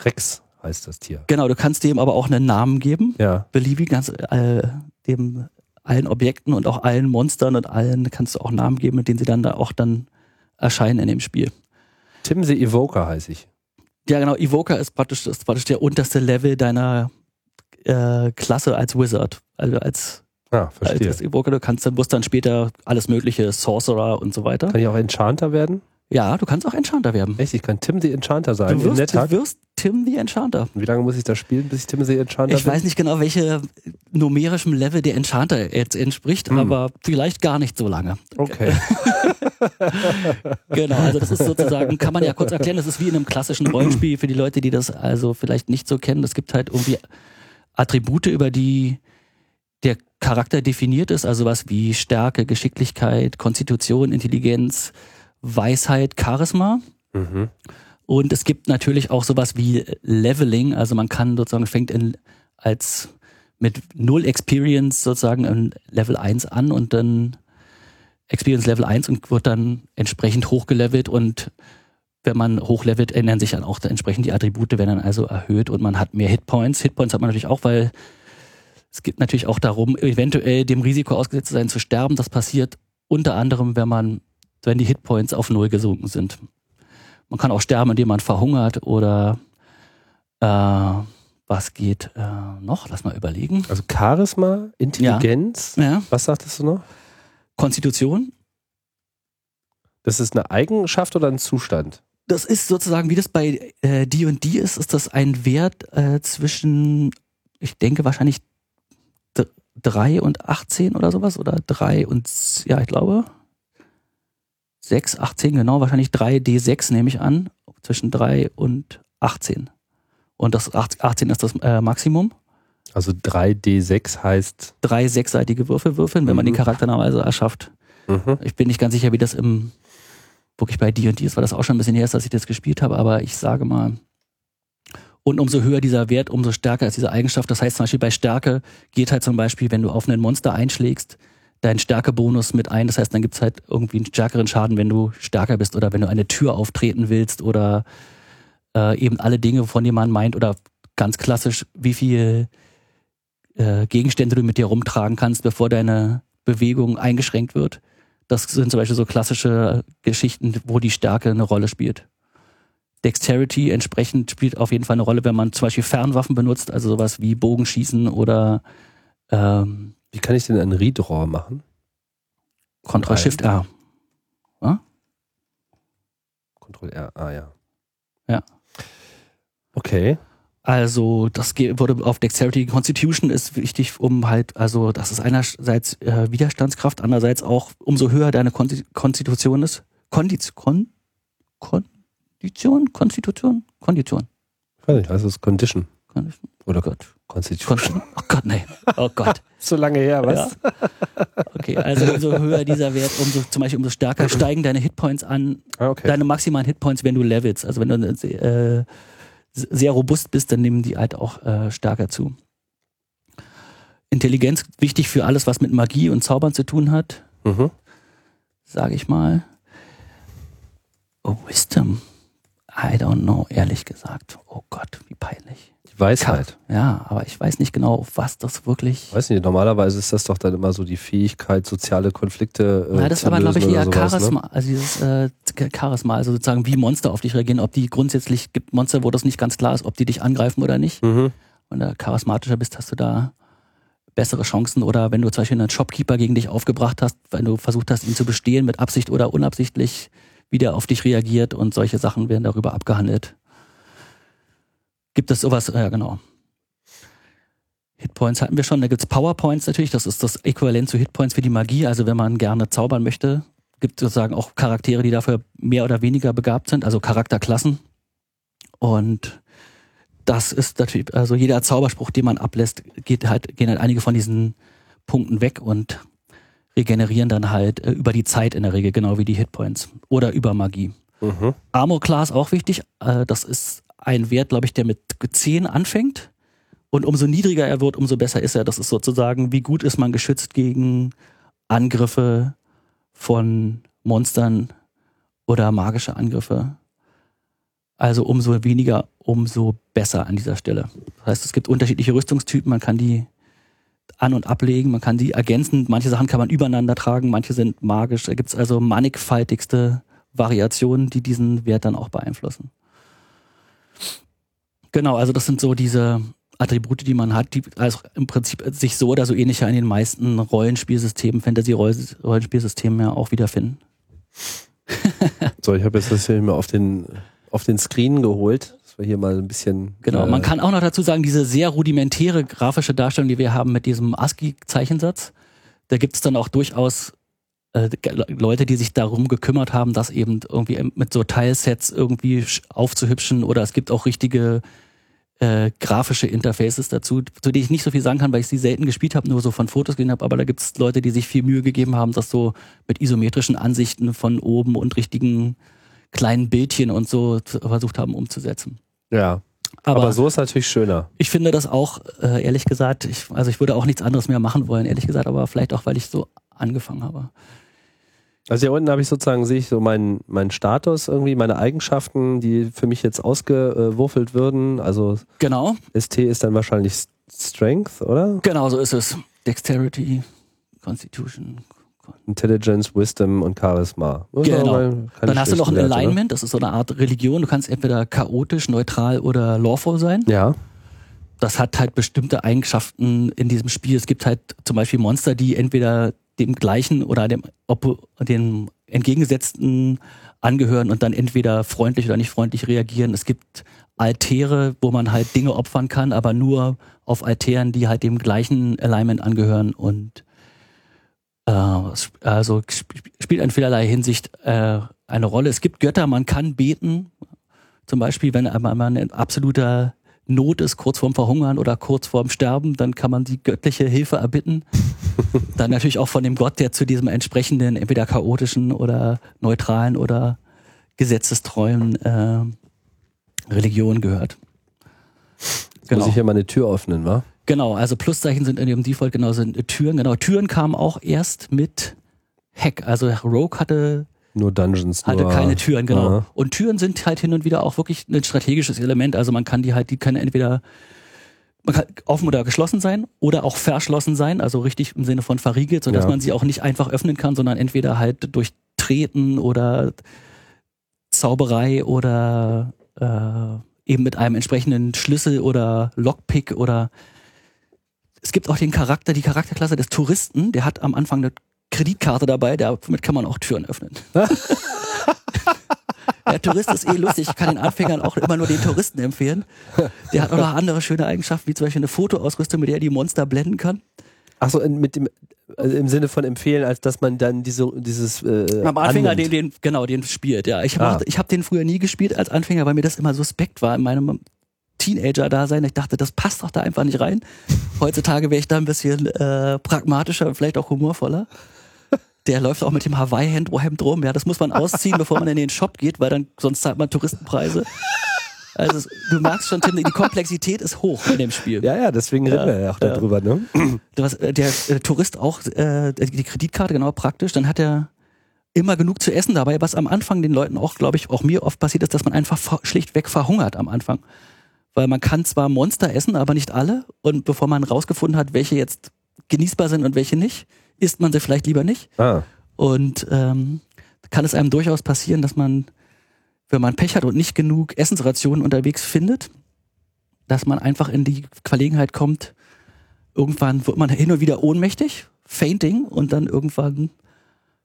Rex heißt das Tier. Genau, du kannst dem aber auch einen Namen geben. Ja. beliebig ganz äh, dem allen Objekten und auch allen Monstern und allen kannst du auch Namen geben, mit denen sie dann da auch dann erscheinen in dem Spiel. Tim the Evoker heiße ich. Ja, genau, Evoker ist praktisch, ist praktisch der unterste Level deiner äh, Klasse als Wizard. Also als, Ah, verstehe. als Evoker, du kannst dann musst dann später alles mögliche, Sorcerer und so weiter. Kann ich auch Enchanter werden? Ja, du kannst auch Enchanter werden. Echt? Ich kann Tim the Enchanter sein. Du wirst, du wirst Tim the Enchanter. Wie lange muss ich das spielen, bis ich Tim the Enchanter Ich bin? weiß nicht genau, welche numerischem Level der Enchanter jetzt entspricht, Hm. aber vielleicht gar nicht so lange. Okay. Genau, also das ist sozusagen, kann man ja kurz erklären, das ist wie in einem klassischen Rollenspiel für die Leute, die das also vielleicht nicht so kennen. Es gibt halt irgendwie Attribute, über die der Charakter definiert ist, also was wie Stärke, Geschicklichkeit, Konstitution, Intelligenz, Weisheit, Charisma. Mhm. Und es gibt natürlich auch sowas wie Leveling, also man kann sozusagen fängt in, als mit null Experience sozusagen in Level 1 an und dann Experience Level 1 und wird dann entsprechend hochgelevelt und wenn man hochlevelt, ändern sich dann auch entsprechend die Attribute, werden dann also erhöht und man hat mehr Hitpoints. Hitpoints hat man natürlich auch, weil es geht natürlich auch darum, eventuell dem Risiko ausgesetzt zu sein, zu sterben. Das passiert unter anderem, wenn man, wenn die Hitpoints auf Null gesunken sind. Man kann auch sterben, indem man verhungert oder äh, was geht äh, noch? Lass mal überlegen. Also Charisma, Intelligenz. Ja. Was sagtest du noch? Konstitution. Das ist eine Eigenschaft oder ein Zustand? Das ist sozusagen, wie das bei äh, die und die ist, ist das ein Wert äh, zwischen, ich denke wahrscheinlich d- 3 und 18 oder sowas oder 3 und, ja, ich glaube 6, 18, genau, wahrscheinlich 3 D6 nehme ich an, zwischen 3 und 18. Und das 8 18 ist das äh, Maximum. Also 3D6 heißt. Drei sechsseitige Würfel würfeln, wenn man Mhm. den Charakternamen also erschafft. Mhm. Ich bin nicht ganz sicher, wie das im wirklich bei D&D ist, weil das auch schon ein bisschen her ist, dass ich das gespielt habe, aber ich sage mal Und umso höher dieser Wert, umso stärker ist diese Eigenschaft. Das heißt zum Beispiel bei Stärke geht halt zum Beispiel, wenn du auf einen Monster einschlägst, dein Stärkebonus mit ein. Das heißt, dann gibt's halt irgendwie einen stärkeren Schaden, wenn du stärker bist oder wenn du eine Tür auftreten willst oder äh, eben alle Dinge, von denen man meint oder ganz klassisch, wie viel äh, Gegenstände du mit dir rumtragen kannst, bevor deine Bewegung eingeschränkt wird. Das sind zum Beispiel so klassische Geschichten, wo die Stärke eine Rolle spielt. Dexterity entsprechend spielt auf jeden Fall eine Rolle, wenn man zum Beispiel Fernwaffen benutzt, also sowas wie Bogenschießen oder ähm, Wie kann ich denn einen Redraw machen? Control Shift R. Ctrl R, ah ja. Ja. Okay. Also das wurde auf Dexterity Constitution ist wichtig, um halt, also das ist einerseits äh, Widerstandskraft, andererseits auch, umso höher deine Konsti Konstitution ist. Kondiz Kon Kondition? Konstitution? Kondition. Ich weiß nicht, heißt es Condition Kondition. oder Gott. Constitution. Kon oh Gott, nee. Oh Gott. So lange her, Ja. Okay, also umso höher dieser Wert, umso zum Beispiel umso stärker steigen deine Hitpoints an, Ah, okay. deine maximalen Hitpoints, wenn du levelst. Also wenn du äh, sehr robust bist, dann nehmen die halt auch äh, stärker zu. Intelligenz wichtig für alles, was mit Magie und Zaubern zu tun hat, Mhm. sage ich mal. Oh, Wisdom. I don't know, ehrlich gesagt. Oh Gott, wie peinlich. Die Weisheit. Ja, aber ich weiß nicht genau, was das wirklich. Weiß nicht, normalerweise ist das doch dann immer so die Fähigkeit, soziale Konflikte äh, Ja, das ist aber, glaube ich, eher sowas, Charisma, also dieses äh, Charisma, also sozusagen wie Monster auf dich reagieren, ob die grundsätzlich gibt Monster, wo das nicht ganz klar ist, ob die dich angreifen oder nicht. Ne? Mhm. Wenn du charismatischer bist, hast du da bessere Chancen. Oder wenn du zum Beispiel einen Shopkeeper gegen dich aufgebracht hast, wenn du versucht hast, ihn zu bestehlen mit Absicht oder unabsichtlich, wie der auf dich reagiert und solche Sachen werden darüber abgehandelt. Gibt es sowas? Ja, genau. Hitpoints hatten wir schon. Da gibt's Powerpoints natürlich. Das ist das Äquivalent zu Hitpoints für die Magie. Also wenn man gerne zaubern möchte, gibt es sozusagen auch Charaktere, die dafür mehr oder weniger begabt sind, also Charakterklassen. Und das ist natürlich, also jeder Zauberspruch, den man ablässt, geht halt, gehen halt einige von diesen Punkten weg und regenerieren dann halt äh, über die Zeit in der Regel, genau wie die Hitpoints. Oder über Magie. Mhm. Armor Class auch wichtig. Äh, das ist ein Wert, glaube ich, der mit 10 anfängt. Und umso niedriger er wird, umso besser ist er. Das ist sozusagen, wie gut ist man geschützt gegen Angriffe von Monstern oder magische Angriffe. Also umso weniger, umso besser an dieser Stelle. Das heißt, es gibt unterschiedliche Rüstungstypen, man kann die an- und ablegen, man kann die ergänzen. Manche Sachen kann man übereinander tragen, manche sind magisch. Da gibt es also mannigfaltigste Variationen, die diesen Wert dann auch beeinflussen. Genau, also das sind so diese Attribute, die man hat, die also im Prinzip sich so oder so ähnlich in den meisten Rollenspielsystemen, Fantasy-Rollenspielsystemen ja auch wiederfinden. So, ich habe jetzt das hier mal auf den, auf den Screen geholt, wir hier mal ein bisschen. Genau, äh, man kann auch noch dazu sagen, diese sehr rudimentäre grafische Darstellung, die wir haben mit diesem ASCII-Zeichensatz, da gibt es dann auch durchaus äh, Leute, die sich darum gekümmert haben, das eben irgendwie mit so Teilsets irgendwie sch- aufzuhübschen oder es gibt auch richtige äh, grafische Interfaces dazu, zu denen ich nicht so viel sagen kann, weil ich sie selten gespielt habe, nur so von Fotos gesehen habe, aber da gibt es Leute, die sich viel Mühe gegeben haben, das so mit isometrischen Ansichten von oben und richtigen kleinen Bildchen und so versucht haben umzusetzen. Ja, aber, so ist natürlich schöner. Ich finde das auch, äh, ehrlich gesagt, ich, also ich würde auch nichts anderes mehr machen wollen, ehrlich gesagt, aber vielleicht auch, weil ich so angefangen habe. Also hier unten habe ich sozusagen, sehe ich so meinen, meinen Status irgendwie, meine Eigenschaften, die für mich jetzt ausgewürfelt würden. Also Genau, ST ist dann wahrscheinlich Strength, oder? genau so ist es. Dexterity, Constitution. Intelligence, Wisdom und Charisma. Das Genau. Dann hast du noch ein Werte, ne? Alignment, das ist so eine Art Religion. Du kannst entweder chaotisch, neutral oder lawful sein. Ja. das hat halt bestimmte Eigenschaften in diesem Spiel. Es gibt halt zum Beispiel Monster, die entweder dem gleichen oder dem, oppo- dem entgegengesetzten angehören und dann entweder freundlich oder nicht freundlich reagieren. Es gibt Altäre, wo man halt Dinge opfern kann, aber nur auf Altären, die halt dem gleichen Alignment angehören und also sp- spielt in vielerlei Hinsicht äh, eine Rolle. Es gibt Götter, man kann beten, zum Beispiel, wenn man in absoluter Not ist, kurz vorm Verhungern oder kurz vorm Sterben, dann kann man die göttliche Hilfe erbitten. dann natürlich auch von dem Gott, der zu diesem entsprechenden, entweder chaotischen oder neutralen oder gesetzestreuen äh, Religion gehört. Genau. Muss ich ja mal eine Tür öffnen, wa? Genau, also Pluszeichen sind in dem Default genau sind äh, Türen. Genau, Türen kamen auch erst mit Hack. Also Rogue hatte Nur Dungeons. hatte nur, keine Türen, genau. Aha. Und Türen sind halt hin und wieder auch wirklich ein strategisches Element. Also man kann die halt, die können entweder man kann offen oder geschlossen sein oder auch verschlossen sein, also richtig im Sinne von verriegelt, sodass Ja. man sie auch nicht einfach öffnen kann, sondern entweder halt durch Treten oder Zauberei oder äh, eben mit einem entsprechenden Schlüssel oder Lockpick oder es gibt auch den Charakter, die Charakterklasse des Touristen, der hat am Anfang eine Kreditkarte dabei, damit kann man auch Türen öffnen. Der Tourist ist eh lustig. Ich kann den Anfängern auch immer nur den Touristen empfehlen. Der hat auch noch andere schöne Eigenschaften, wie zum Beispiel eine Fotoausrüstung, mit der er die Monster blenden kann. Ach so, in- mit dem, also im Sinne von empfehlen, als dass man dann diese, dieses. Äh, Am Anfänger den, annimmt. den, genau, den spielt, ja. Ich Ah. habe ich hab den früher nie gespielt als Anfänger, weil mir das immer suspekt war in meinem Teenager-Dasein. Ich dachte, das passt doch da einfach nicht rein. Heutzutage wäre ich da ein bisschen äh, pragmatischer und vielleicht auch humorvoller. Der läuft auch mit dem Hawaii-Hemd rum. Ja, das muss man ausziehen, bevor man in den Shop geht, weil dann sonst zahlt man Touristenpreise. Also du merkst schon, Tim, die Komplexität ist hoch in dem Spiel. Ja, ja, deswegen reden wir ja auch ja. darüber, ne? Äh, der äh, Tourist auch äh, die Kreditkarte genau praktisch, dann hat er immer genug zu essen dabei, was am Anfang den Leuten auch, glaube ich, auch mir oft passiert ist, dass man einfach schlichtweg verhungert am Anfang. Weil man kann zwar Monster essen, aber nicht alle. Und bevor man rausgefunden hat, welche jetzt genießbar sind und welche nicht, isst man sie vielleicht lieber nicht. Ah, Und ähm, kann es einem durchaus passieren, dass man, wenn man Pech hat und nicht genug Essensrationen unterwegs findet, dass man einfach in die Verlegenheit kommt, irgendwann wird man hin und wieder ohnmächtig, fainting, und dann irgendwann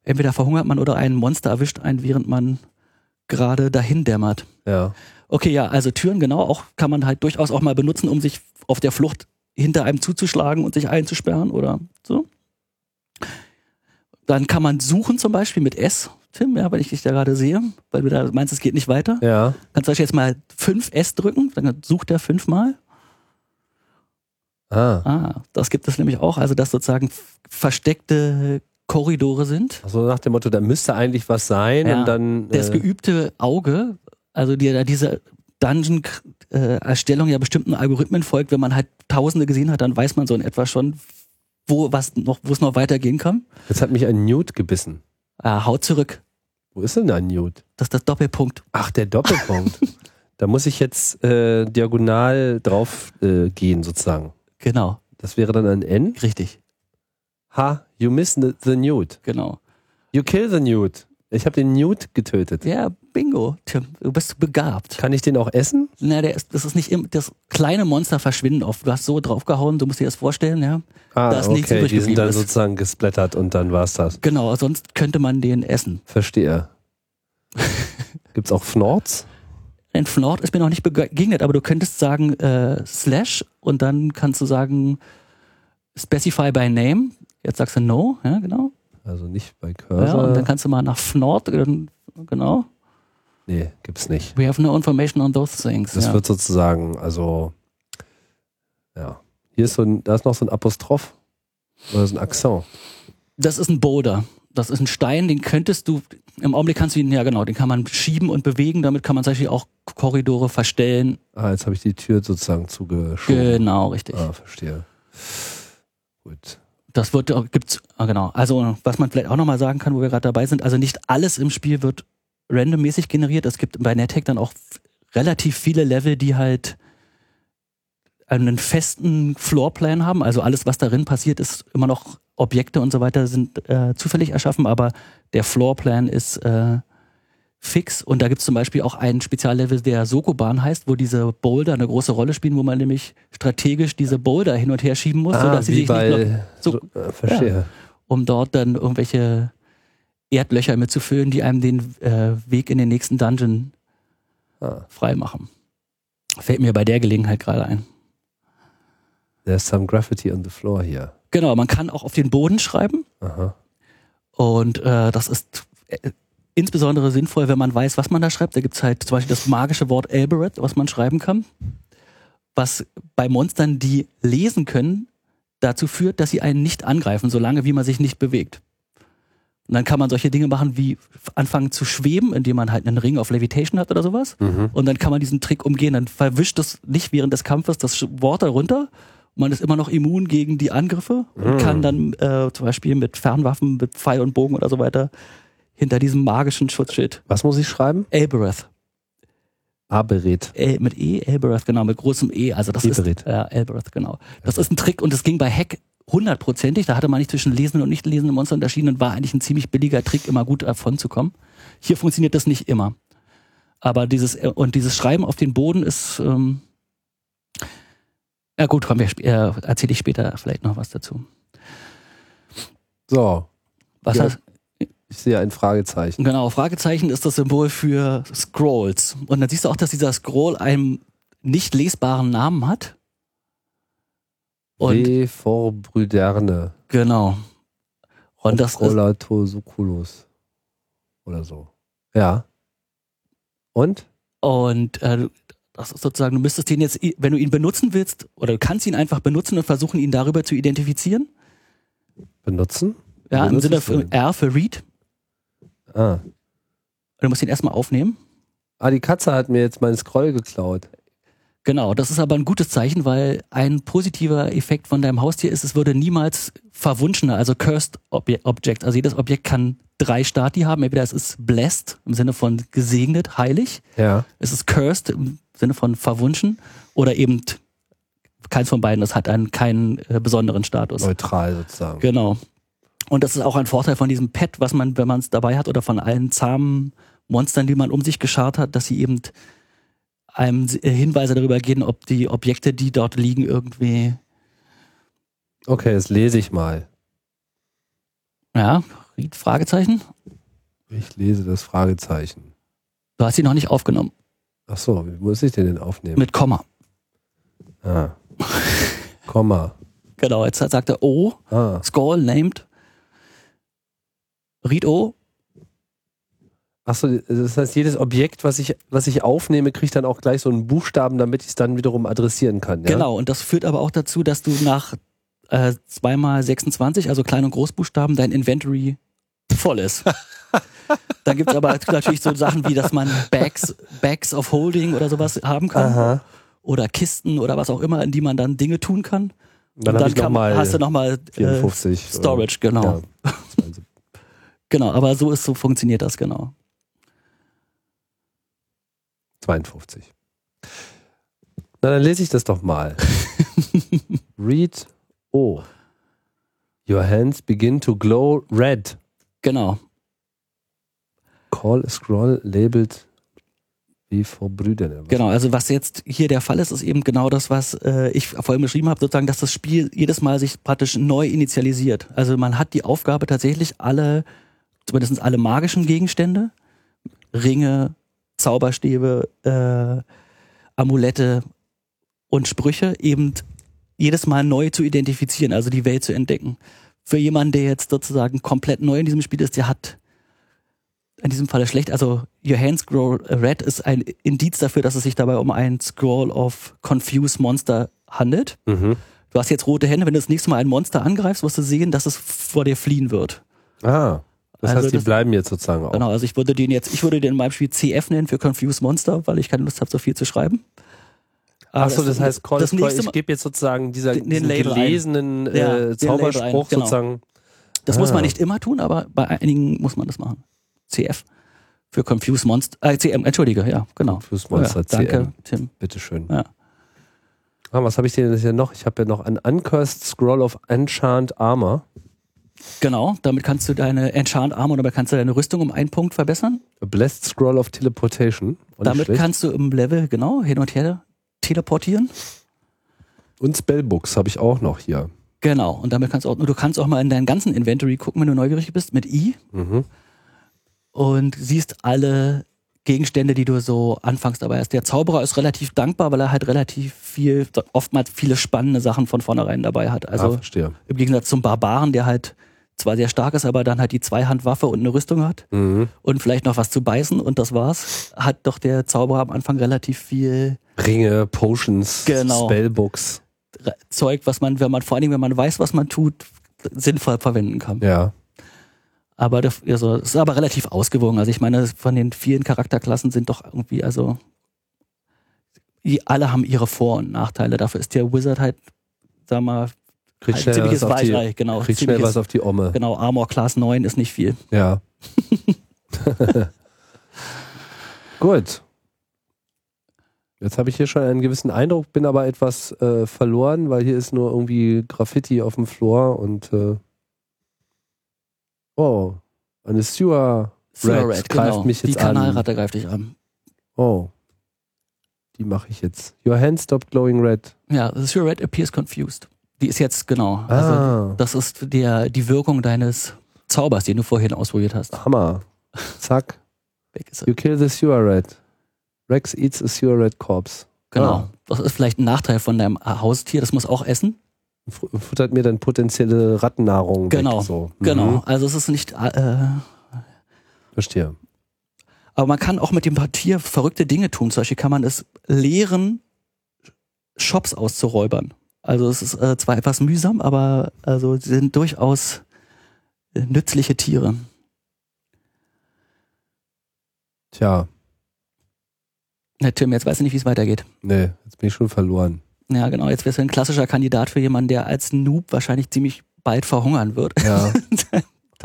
entweder verhungert man oder ein Monster erwischt einen, während man gerade dahin dämmert. ja. Okay, ja, also Türen genau, auch kann man halt durchaus auch mal benutzen, um sich auf der Flucht hinter einem zuzuschlagen und sich einzusperren oder so. Dann kann man suchen zum Beispiel mit S, Tim, ja, wenn ich dich da gerade sehe, weil du da meinst, es geht nicht weiter. Ja. Kannst du jetzt mal 5S drücken, dann sucht er fünfmal. Ah. Ah, das gibt es nämlich auch, also dass sozusagen versteckte Korridore sind. So nach dem Motto, da müsste eigentlich was sein Ja, und dann. Das äh, geübte Auge, also die, diese Dungeon-Erstellung ja bestimmten Algorithmen folgt, wenn man halt Tausende gesehen hat, dann weiß man so in etwa schon, wo was noch, wo es noch weitergehen kann. jetzt hat mich ein Newt gebissen. Ah, haut zurück. Wo ist denn ein Newt? Das ist das Doppelpunkt. Ach, der Doppelpunkt. da muss ich jetzt äh, diagonal drauf äh, gehen, sozusagen. Genau, Das wäre dann ein N. richtig, Ha, you miss the, the Newt. genau. You kill the Newt. Ich habe den Newt getötet. Ja, bingo, Tim, du bist begabt. Kann ich den auch essen? Na, der ist, das ist nicht im, das kleine Monster verschwinden oft. Du hast so draufgehauen, du musst dir das vorstellen, ja. Ah, Da ist nichts okay, übrig die sind dann Das- sozusagen gesplattert und dann war's das. Genau, sonst könnte man den essen. Verstehe. Gibt's auch Fnords? Ein Fnord ist mir noch nicht begegnet, aber du könntest sagen äh, slash und dann kannst du sagen specify by name. Jetzt sagst du no, ja, genau. Also nicht bei Ja, Cursor. und dann kannst du mal nach Fnord, äh, genau. nee, gibt's nicht. We have no information on those things. Das ja. wird sozusagen, also, ja. Hier ist so ein, da ist noch so ein Apostroph. Oder so ein Akzent. das ist ein Boulder. Das ist ein Stein, den könntest du, im Augenblick kannst du ihn, ja genau, den kann man schieben und bewegen, damit kann man zum Beispiel auch Korridore verstellen. Ah, jetzt habe ich die Tür sozusagen zugeschoben. Genau, richtig. Ah, verstehe. Gut. Das wird, gibt's, ah, genau. Also, was man vielleicht auch nochmal sagen kann, wo wir gerade dabei sind, also nicht alles im Spiel wird randommäßig generiert. Es gibt bei NetHack dann auch relativ viele Level, die halt einen festen Floorplan haben. Also alles, was darin passiert, ist immer noch Objekte und so weiter sind äh, zufällig erschaffen, aber der Floorplan ist äh, fix. Und da gibt es zum Beispiel auch ein Speziallevel, der Sokoban heißt, wo diese Boulder eine große Rolle spielen, wo man nämlich strategisch diese Boulder hin und her schieben muss, ah, sodass sie sich nicht noch bei, so- äh, verstehe. um dort dann irgendwelche Erdlöcher mitzufüllen, die einem den äh, Weg in den nächsten Dungeon Ah. freimachen. Fällt mir bei der Gelegenheit gerade ein. There's some graffiti on the floor here. Genau, man kann auch auf den Boden schreiben Aha. und äh, das ist äh, insbesondere sinnvoll, wenn man weiß, was man da schreibt. Da gibt's halt zum Beispiel das magische Wort Elbereth, was man schreiben kann, was bei Monstern, die lesen können, dazu führt, dass sie einen nicht angreifen, solange wie man sich nicht bewegt. Und dann kann man solche Dinge machen wie anfangen zu schweben, indem man halt einen Ring of Levitation hat oder sowas. Mhm. Und dann kann man diesen Trick umgehen. Dann verwischt es nicht während des Kampfes das Wort darunter. Man ist immer noch immun gegen die Angriffe und Mhm. kann dann äh, zum Beispiel mit Fernwaffen, mit Pfeil und Bogen oder so weiter hinter diesem magischen Schutzschild. Was muss ich schreiben? Elbereth. Aberät. El, mit E, Elbereth, genau, mit großem E. Also das Elbereth. ist ja, Elbereth, genau. Das ist ein Trick und das ging bei Hack hundertprozentig. Da hatte man nicht zwischen lesenden und nicht lesenden Monstern unterschieden und war eigentlich ein ziemlich billiger Trick, immer gut davon zu kommen. Hier funktioniert das nicht immer. Aber dieses äh, und dieses Schreiben auf den Boden ist ähm, ja gut, wir äh, erzähle ich später vielleicht noch was dazu. So, Was Ja. heißt, ich sehe ein Fragezeichen. Genau, Fragezeichen ist das Symbol für Scrolls. Und dann siehst du auch, dass dieser Scroll einen nicht lesbaren Namen hat. Und W. Vorbrüderne. genau. Und das ist. Oder so. Ja. Und? und äh, das ist sozusagen, du müsstest den jetzt, wenn du ihn benutzen willst, oder du kannst ihn einfach benutzen und versuchen, ihn darüber zu identifizieren. Benutzen? Ja, im benutzt Sinne es von? R für Read. Ah. Du musst ihn erstmal aufnehmen. ah, die Katze hat mir jetzt meinen Scroll geklaut. Genau, das ist aber ein gutes Zeichen, weil ein positiver Effekt von deinem Haustier ist, es würde niemals verwunschener, also cursed Obje Object. Also jedes Objekt kann drei Stati haben. Entweder es ist blessed im Sinne von gesegnet, heilig. Ja. Es ist cursed im Sinne von verwunschen. Oder eben keins von beiden. Das hat einen keinen äh, besonderen Status. Neutral sozusagen. Genau. Und das ist auch ein Vorteil von diesem Pet, was man, wenn man es dabei hat, oder von allen zahmen Monstern, die man um sich geschart hat, dass sie eben einem äh, Hinweise darüber geben, ob die Objekte, die dort liegen, irgendwie, Okay, jetzt lese ich mal. ja, Ried, Fragezeichen. Ich lese das Fragezeichen. Du hast sie noch nicht aufgenommen. Ach so, wie muss ich den denn aufnehmen? Mit Komma. ah. Komma. Genau, jetzt sagt er O, Ah. Skull named. Read O. Achso, das heißt, jedes Objekt, was ich, was ich aufnehme, kriegt dann auch gleich so einen Buchstaben, damit ich es dann wiederum adressieren kann. Ja? Genau, und das führt aber auch dazu, dass du nach äh, zweimal 26, also Klein- und Großbuchstaben, dein Inventory voll ist. Dann gibt's aber natürlich so Sachen wie, dass man Bags, Bags of Holding oder sowas haben kann. Aha. Oder Kisten oder was auch immer, in die man dann Dinge tun kann. Dann, und ich kann, hast du nochmal äh, 54. Storage, genau. Ja, 72. Genau, aber so ist so funktioniert das, genau. 52. Na, dann lese ich das doch mal. Read O. Your hands begin to glow red. Genau. Call a scroll labeled wie vor Brüdern. Genau, also was jetzt hier der Fall ist, ist eben genau das, was äh, ich vorhin beschrieben habe, sozusagen, dass das Spiel jedes Mal sich praktisch neu initialisiert. Also man hat die Aufgabe tatsächlich alle, zumindest alle magischen Gegenstände, Ringe, Zauberstäbe, äh, Amulette und Sprüche eben jedes Mal neu zu identifizieren, also die Welt zu entdecken. Für jemanden, der jetzt sozusagen komplett neu in diesem Spiel ist, der hat in diesem Falle schlecht. Also Your Hand Scroll Red ist ein Indiz dafür, dass es sich dabei um ein Scroll of Confused Monster handelt. Mhm. Du hast jetzt rote Hände, wenn du das nächste Mal ein Monster angreifst, wirst du sehen, dass es vor dir fliehen wird. Ah, das Also heißt, die das- bleiben jetzt sozusagen auch. Genau, also ich würde den jetzt, ich würde den in meinem Spiel CF nennen für Confused Monster, weil ich keine Lust habe, so viel zu schreiben. Achso, das heißt, Call das nächste ich gebe jetzt sozusagen dieser, Den- diesen Label ein. gelesenen Ja, äh, Label ein, Zauberspruch genau. sozusagen. das muss man Ah. nicht immer tun, aber bei einigen muss man das machen. CF für Confused Monster, äh, CM, entschuldige, ja, genau. Confused Monster, ja, danke, CM. Tim. Bitteschön. Ja. Ah, was habe ich denn hier noch? Ich habe ja noch ein Uncursed Scroll of Enchant Armor. Genau, damit kannst du deine Enchant Armor, damit kannst du deine Rüstung um einen Punkt verbessern. A Blessed Scroll of Teleportation. Damit schlecht. kannst du im Level, genau, hin und her teleportieren. Und Spellbooks habe ich auch noch hier. Genau, und damit kannst du auch, du kannst auch mal in deinen ganzen Inventory gucken, wenn du neugierig bist, mit I Mhm. und siehst alle Gegenstände, die du so anfangs dabei hast. Der Zauberer ist relativ dankbar, weil er halt relativ viel, oftmals viele spannende Sachen von vornherein dabei hat. ah, Also verstehe. im Gegensatz zum Barbaren, der halt zwar sehr stark ist, aber dann halt die Zweihandwaffe und eine Rüstung hat Mhm. und vielleicht noch was zu beißen und das war's, hat doch der Zauberer am Anfang relativ viel Ringe, Potions, Genau. Spellbooks. Zeug, was man, wenn man, vor allen Dingen, wenn man weiß, was man tut, sinnvoll verwenden kann. Ja. Aber das, also, es ist aber relativ ausgewogen. Also ich meine, von den vielen Charakterklassen sind doch irgendwie, also die alle haben ihre Vor- und Nachteile. Dafür ist der Wizard halt, sag mal, Kriegt halt schnell, ziemliches Weichei, genau. kriegt schnell ziemliches- was auf die Omme. Genau, Armor Class 9 ist nicht viel. Ja. Gut. Jetzt habe ich hier schon einen gewissen Eindruck, bin aber etwas äh, verloren, weil hier ist nur irgendwie Graffiti auf dem Floor und äh, oh, eine Sewer Rat Rat, greift genau. mich jetzt Die an. Kanalratte greift dich an. Oh. Die mache ich jetzt. Your hand stopped glowing red. Ja, the Sewer Rat appears confused. Die ist jetzt, genau. Also, Ah, das ist der, die Wirkung deines Zaubers, den du vorhin ausprobiert hast. Hammer. Zack. Weg ist er. You kill the sewer rat. Rex eats a sewer rat corpse. Genau. Ah. Das ist vielleicht ein Nachteil von deinem Haustier, das muss auch essen. Fu- Futtert mir dann potenzielle Rattennahrung. Genau, Weg, so. Genau. Mhm. Also es ist nicht, äh, Verstehe. aber man kann auch mit dem Tier verrückte Dinge tun. Zum Beispiel kann man es lehren, Shops auszuräubern. Also es ist äh, zwar etwas mühsam, aber also sie sind durchaus äh, nützliche Tiere. Tja, Na, Tim, jetzt weiß ich nicht, wie es weitergeht. nee, jetzt bin ich schon verloren. Ja, genau. Jetzt wärst du ein klassischer Kandidat für jemanden, der als Noob wahrscheinlich ziemlich bald verhungern wird. Ja.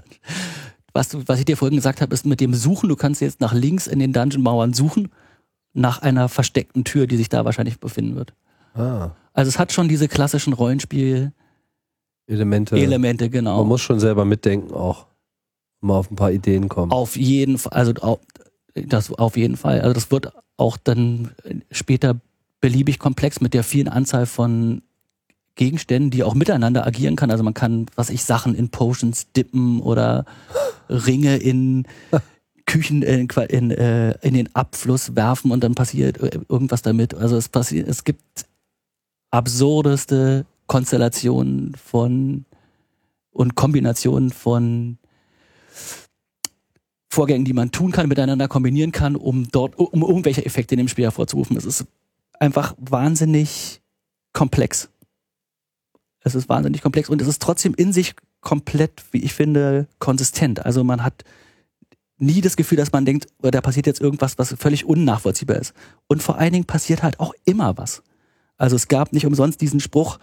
was, du, was ich dir vorhin gesagt habe, ist mit dem Suchen, du kannst jetzt nach links in den Dungeon-Mauern suchen, nach einer versteckten Tür, die sich da wahrscheinlich befinden wird. ah, Also es hat schon diese klassischen Rollenspiel-Elemente, Elemente. genau. Man muss schon selber mitdenken auch. Mal auf ein paar Ideen kommen. Auf jeden Fall, also das auf jeden Fall. Also das wird auch dann später beliebig komplex mit der vielen Anzahl von Gegenständen, die auch miteinander agieren kann. Also man kann, was ich, Sachen in Potions dippen oder Ringe in Küchen in, Qua- in, äh, in den Abfluss werfen und dann passiert äh, irgendwas damit. Also es passiert, es gibt absurdeste Konstellationen von und Kombinationen von Vorgängen, die man tun kann, miteinander kombinieren kann, um dort, um irgendwelche Effekte in dem Spiel hervorzurufen. Es ist einfach wahnsinnig komplex. Es ist wahnsinnig komplex und es ist trotzdem in sich komplett, wie ich finde, konsistent. Also man hat nie das Gefühl, dass man denkt, oh, da passiert jetzt irgendwas, was völlig unnachvollziehbar ist. Und vor allen Dingen passiert halt auch immer was. Also es gab nicht umsonst diesen Spruch,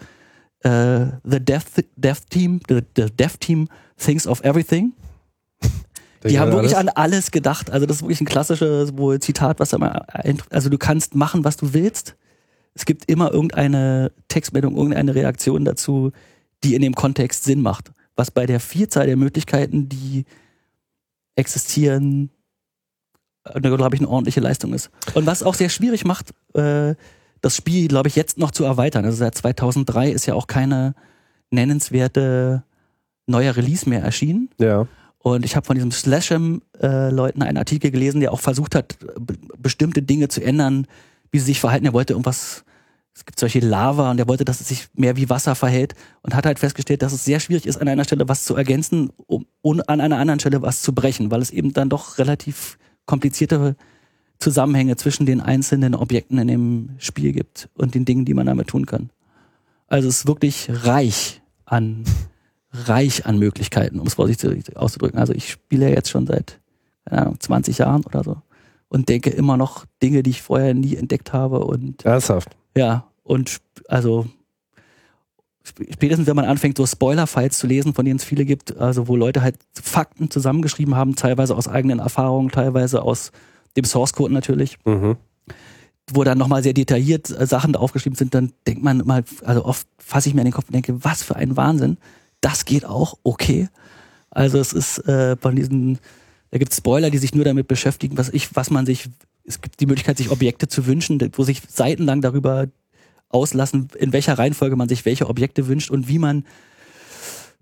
äh, the death, death team, the, the death team thinks of everything. Die haben wirklich an alles gedacht. Also das ist wirklich ein klassisches wohl Zitat, was da mal also du kannst machen, was du willst. Es gibt immer irgendeine Textmeldung, irgendeine Reaktion dazu, die in dem Kontext Sinn macht. Was bei der Vielzahl der Möglichkeiten, die existieren, äh, glaube ich, eine ordentliche Leistung ist. Und was auch sehr schwierig macht, äh, das Spiel, glaube ich, jetzt noch zu erweitern. Also seit 2003 ist ja auch keine nennenswerte neuer Release mehr erschienen. Ja. Und ich habe von diesem Slasham-Leuten einen Artikel gelesen, der auch versucht hat, be bestimmte Dinge zu ändern, wie sie sich verhalten. Er wollte irgendwas, es gibt solche Lava und er wollte, dass es sich mehr wie Wasser verhält und hat halt festgestellt, dass es sehr schwierig ist, an einer Stelle was zu ergänzen um, und an einer anderen Stelle was zu brechen, weil es eben dann doch relativ komplizierte Zusammenhänge zwischen den einzelnen Objekten in dem Spiel gibt und den Dingen, die man damit tun kann. Also es ist wirklich reich an reich an Möglichkeiten, um es vorsichtig auszudrücken. Also ich spiele ja jetzt schon seit, keine Ahnung, 20 Jahren oder so und denke immer noch Dinge, die ich vorher nie entdeckt habe und Ernsthaft. ja, und also sp- spätestens wenn man anfängt, so Spoiler-Files zu lesen, von denen es viele gibt, also wo Leute halt Fakten zusammengeschrieben haben, teilweise aus eigenen Erfahrungen, teilweise aus dem Source-Code natürlich, Mhm. wo dann nochmal sehr detailliert äh, Sachen da aufgeschrieben sind, dann denkt man mal, also oft fasse ich mir an den Kopf und denke, was für ein Wahnsinn. Das geht auch, okay. Also es ist äh, von diesen, da gibt es Spoiler, die sich nur damit beschäftigen, was ich, was man sich, es gibt die Möglichkeit, sich Objekte zu wünschen, wo sich seitenlang darüber auslassen, in welcher Reihenfolge man sich welche Objekte wünscht und wie man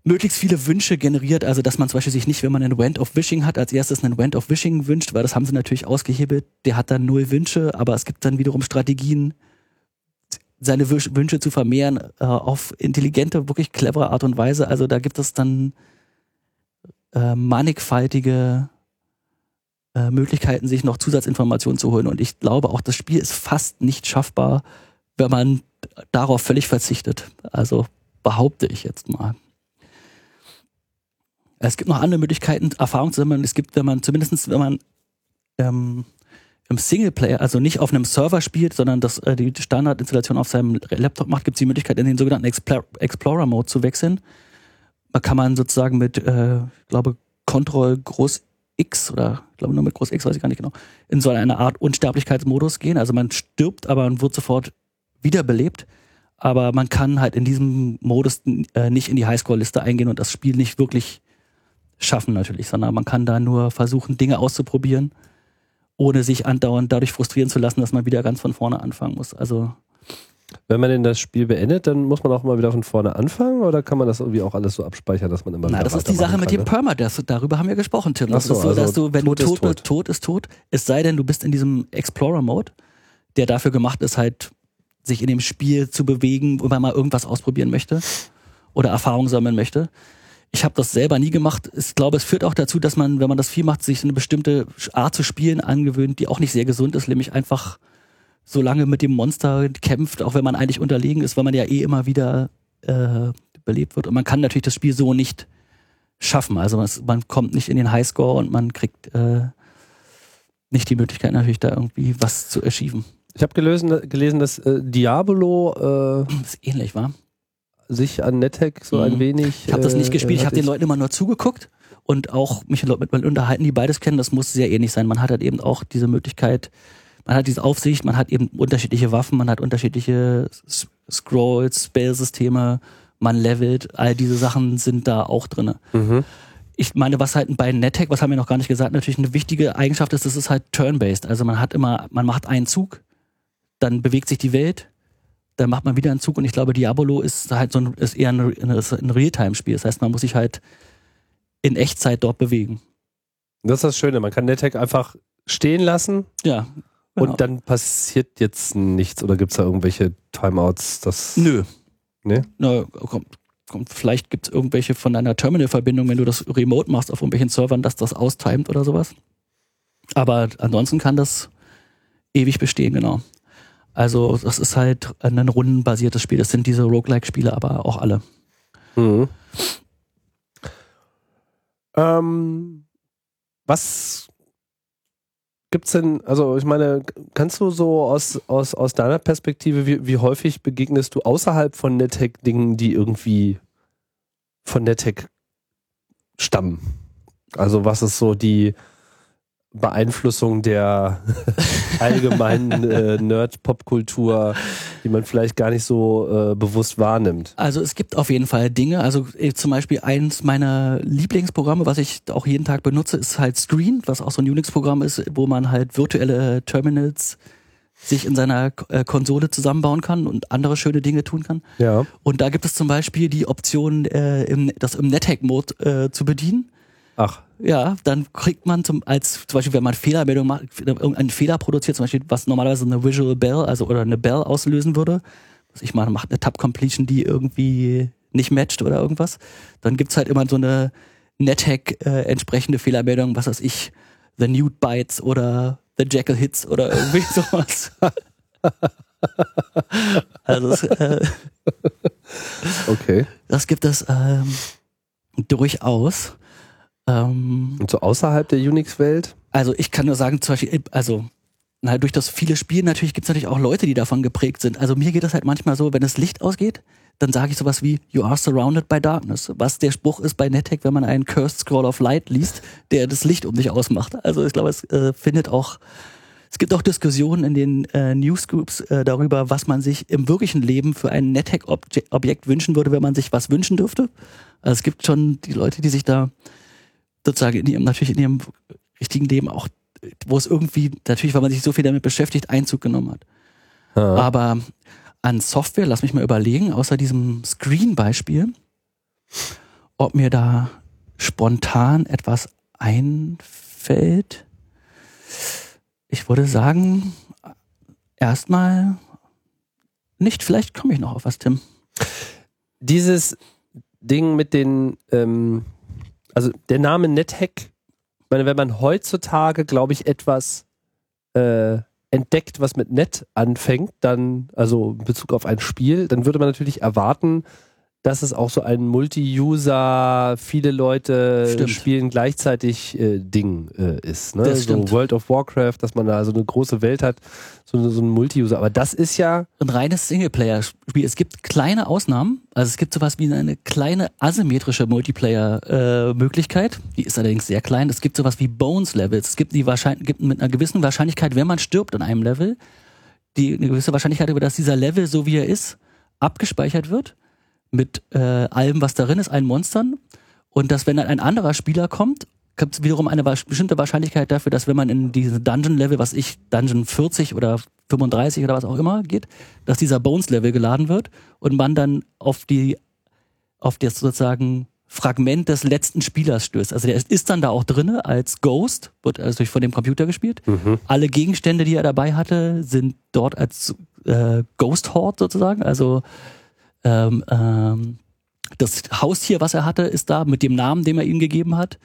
möglichst viele Wünsche generiert. Also, dass man zum Beispiel sich nicht, wenn man einen Wand of Wishing hat, als erstes einen Wand of Wishing wünscht, weil das haben sie natürlich ausgehebelt. Der hat dann null Wünsche, aber es gibt dann wiederum Strategien, seine Wünsche zu vermehren äh, auf intelligente, wirklich clevere Art und Weise. Also da gibt es dann äh, mannigfaltige äh, Möglichkeiten, sich noch Zusatzinformationen zu holen. Und ich glaube auch, das Spiel ist fast nicht schaffbar, wenn man darauf völlig verzichtet. Also behaupte ich jetzt mal. Es gibt noch andere Möglichkeiten, Erfahrung zu sammeln. Es gibt, wenn man zumindestens, wenn man ähm, im Singleplayer, also nicht auf einem Server spielt, sondern das, äh, die Standardinstallation auf seinem Laptop macht, gibt es die Möglichkeit, in den sogenannten Expl- Explorer-Mode zu wechseln. Da kann man sozusagen mit, äh, glaube, Control Groß X oder ich glaube nur mit Groß X, weiß ich gar nicht genau, in so eine Art Unsterblichkeitsmodus gehen. Also man stirbt, aber man wird sofort wiederbelebt. Aber man kann halt in diesem Modus äh, nicht in die Highscore-Liste eingehen und das Spiel nicht wirklich schaffen natürlich, sondern man kann da nur versuchen, Dinge auszuprobieren, ohne sich andauernd dadurch frustrieren zu lassen, dass man wieder ganz von vorne anfangen muss. Also Wenn man denn das Spiel beendet, dann muss man auch mal wieder von vorne anfangen oder kann man das irgendwie auch alles so abspeichern, dass man immer Na, wieder das ist die Sache weitermachen mit kann, dem ne? Permadeath. Darüber haben wir gesprochen, Tim. Das so, ist so, also dass du, wenn tot du tot bist, tot. ist tot. Es sei denn, du bist in diesem Explorer-Mode, der dafür gemacht ist, halt sich in dem Spiel zu bewegen, wo man mal irgendwas ausprobieren möchte oder Erfahrung sammeln möchte. Ich habe das selber nie gemacht. Ich glaube, es führt auch dazu, dass man, wenn man das viel macht, sich eine bestimmte Art zu spielen angewöhnt, die auch nicht sehr gesund ist, nämlich einfach so lange mit dem Monster kämpft, auch wenn man eigentlich unterlegen ist, weil man ja eh immer wieder äh, belebt wird. Und man kann natürlich das Spiel so nicht schaffen. Also es, man kommt nicht in den Highscore und man kriegt äh, nicht die Möglichkeit natürlich da irgendwie was zu erschieven. Ich habe gelesen, gelesen, dass äh, Diablo Das ist ähnlich, war. Sich an NetHack so Mhm. ein wenig. Ich habe das nicht äh, gespielt, ich habe den Leuten immer nur zugeguckt und auch mich mit Leuten unterhalten, die beides kennen. Das muss sehr ähnlich sein. Man hat halt eben auch diese Möglichkeit, man hat diese Aufsicht, man hat eben unterschiedliche Waffen, man hat unterschiedliche Scrolls, Spellsysteme, man levelt, all diese Sachen sind da auch drinne. Mhm. ich meine, was halt bei NetHack, was haben wir noch gar nicht gesagt, natürlich eine wichtige Eigenschaft ist, das ist halt turn-based. Also man hat immer, man macht einen Zug, dann bewegt sich die Welt, dann macht man wieder einen Zug und ich glaube, Diabolo ist halt so ein, ist eher ein, ein Realtime-Spiel. Das heißt, man muss sich halt in Echtzeit dort bewegen. Das ist das Schöne, man kann NetHack einfach stehen lassen Ja. genau. und dann passiert jetzt nichts oder gibt es da irgendwelche Timeouts? Das Nö. Nee? Na, komm, komm, vielleicht gibt es irgendwelche von deiner Terminal-Verbindung, wenn du das remote machst auf irgendwelchen Servern, dass das austimet oder sowas. Aber ansonsten kann das ewig bestehen, genau. Also das ist halt ein rundenbasiertes Spiel. Das sind diese Roguelike-Spiele, aber auch alle. Mhm. Ähm, was gibt's denn, also ich meine, kannst du so aus, aus, aus deiner Perspektive, wie, wie häufig begegnest du außerhalb von NetHack Dingen, die irgendwie von NetHack stammen? Also was ist so die Beeinflussung der allgemeinen äh, Nerd-Pop-Kultur, die man vielleicht gar nicht so äh, bewusst wahrnimmt? Also es gibt auf jeden Fall Dinge. Also äh, zum Beispiel eins meiner Lieblingsprogramme, was ich auch jeden Tag benutze, ist halt Screen, was auch so ein Unix-Programm ist, wo man halt virtuelle Terminals sich in seiner äh, Konsole zusammenbauen kann und andere schöne Dinge tun kann. Ja. Und da gibt es zum Beispiel die Option, äh, im, das im NetHack-Mode äh, zu bedienen. Ach, Ja, dann kriegt man zum, als, zum Beispiel, wenn man Fehlermeldung macht, irgendeinen Fehler produziert, zum Beispiel, was normalerweise eine Visual Bell, also oder eine Bell auslösen würde, was ich mal macht eine Tab Completion, die irgendwie nicht matcht oder irgendwas, dann gibt's halt immer so eine NetHack äh, entsprechende Fehlermeldung, was weiß ich, The Nude Bites oder The Jackal Hits oder irgendwie sowas. also es, äh, okay. das gibt es ähm, durchaus. Ähm, Und so außerhalb der Unix-Welt? also ich kann nur sagen, zum Beispiel, also na, durch das viele Spielen natürlich gibt es natürlich auch Leute, die davon geprägt sind. Also mir geht das halt manchmal so, wenn das Licht ausgeht, dann sage ich sowas wie, you are surrounded by darkness. Was der Spruch ist bei NetHack, wenn man einen Cursed Scroll of Light liest, der das Licht um sich ausmacht. Also ich glaube, es äh, findet auch, es gibt auch Diskussionen in den äh, Newsgroups äh, darüber, was man sich im wirklichen Leben für ein NetHack-Objekt wünschen würde, wenn man sich was wünschen dürfte. Also es gibt schon die Leute, die sich da sozusagen in ihrem, natürlich in ihrem richtigen Leben auch, wo es irgendwie, natürlich, weil man sich so viel damit beschäftigt, Einzug genommen hat. Ah. Aber an Software, lass mich mal überlegen, außer diesem Screen-Beispiel, ob mir da spontan etwas einfällt. Ich würde sagen, erstmal nicht, vielleicht komme ich noch auf was, Tim. Dieses Ding mit den, ähm, also der Name NetHack, meine, wenn man heutzutage, glaube ich, etwas äh, entdeckt, was mit Net anfängt, dann, also in Bezug auf ein Spiel, dann würde man natürlich erwarten, dass es auch so ein Multi-User, viele Leute Stimmt. spielen gleichzeitig äh, Ding äh, ist. Ne? Das so stimmt. World of Warcraft, dass man da so eine große Welt hat, so, so ein Multi-User. Aber das ist ja, ein reines Singleplayer-Spiel. Es gibt kleine Ausnahmen. Also es gibt sowas wie eine kleine asymmetrische Multiplayer-Möglichkeit. die ist allerdings sehr klein. Es gibt sowas wie Bones-Levels. Es gibt, die wahrscheinlich, gibt mit einer gewissen Wahrscheinlichkeit, wenn man stirbt in einem Level, die eine gewisse Wahrscheinlichkeit, über dass dieser Level, so wie er ist, abgespeichert wird. Mit äh, allem, was darin ist, allen Monstern. Und dass, wenn dann ein anderer Spieler kommt, gibt es wiederum eine bestimmte Wahrscheinlichkeit dafür, dass wenn man in diese Dungeon-Level, was ich, Dungeon 40 oder 35 oder was auch immer geht, dass dieser Bones-Level geladen wird und man dann auf die, auf das sozusagen Fragment des letzten Spielers stößt. Also der ist, ist dann da auch drinne als Ghost, wird also durch- von dem Computer gespielt. Alle Gegenstände, die er dabei hatte, sind dort als äh, Ghost Horde sozusagen, also ähm, ähm, das Haustier, was er hatte, ist da mit dem Namen, den er ihm gegeben hat.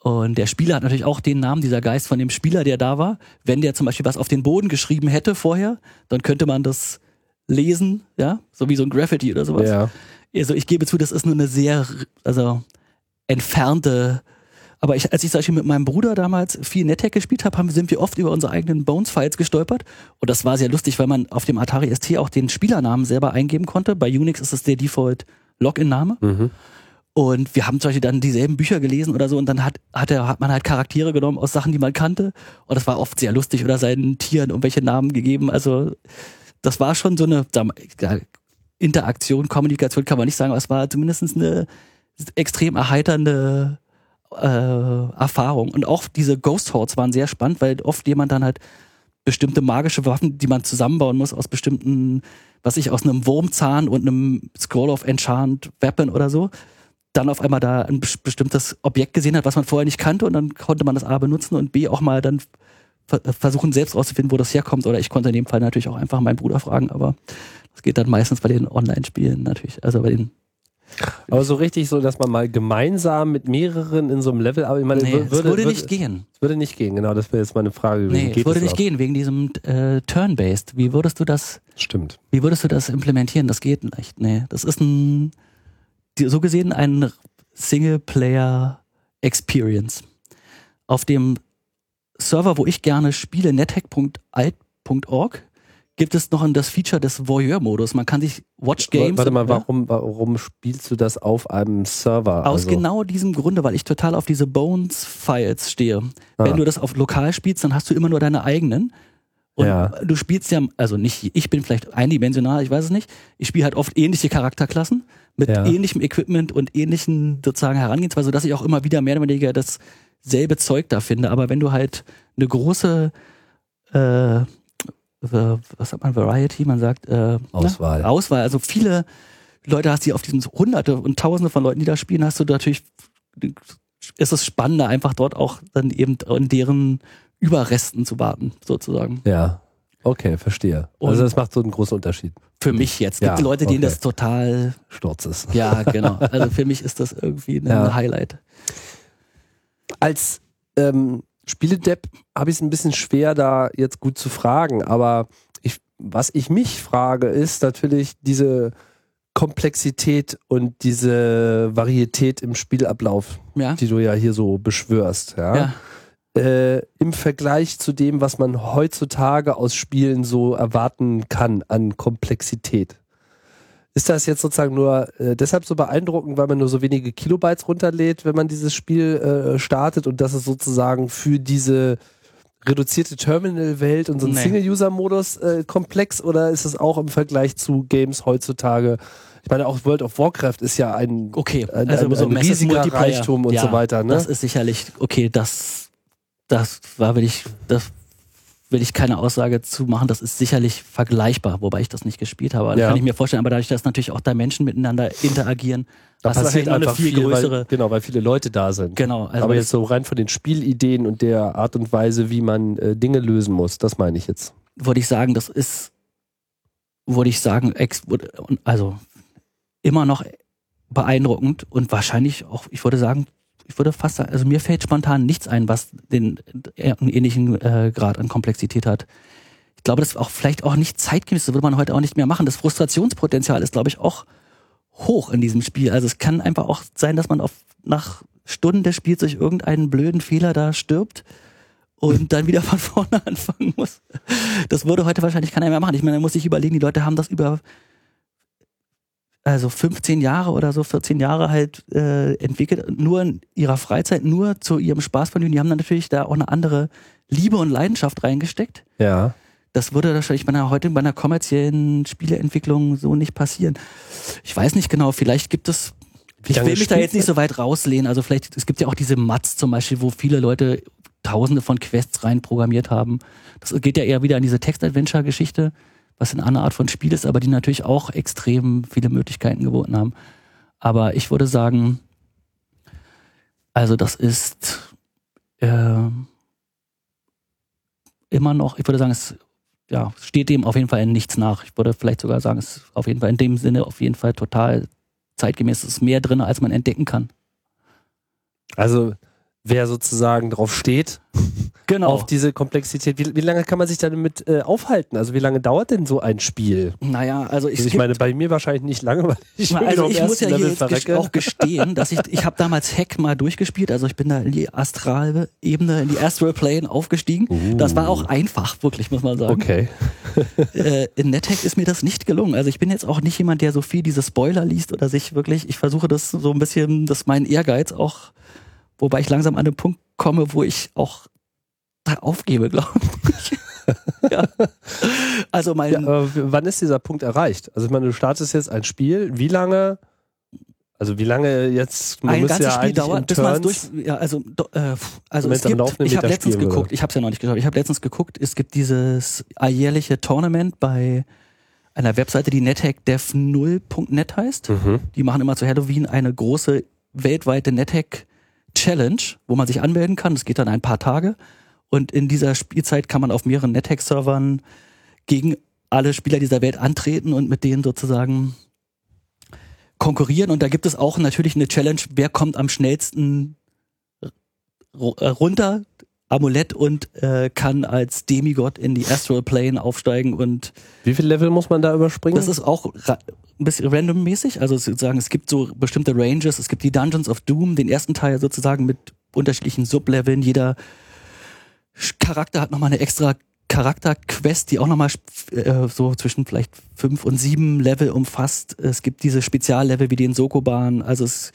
Und der Spieler hat natürlich auch den Namen, dieser Geist von dem Spieler, der da war. Wenn der zum Beispiel was auf den Boden geschrieben hätte vorher, dann könnte man das lesen, ja, so wie so ein Graffiti oder sowas. ja. Also ich gebe zu, das ist nur eine sehr, also entfernte. Aber ich, als ich zum Beispiel mit meinem Bruder damals viel NetHack gespielt habe, haben, sind wir oft über unsere eigenen Bones-Files gestolpert. Und das war sehr lustig, weil man auf dem Atari ST auch den Spielernamen selber eingeben konnte. Bei Unix ist es der Default Login-Name. Mhm. Und wir haben zum Beispiel dann dieselben Bücher gelesen oder so und dann hat, hat, er, hat man halt Charaktere genommen aus Sachen, die man kannte. Und das war oft sehr lustig oder seinen Tieren irgendwelche Namen gegeben. Also das war schon so eine Interaktion, Kommunikation kann man nicht sagen, aber es war zumindest eine extrem erheiternde äh, Erfahrung. Und auch diese Ghost Hordes waren sehr spannend, weil oft jemand dann halt bestimmte magische Waffen, die man zusammenbauen muss aus bestimmten, was ich, aus einem Wurmzahn und einem Scroll of Enchant Weapon oder so, dann auf einmal da ein bes- bestimmtes Objekt gesehen hat, was man vorher nicht kannte und dann konnte man das A benutzen und B auch mal dann ver versuchen selbst rauszufinden, wo das herkommt. Oder ich konnte in dem Fall natürlich auch einfach meinen Bruder fragen, aber das geht dann meistens bei den Online-Spielen natürlich, also bei den Aber so richtig so, dass man mal gemeinsam mit mehreren in so einem Level, aber ich meine, Nee, wür- es würde, würde würde, nicht gehen. würde nicht gehen, genau, das wäre jetzt meine Frage gewesen. Nee, Geht es würde nicht auch? gehen, wegen diesem äh, Turn-Based. Wie würdest du das, Stimmt. wie würdest du das implementieren? Das geht nicht. Nee, das ist ein, so gesehen ein Singleplayer-Experience. Auf dem Server, wo ich gerne spiele, nethack.alt.org, gibt es noch das Feature des Voyeur-Modus. Man kann sich Watch Games. Warte mal, ja? warum, warum spielst du das auf einem Server? Aus Also- genau diesem Grunde, weil ich total auf diese Bones-Files stehe. Ah. Wenn du das auf lokal spielst, dann hast du immer nur deine eigenen. Und Ja. du spielst ja, also nicht, ich bin vielleicht eindimensional, ich weiß es nicht. Ich spiele halt oft ähnliche Charakterklassen mit Ja. ähnlichem Equipment und ähnlichen sozusagen Herangehensweise, sodass ich auch immer wieder mehr oder weniger dasselbe Zeug da finde. Aber wenn du halt eine große, äh, was sagt man, Variety, man sagt, äh, Auswahl. Na, Auswahl, also viele Leute hast, die auf diesen Hunderte und Tausende von Leuten, die da spielen, hast du natürlich, ist es spannender, einfach dort auch dann eben in deren Überresten zu warten, sozusagen. Ja. Okay, verstehe. Und- also das macht so einen großen Unterschied. Für mich jetzt. Es Ja, gibt Leute, denen okay. das total, Sturzes. ja, genau. Also für mich ist das irgendwie ein Ja. Highlight. Als ähm, Spieledepp habe ich es ein bisschen schwer, da jetzt gut zu fragen, aber ich, was ich mich frage, ist natürlich diese Komplexität und diese Varietät im Spielablauf, Ja. die du ja hier so beschwörst. Ja? Ja. Äh, Im Vergleich zu dem, was man heutzutage aus Spielen so erwarten kann an Komplexität. Ist das jetzt sozusagen nur äh, deshalb so beeindruckend, weil man nur so wenige Kilobytes runterlädt, wenn man dieses Spiel äh, startet und das ist sozusagen für diese reduzierte Terminal-Welt und so ein Nee. Single-User-Modus äh, komplex oder ist es auch im Vergleich zu Games heutzutage? Ich meine, auch World of Warcraft ist ja ein, Okay, ein, also ein, so ein Massive riesiger. Reichtum und ja, so weiter. Ne? Das ist sicherlich, okay, das, das war, will ich, das will ich keine Aussage zu machen, das ist sicherlich vergleichbar, wobei ich das nicht gespielt habe. Das Ja. kann ich mir vorstellen, aber dadurch, dass natürlich auch da Menschen miteinander interagieren, da du passiert halt einfach viel viel, größere, weil, genau, weil viele Leute da sind. genau, also Aber das- jetzt so rein von den Spielideen und der Art und Weise, wie man äh, Dinge lösen muss, das meine ich jetzt. würde ich sagen, das ist, würde ich sagen, ex, also immer noch beeindruckend und wahrscheinlich auch, ich würde sagen, ich würde fast sagen, also mir fällt spontan nichts ein, was den äh, einen ähnlichen äh, Grad an Komplexität hat. Ich glaube, das ist auch vielleicht auch nicht zeitgemäß, das würde man heute auch nicht mehr machen. Das Frustrationspotenzial ist, glaube ich, auch hoch in diesem Spiel. Also es kann einfach auch sein, dass man auf, nach Stunden des Spiels durch irgendeinen blöden Fehler da stirbt und dann wieder von vorne anfangen muss. Das würde heute wahrscheinlich keiner mehr machen. Ich meine, man muss sich überlegen, die Leute haben das über also 15 Jahre oder so, 14 Jahre halt äh, entwickelt, nur in ihrer Freizeit, nur zu ihrem Spaßvergnügen. Die haben dann natürlich da auch eine andere Liebe und Leidenschaft reingesteckt. Ja. Das würde wahrscheinlich bei einer heute bei einer kommerziellen Spieleentwicklung so nicht passieren. Ich weiß nicht genau, vielleicht gibt es. Ich will mich da jetzt nicht so weit rauslehnen. Also vielleicht, es gibt ja auch diese Mats zum Beispiel, wo viele Leute tausende von Quests reinprogrammiert haben. Das geht ja eher wieder an diese Text-Adventure-Geschichte, was eine andere Art von Spiel ist, aber die natürlich auch extrem viele Möglichkeiten geboten haben. Aber ich würde sagen, also das ist äh, immer noch, ich würde sagen, es ja, steht dem auf jeden Fall in nichts nach. Ich würde vielleicht sogar sagen, es ist auf jeden Fall in dem Sinne auf jeden Fall total zeitgemäß. Es ist mehr drin, als man entdecken kann. Also wer sozusagen drauf steht, Genau. auf diese Komplexität, wie, wie lange kann man sich damit äh, aufhalten? Also wie lange dauert denn so ein Spiel? naja, also ich, Also ich meine, bei mir wahrscheinlich nicht lange, weil ich Also noch im ich muss ja hier Level jetzt ges- verrecke. auch gestehen, dass ich, ich habe damals Hack mal durchgespielt, also ich bin da in die astrale Ebene, in die Astral Plane aufgestiegen. Das war auch einfach, wirklich, muss man sagen. Okay. Äh, in NetHack ist mir das nicht gelungen. Also ich bin jetzt auch nicht jemand, der so viel diese Spoiler liest oder sich wirklich, ich versuche das so ein bisschen, das ist mein Ehrgeiz auch, wobei ich langsam an den Punkt komme, wo ich auch da aufgebe, glaube ich. ja. Also mein, Ja, aber wann ist dieser Punkt erreicht? Also ich meine, du startest jetzt ein Spiel, wie lange, also wie lange jetzt, man ein ganzes ja Spiel dauert, bis man es durch. Ja, also, äh, also es gibt, ich habe letztens geguckt, würde. ich habe es ja noch nicht geschaut, ich habe letztens geguckt, es gibt dieses alljährliche Tournament bei einer Webseite, die nethackdev0.net heißt. Mhm. Die machen immer zu Halloween eine große weltweite NetHack Challenge, wo man sich anmelden kann. Das geht dann ein paar Tage. Und in dieser Spielzeit kann man auf mehreren NetHack-Servern gegen alle Spieler dieser Welt antreten und mit denen sozusagen konkurrieren. Und da gibt es auch natürlich eine Challenge, wer kommt am schnellsten ru- runter, Amulett und äh, kann als Demigod in die Astral Plane aufsteigen und Wie viele Level muss man da überspringen? das ist auch ein bisschen randommäßig. Also sozusagen, es gibt so bestimmte Ranges. Es gibt die Dungeons of Doom, den ersten Teil sozusagen mit unterschiedlichen Subleveln. Jeder Charakter hat nochmal eine extra Charakterquest, die auch nochmal äh, so zwischen vielleicht fünf und sieben Level umfasst. Es gibt diese Speziallevel wie den Sokoban. Also es,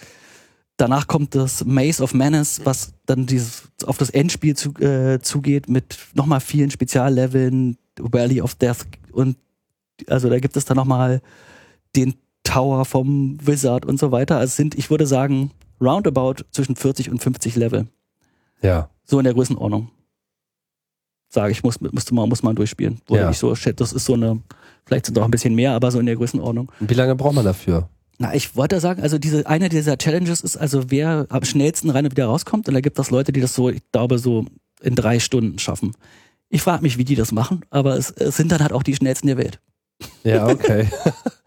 danach kommt das Maze of Menace, was dann dieses auf das Endspiel zu, äh, zugeht mit nochmal vielen Spezialleveln, Valley of Death und also da gibt es dann nochmal den Tower vom Wizard und so weiter. Also sind, ich würde sagen, roundabout zwischen 40 und 50 Level. ja. So in der Größenordnung. Sage ich, muss, müsste man, muss man durchspielen. Würde Ja. ich so schätzen. Das ist so eine, vielleicht sind es auch ein bisschen mehr, aber so in der Größenordnung. Und wie lange braucht man dafür? Na, ich wollte sagen, also diese, eine dieser Challenges ist also, wer am schnellsten rein und wieder rauskommt. Und da gibt es Leute, die das so, ich glaube, so in drei Stunden schaffen. Ich frage mich, wie die das machen, aber es, es sind dann halt auch die schnellsten der Welt. Ja, okay.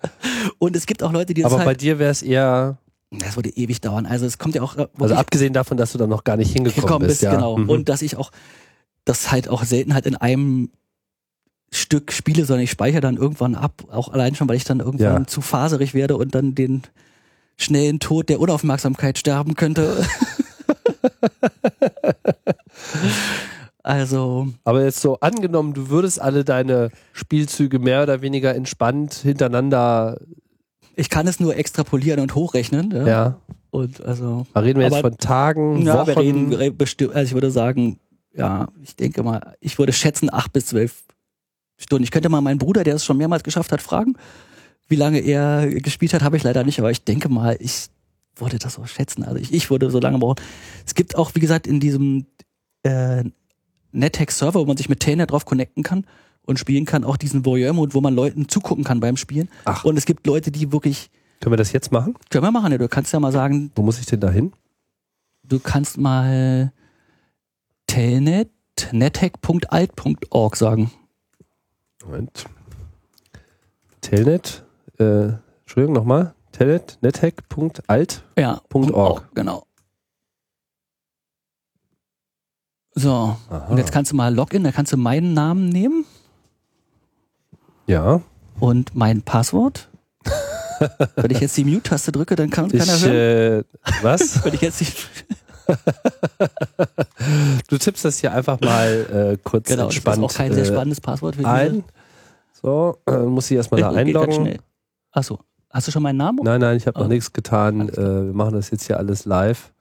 Und es gibt auch Leute, die das Aber bei halt, dir wäre es eher, das würde ewig dauern. Also es kommt ja auch, äh, also abgesehen davon, dass du dann noch gar nicht hingekommen, gekommen bist. bist, ja. genau. Mhm. Und dass ich auch das halt auch selten halt in einem Stück spiele, sondern ich speichere dann irgendwann ab, auch allein schon, weil ich dann irgendwann Ja. zu faserig werde und dann den schnellen Tod der Unaufmerksamkeit sterben könnte. also, Aber jetzt so angenommen, du würdest alle deine Spielzüge mehr oder weniger entspannt hintereinander, ich kann es nur extrapolieren und hochrechnen. Ja. ja. Und also, Da reden wir jetzt Aber- von Tagen, ja, Wochen. wir reden also ich würde sagen, ja, ich denke mal, ich würde schätzen acht bis zwölf Stunden. Ich könnte mal meinen Bruder, der es schon mehrmals geschafft hat, fragen, wie lange er gespielt hat, habe ich leider nicht, aber ich denke mal, ich würde das so schätzen. Also ich, ich würde so lange brauchen. Es gibt auch, wie gesagt, in diesem äh, NetHack-Server, wo man sich mit Telnet drauf connecten kann und spielen kann, auch diesen Voyeur-Mode, wo man Leuten zugucken kann beim Spielen. Ach. Und es gibt Leute, die wirklich, Können wir das jetzt machen? können wir machen, ja, du kannst ja mal sagen, Wo muss ich denn da hin? du kannst mal telnet, nethack.alt.org sagen. Moment. Telnet, äh, Entschuldigung nochmal. Telnet, nethack.alt. Ja. Genau. So, Aha. und jetzt kannst du mal Login, da kannst du meinen Namen nehmen Ja. und mein Passwort. Wenn ich jetzt die Mute-Taste drücke, dann kann keiner Ich, hören. äh, was? Wenn ich jetzt die, Du tippst das hier einfach mal äh, kurz genau, das ist entspannt auch kein sehr äh, spannendes Passwort für diese- ein. So, äh, muss ich erstmal da einloggen. Achso, hast du schon meinen Namen? Nein, nein, ich habe noch Ah, nichts getan. Äh, wir machen das jetzt hier alles live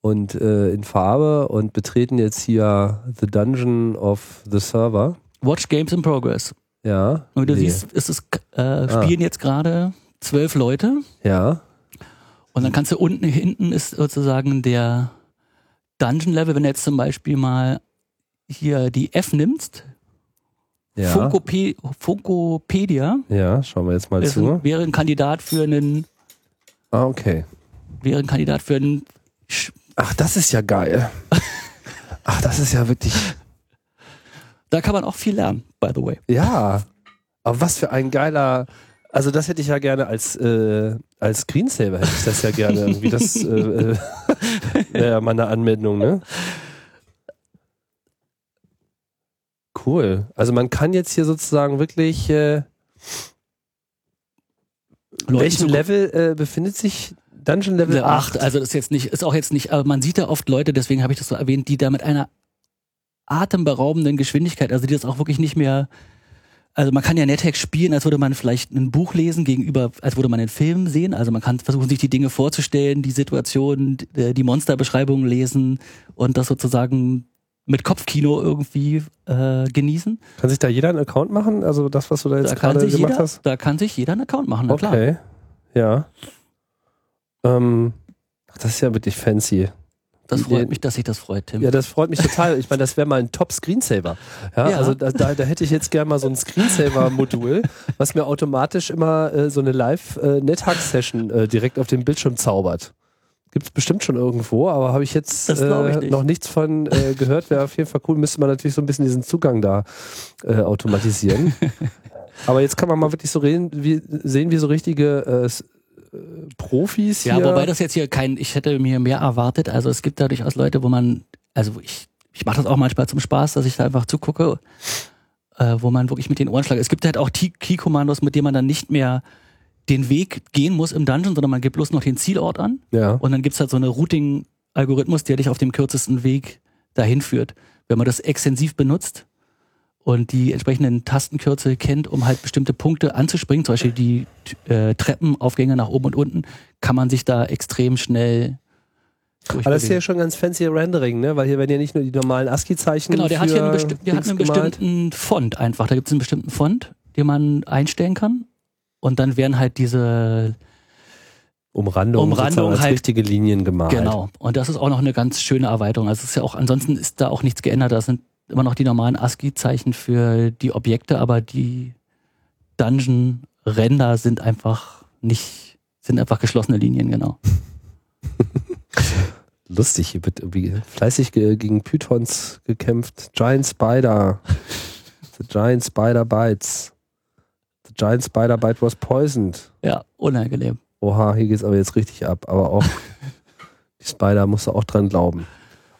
und äh, in Farbe und betreten jetzt hier The Dungeon of the Server. Watch Games in Progress. Ja. Und du Nee. siehst, ist es äh, spielen jetzt gerade zwölf Leute Ja. Und dann kannst du unten hinten ist sozusagen der Dungeon Level, wenn du jetzt zum Beispiel mal hier die F nimmst, Ja. Funkope Funkopedia Ja, schauen wir jetzt mal zu. ein, wäre ein Kandidat für einen Ah, okay. wäre ein Kandidat für einen Sch- Ach, das ist ja geil. Ach, das ist ja wirklich. da kann man auch viel lernen, by the way. Ja. Aber was für ein geiler. Also das hätte ich ja gerne als äh, als Screensaver hätte ich das ja gerne irgendwie das äh, äh, wäre ja mal eine Anmeldung, ne? Cool. Also man kann jetzt hier sozusagen wirklich äh, zu- Level äh, befindet sich Dungeon Level 8? acht. Also das ist jetzt nicht, ist auch jetzt nicht, aber man sieht da oft Leute, deswegen habe ich das so erwähnt, die da mit einer atemberaubenden Geschwindigkeit, also die das auch wirklich nicht mehr, also man kann ja NetHack spielen, als würde man vielleicht ein Buch lesen gegenüber, als würde man einen Film sehen. Also man kann versuchen, sich die Dinge vorzustellen, die Situationen, die Monsterbeschreibungen lesen und das sozusagen mit Kopfkino irgendwie äh, genießen. Kann sich da jeder einen Account machen? Also das, was du da jetzt Da gerade gemacht jeder, hast? da kann sich jeder einen Account machen, na klar. Okay. Ja. Ähm, ach, das ist ja wirklich fancy. Das freut mich, dass sich das freut, Tim. Ja, das freut mich total. Ich meine, das wäre mal ein Top-Screensaver. Ja, Ja. also da, da, da hätte ich jetzt gerne mal so ein Screensaver-Modul, was mir automatisch immer äh, so eine Live-Nethack-Session äh, direkt auf dem Bildschirm zaubert. Gibt es bestimmt schon irgendwo, aber habe ich jetzt glaub ich äh, nicht. noch nichts von äh, gehört. Wäre auf jeden Fall cool. Müsste man natürlich so ein bisschen diesen Zugang da äh, automatisieren. aber jetzt kann man mal wirklich so reden, wie, sehen, wie so richtige äh, äh, Profis Ja, hier. wobei das jetzt hier kein, ich hätte mir mehr erwartet. Also es gibt da durchaus Leute, wo man, also ich, ich mache das auch manchmal zum Spaß, dass ich da einfach zugucke, äh, wo man wirklich mit den Ohren schlagt. Es gibt halt auch Key-Kommandos, mit denen man dann nicht mehr den Weg gehen muss im Dungeon, sondern man gibt bloß noch den Zielort an ja. und dann gibt's halt so eine Routing-Algorithmus, der dich auf dem kürzesten Weg dahin führt. Wenn man das extensiv benutzt und die entsprechenden Tastenkürzel kennt, um halt bestimmte Punkte anzuspringen, zum Beispiel die äh, Treppenaufgänge nach oben und unten, kann man sich da extrem schnell Aber das ist ja schon ganz fancy Rendering, ne? Weil hier werden ja nicht nur die normalen ASCII-Zeichen. Genau, der hat hier einen, besti der hat einen bestimmten Font einfach. Da gibt es einen bestimmten Font, den man einstellen kann. Und dann werden halt diese Umrandung, Umrandung als halt- richtige Linien gemalt. Genau. Und das ist auch noch eine ganz schöne Erweiterung. Also es ist ja auch, ansonsten ist da auch nichts geändert. Da sind immer noch die normalen ASCII-Zeichen für die Objekte, aber die Dungeon-Ränder sind einfach nicht, sind einfach geschlossene Linien, genau. Lustig, hier wird irgendwie fleißig ge gegen Pythons gekämpft. Giant Spider. The Giant Spider bites. The Giant Spider bite was poisoned. Ja, unangenehm. Oha, hier geht's aber jetzt richtig ab. Aber auch die Spider musst du auch dran glauben.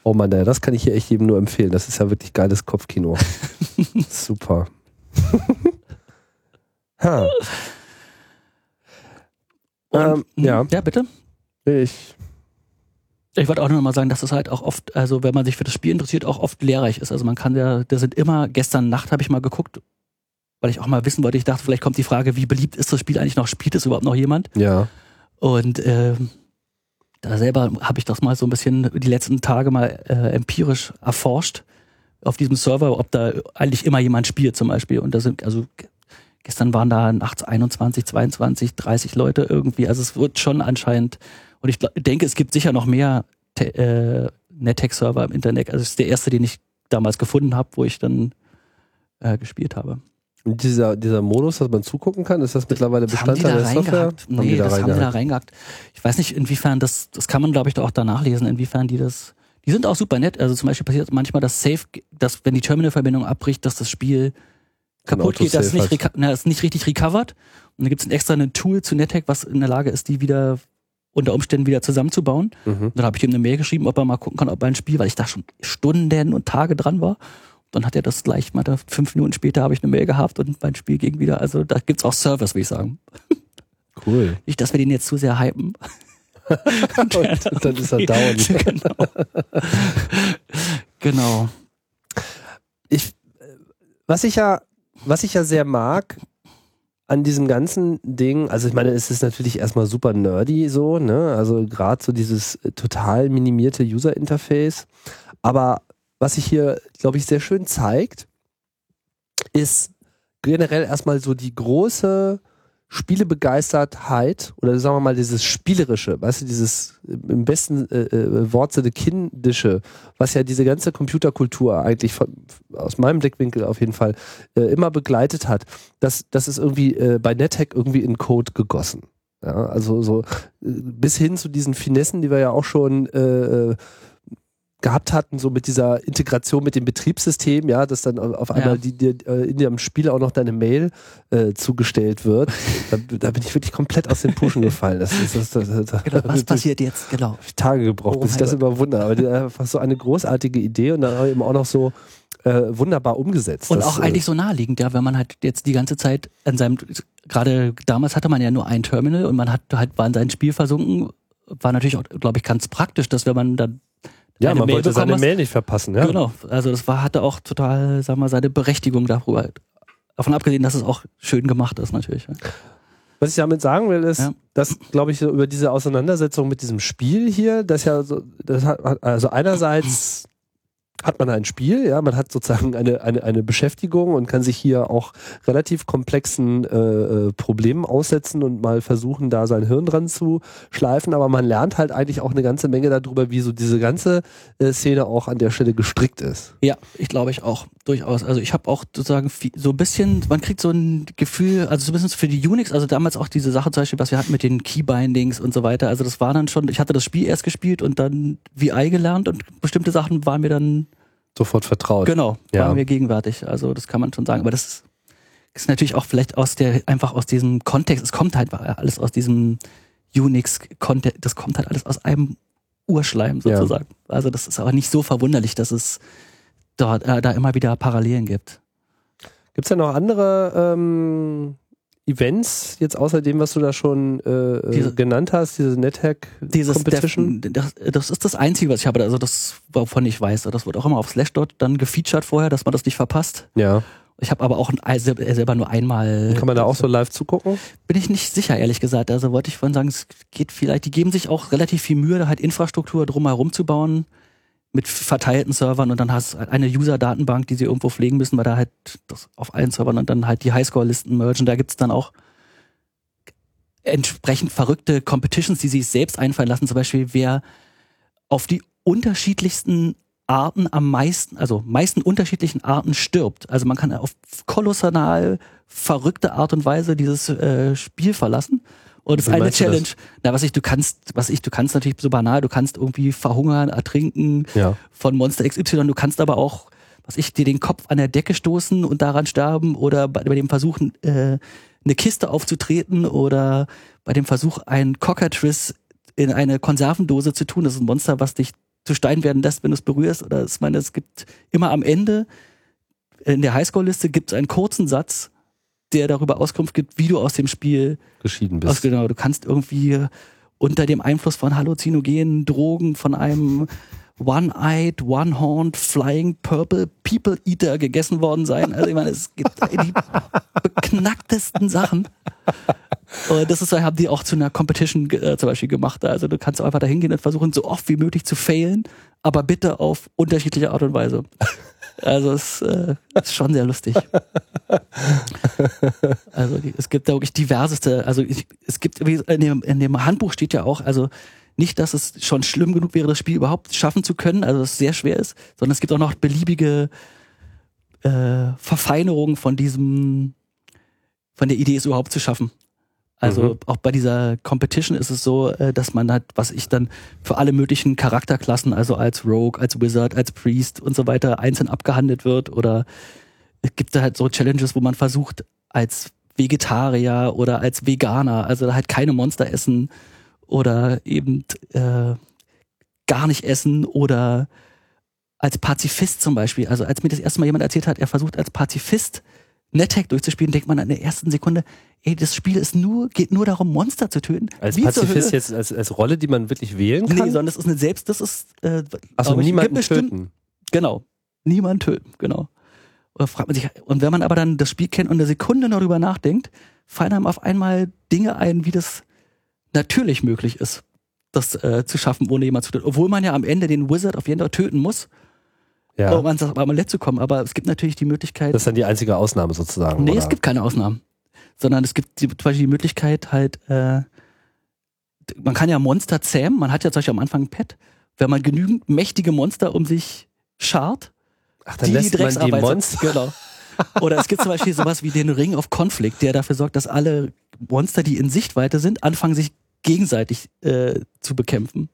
Oh Mann, das kann ich hier echt jedem nur empfehlen. Das ist ja wirklich geiles Kopfkino. Super. ha. Und, Ähm, ja. ja, bitte. Ich. Ich wollte auch nur noch mal sagen, dass es halt auch oft, also wenn man sich für das Spiel interessiert, auch oft lehrreich ist. Also man kann ja, da sind immer, gestern Nacht habe ich mal geguckt, weil ich auch mal wissen wollte, ich dachte, vielleicht kommt die Frage, wie beliebt ist das Spiel eigentlich noch? Spielt es überhaupt noch jemand? Ja. Und ähm, da selber habe ich das mal so ein bisschen die letzten Tage mal äh, empirisch erforscht auf diesem Server, ob da eigentlich immer jemand spielt zum Beispiel. Und da sind, also ge- gestern waren da nachts 21, 22, 30 Leute irgendwie. Also es wird schon anscheinend, und ich denke, es gibt sicher noch mehr äh, NetHack-Server im Internet. Also es ist der erste, den ich damals gefunden habe, wo ich dann äh, gespielt habe. Dieser, dieser Modus, dass man zugucken kann, ist das mittlerweile haben Bestandteil da der Software? Nee, das haben die da reingehackt. Ich weiß nicht, inwiefern das, das kann man, glaube ich, da auch da nachlesen, inwiefern die das, die sind auch super nett. Also zum Beispiel passiert manchmal, dass Safe, dass wenn die Terminalverbindung abbricht, dass das Spiel kaputt geht, dass es nicht, na, es nicht richtig recovert. Und dann gibt es extra ein Tool zu NetHack, was in der Lage ist, die wieder unter Umständen wieder zusammenzubauen. Mhm. Und dann habe ich ihm eine Mail geschrieben, ob er mal gucken kann, ob ein Spiel, weil ich da schon Stunden und Tage dran war. Dann hat er das gleich mal, da fünf Minuten später habe ich eine Mail gehabt und mein Spiel ging wieder. Also da gibt's auch Service, würde ich sagen. Cool. Nicht, dass wir den jetzt zu sehr hypen. Und dann ist er down. genau. genau. ich, was ich ja, was ich ja sehr mag an diesem ganzen Ding, also ich meine, es ist natürlich erstmal super nerdy so, ne? Also gerade so dieses äh, total minimierte User Interface. Aber was sich hier, glaube ich, sehr schön zeigt, ist generell erstmal so die große Spielebegeistertheit oder sagen wir mal dieses Spielerische, weißt du, dieses äh, im besten äh, äh, Wortsinne kindische, was ja diese ganze Computerkultur eigentlich von, aus meinem Blickwinkel auf jeden Fall äh, immer begleitet hat, das, das ist irgendwie äh, bei NetHack irgendwie in Code gegossen. Ja, also so äh, bis hin zu diesen Finessen, die wir ja auch schon äh, äh gehabt hatten, so mit dieser Integration mit dem Betriebssystem, ja, dass dann auf einmal Ja. die, die, äh, in dem Spiel auch noch deine Mail äh, zugestellt wird. Da, da bin ich wirklich komplett aus den Puschen gefallen. Das das, das, das, genau. Was passiert jetzt? Genau. Tage gebraucht, bis ich das überwunden habe. Aber die- einfach so eine großartige Idee und dann eben auch noch so äh, wunderbar umgesetzt. Und Das, auch äh, eigentlich so naheliegend, ja, wenn man halt jetzt die ganze Zeit an seinem, gerade damals hatte man ja nur ein Terminal und man hat halt war in sein Spiel versunken, war natürlich auch, glaube ich, ganz praktisch, dass wenn man dann ja, man Mail wollte seine hast- Mail nicht verpassen. Ja. Genau, also das war, hatte auch total, wir mal, seine Berechtigung darüber. Davon abgesehen, dass es auch schön gemacht ist natürlich. ja. Was ich damit sagen will, ist, Ja. dass, glaube ich, so über diese Auseinandersetzung mit diesem Spiel hier, das ja so, das hat, also einerseits hat man ein Spiel, ja, man hat sozusagen eine, eine, eine Beschäftigung und kann sich hier auch relativ komplexen äh, äh, Problemen aussetzen und mal versuchen, da sein Hirn dran zu schleifen, aber man lernt halt eigentlich auch eine ganze Menge darüber, wie so diese ganze äh, Szene auch an der Stelle gestrickt ist. Ja, ich glaube ich auch, durchaus. Also ich habe auch sozusagen so ein bisschen, man kriegt so ein Gefühl, also bisschen für die Unix, also damals auch diese Sache zum Beispiel, was wir hatten mit den Keybindings und so weiter. Also das war dann schon, ich hatte das Spiel erst gespielt und dann VI gelernt und bestimmte Sachen waren mir dann, Sofort vertraut. genau, Ja. waren mir gegenwärtig. Also das kann man schon sagen. Aber das ist, ist natürlich auch vielleicht aus der, einfach aus diesem Kontext, es kommt halt alles aus diesem Unix-Kontext, das kommt halt alles aus einem Urschleim Ja. sozusagen. Also das ist aber nicht so verwunderlich, dass es dort äh, da immer wieder Parallelen gibt. Gibt es denn noch andere ähm, Events, jetzt außer dem, was du da schon äh, äh, Diese- genannt hast, diese NetHack Dieses Competition? Def- das, das ist das Einzige, was ich habe. Also das, wovon ich weiß. Das wird auch immer auf Slashdot dann gefeatured vorher, dass man das nicht verpasst. ja. Ich habe aber auch ein, also selber nur einmal. Kann man da auch so live zugucken? Bin ich nicht sicher, ehrlich gesagt. Also wollte ich vorhin sagen, es geht vielleicht, die geben sich auch relativ viel Mühe, da halt Infrastruktur drumherum zu bauen mit verteilten Servern und dann hast du halt eine User-Datenbank, die sie irgendwo pflegen müssen, weil da halt das auf allen Servern und dann halt die Highscore-Listen mergen. Da gibt's dann auch entsprechend verrückte Competitions, die sich selbst einfallen lassen. Zum Beispiel, wer auf die unterschiedlichsten Arten am meisten, also meisten unterschiedlichen Arten stirbt. Also man kann auf kolossal verrückte Art und Weise dieses äh, Spiel verlassen. Und es ist eine das? Challenge. Na, was ich, du kannst, was ich, du kannst natürlich so banal, du kannst irgendwie verhungern, ertrinken Ja. von Monster XY. Du kannst aber auch, was ich, dir den Kopf an der Decke stoßen und daran sterben oder bei, bei dem Versuch, äh, eine Kiste aufzutreten oder bei dem Versuch, ein Cockatrice in eine Konservendose zu tun. Das ist ein Monster, was dich zu Stein werden lässt, wenn du es berührst. Oder ich meine, es gibt immer am Ende in der Highscore-Liste gibt es einen kurzen Satz, der darüber Auskunft gibt, wie du aus dem Spiel Geschieden aus, bist. genau, du kannst irgendwie unter dem Einfluss von halluzinogenen Drogen von einem One-Eyed, One-Horned, Flying Purple People Eater gegessen worden sein. Also ich meine, es gibt die beknacktesten Sachen. Und das ist, haben die auch zu einer Competition äh, zum Beispiel gemacht. Also du kannst einfach da hingehen und versuchen, so oft wie möglich zu failen, aber bitte auf unterschiedliche Art und Weise. Also es äh, ist schon sehr lustig. Also es gibt da wirklich diverseste, also ich, es gibt wie in dem, in dem Handbuch steht ja auch, also nicht, dass es schon schlimm genug wäre, das Spiel überhaupt schaffen zu können, also dass es sehr schwer ist, sondern es gibt auch noch beliebige äh, Verfeinerungen von diesem, von der Idee, es überhaupt zu schaffen. Also Mhm. auch bei dieser Competition ist es so, äh, dass man halt, was ich dann für alle möglichen Charakterklassen, also als Rogue, als Wizard, als Priest und so weiter einzeln abgehandelt wird oder es gibt da halt so Challenges, wo man versucht, als Vegetarier oder als Veganer, also halt keine Monster essen oder eben äh, gar nicht essen oder als Pazifist zum Beispiel. Also als mir das erste Mal jemand erzählt hat, er versucht als Pazifist NetHack durchzuspielen, denkt man in der ersten Sekunde, ey, das Spiel ist nur, geht nur darum, Monster zu töten. Als Wie Pazifist jetzt als, als Rolle, die man wirklich wählen kann? Nee, sondern das ist eine Selbst, das ist, äh, ich, niemanden bestimmt- töten. Genau. Niemand töten, genau. Oder fragt man sich, und wenn man aber dann das Spiel kennt und eine Sekunde noch drüber nachdenkt, fallen einem auf einmal Dinge ein, wie das natürlich möglich ist, das äh, zu schaffen, ohne jemand zu töten. Obwohl man ja am Ende den Wizard auf jeden Fall töten muss, Ja. um ans Amulett zu kommen. Aber es gibt natürlich die Möglichkeit, Das ist dann die einzige Ausnahme sozusagen. nee, oder? es gibt keine Ausnahmen. Sondern es gibt die, zum Beispiel die Möglichkeit halt, äh, man kann ja Monster zähmen, man hat ja zum Beispiel am Anfang ein Pet, wenn man genügend mächtige Monster um sich schart, Ach, dann die lässt man die Drecksarbeit sind. Monster. Genau. Oder es gibt zum Beispiel sowas wie den Ring of Conflict, der dafür sorgt, dass alle Monster, die in Sichtweite sind, anfangen sich gegenseitig äh, zu bekämpfen.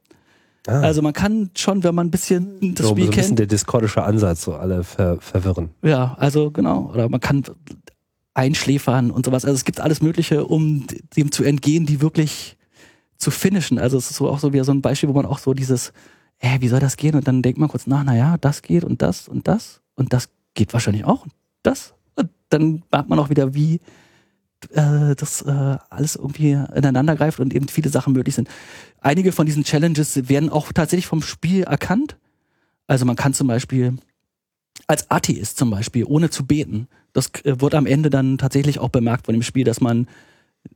Ah, Also man kann schon, wenn man ein bisschen das so, Spiel so ein bisschen kennt, der diskordische Ansatz, so alle ver verwirren. ja, also genau. Oder man kann einschläfern und sowas. Also es gibt alles Mögliche, um dem zu entgehen, die wirklich zu finishen. Also es ist so auch so wieder so ein Beispiel, wo man auch so dieses, äh, wie soll das gehen? Und dann denkt man kurz nach, naja, das geht und das und das und das geht wahrscheinlich auch und das. Und dann merkt man auch wieder, wie äh, das äh, alles irgendwie ineinander greift und eben viele Sachen möglich sind. Einige von diesen Challenges werden auch tatsächlich vom Spiel erkannt. Also man kann zum Beispiel als Atheist zum Beispiel, ohne zu beten, das äh, wird am Ende dann tatsächlich auch bemerkt von dem Spiel, dass man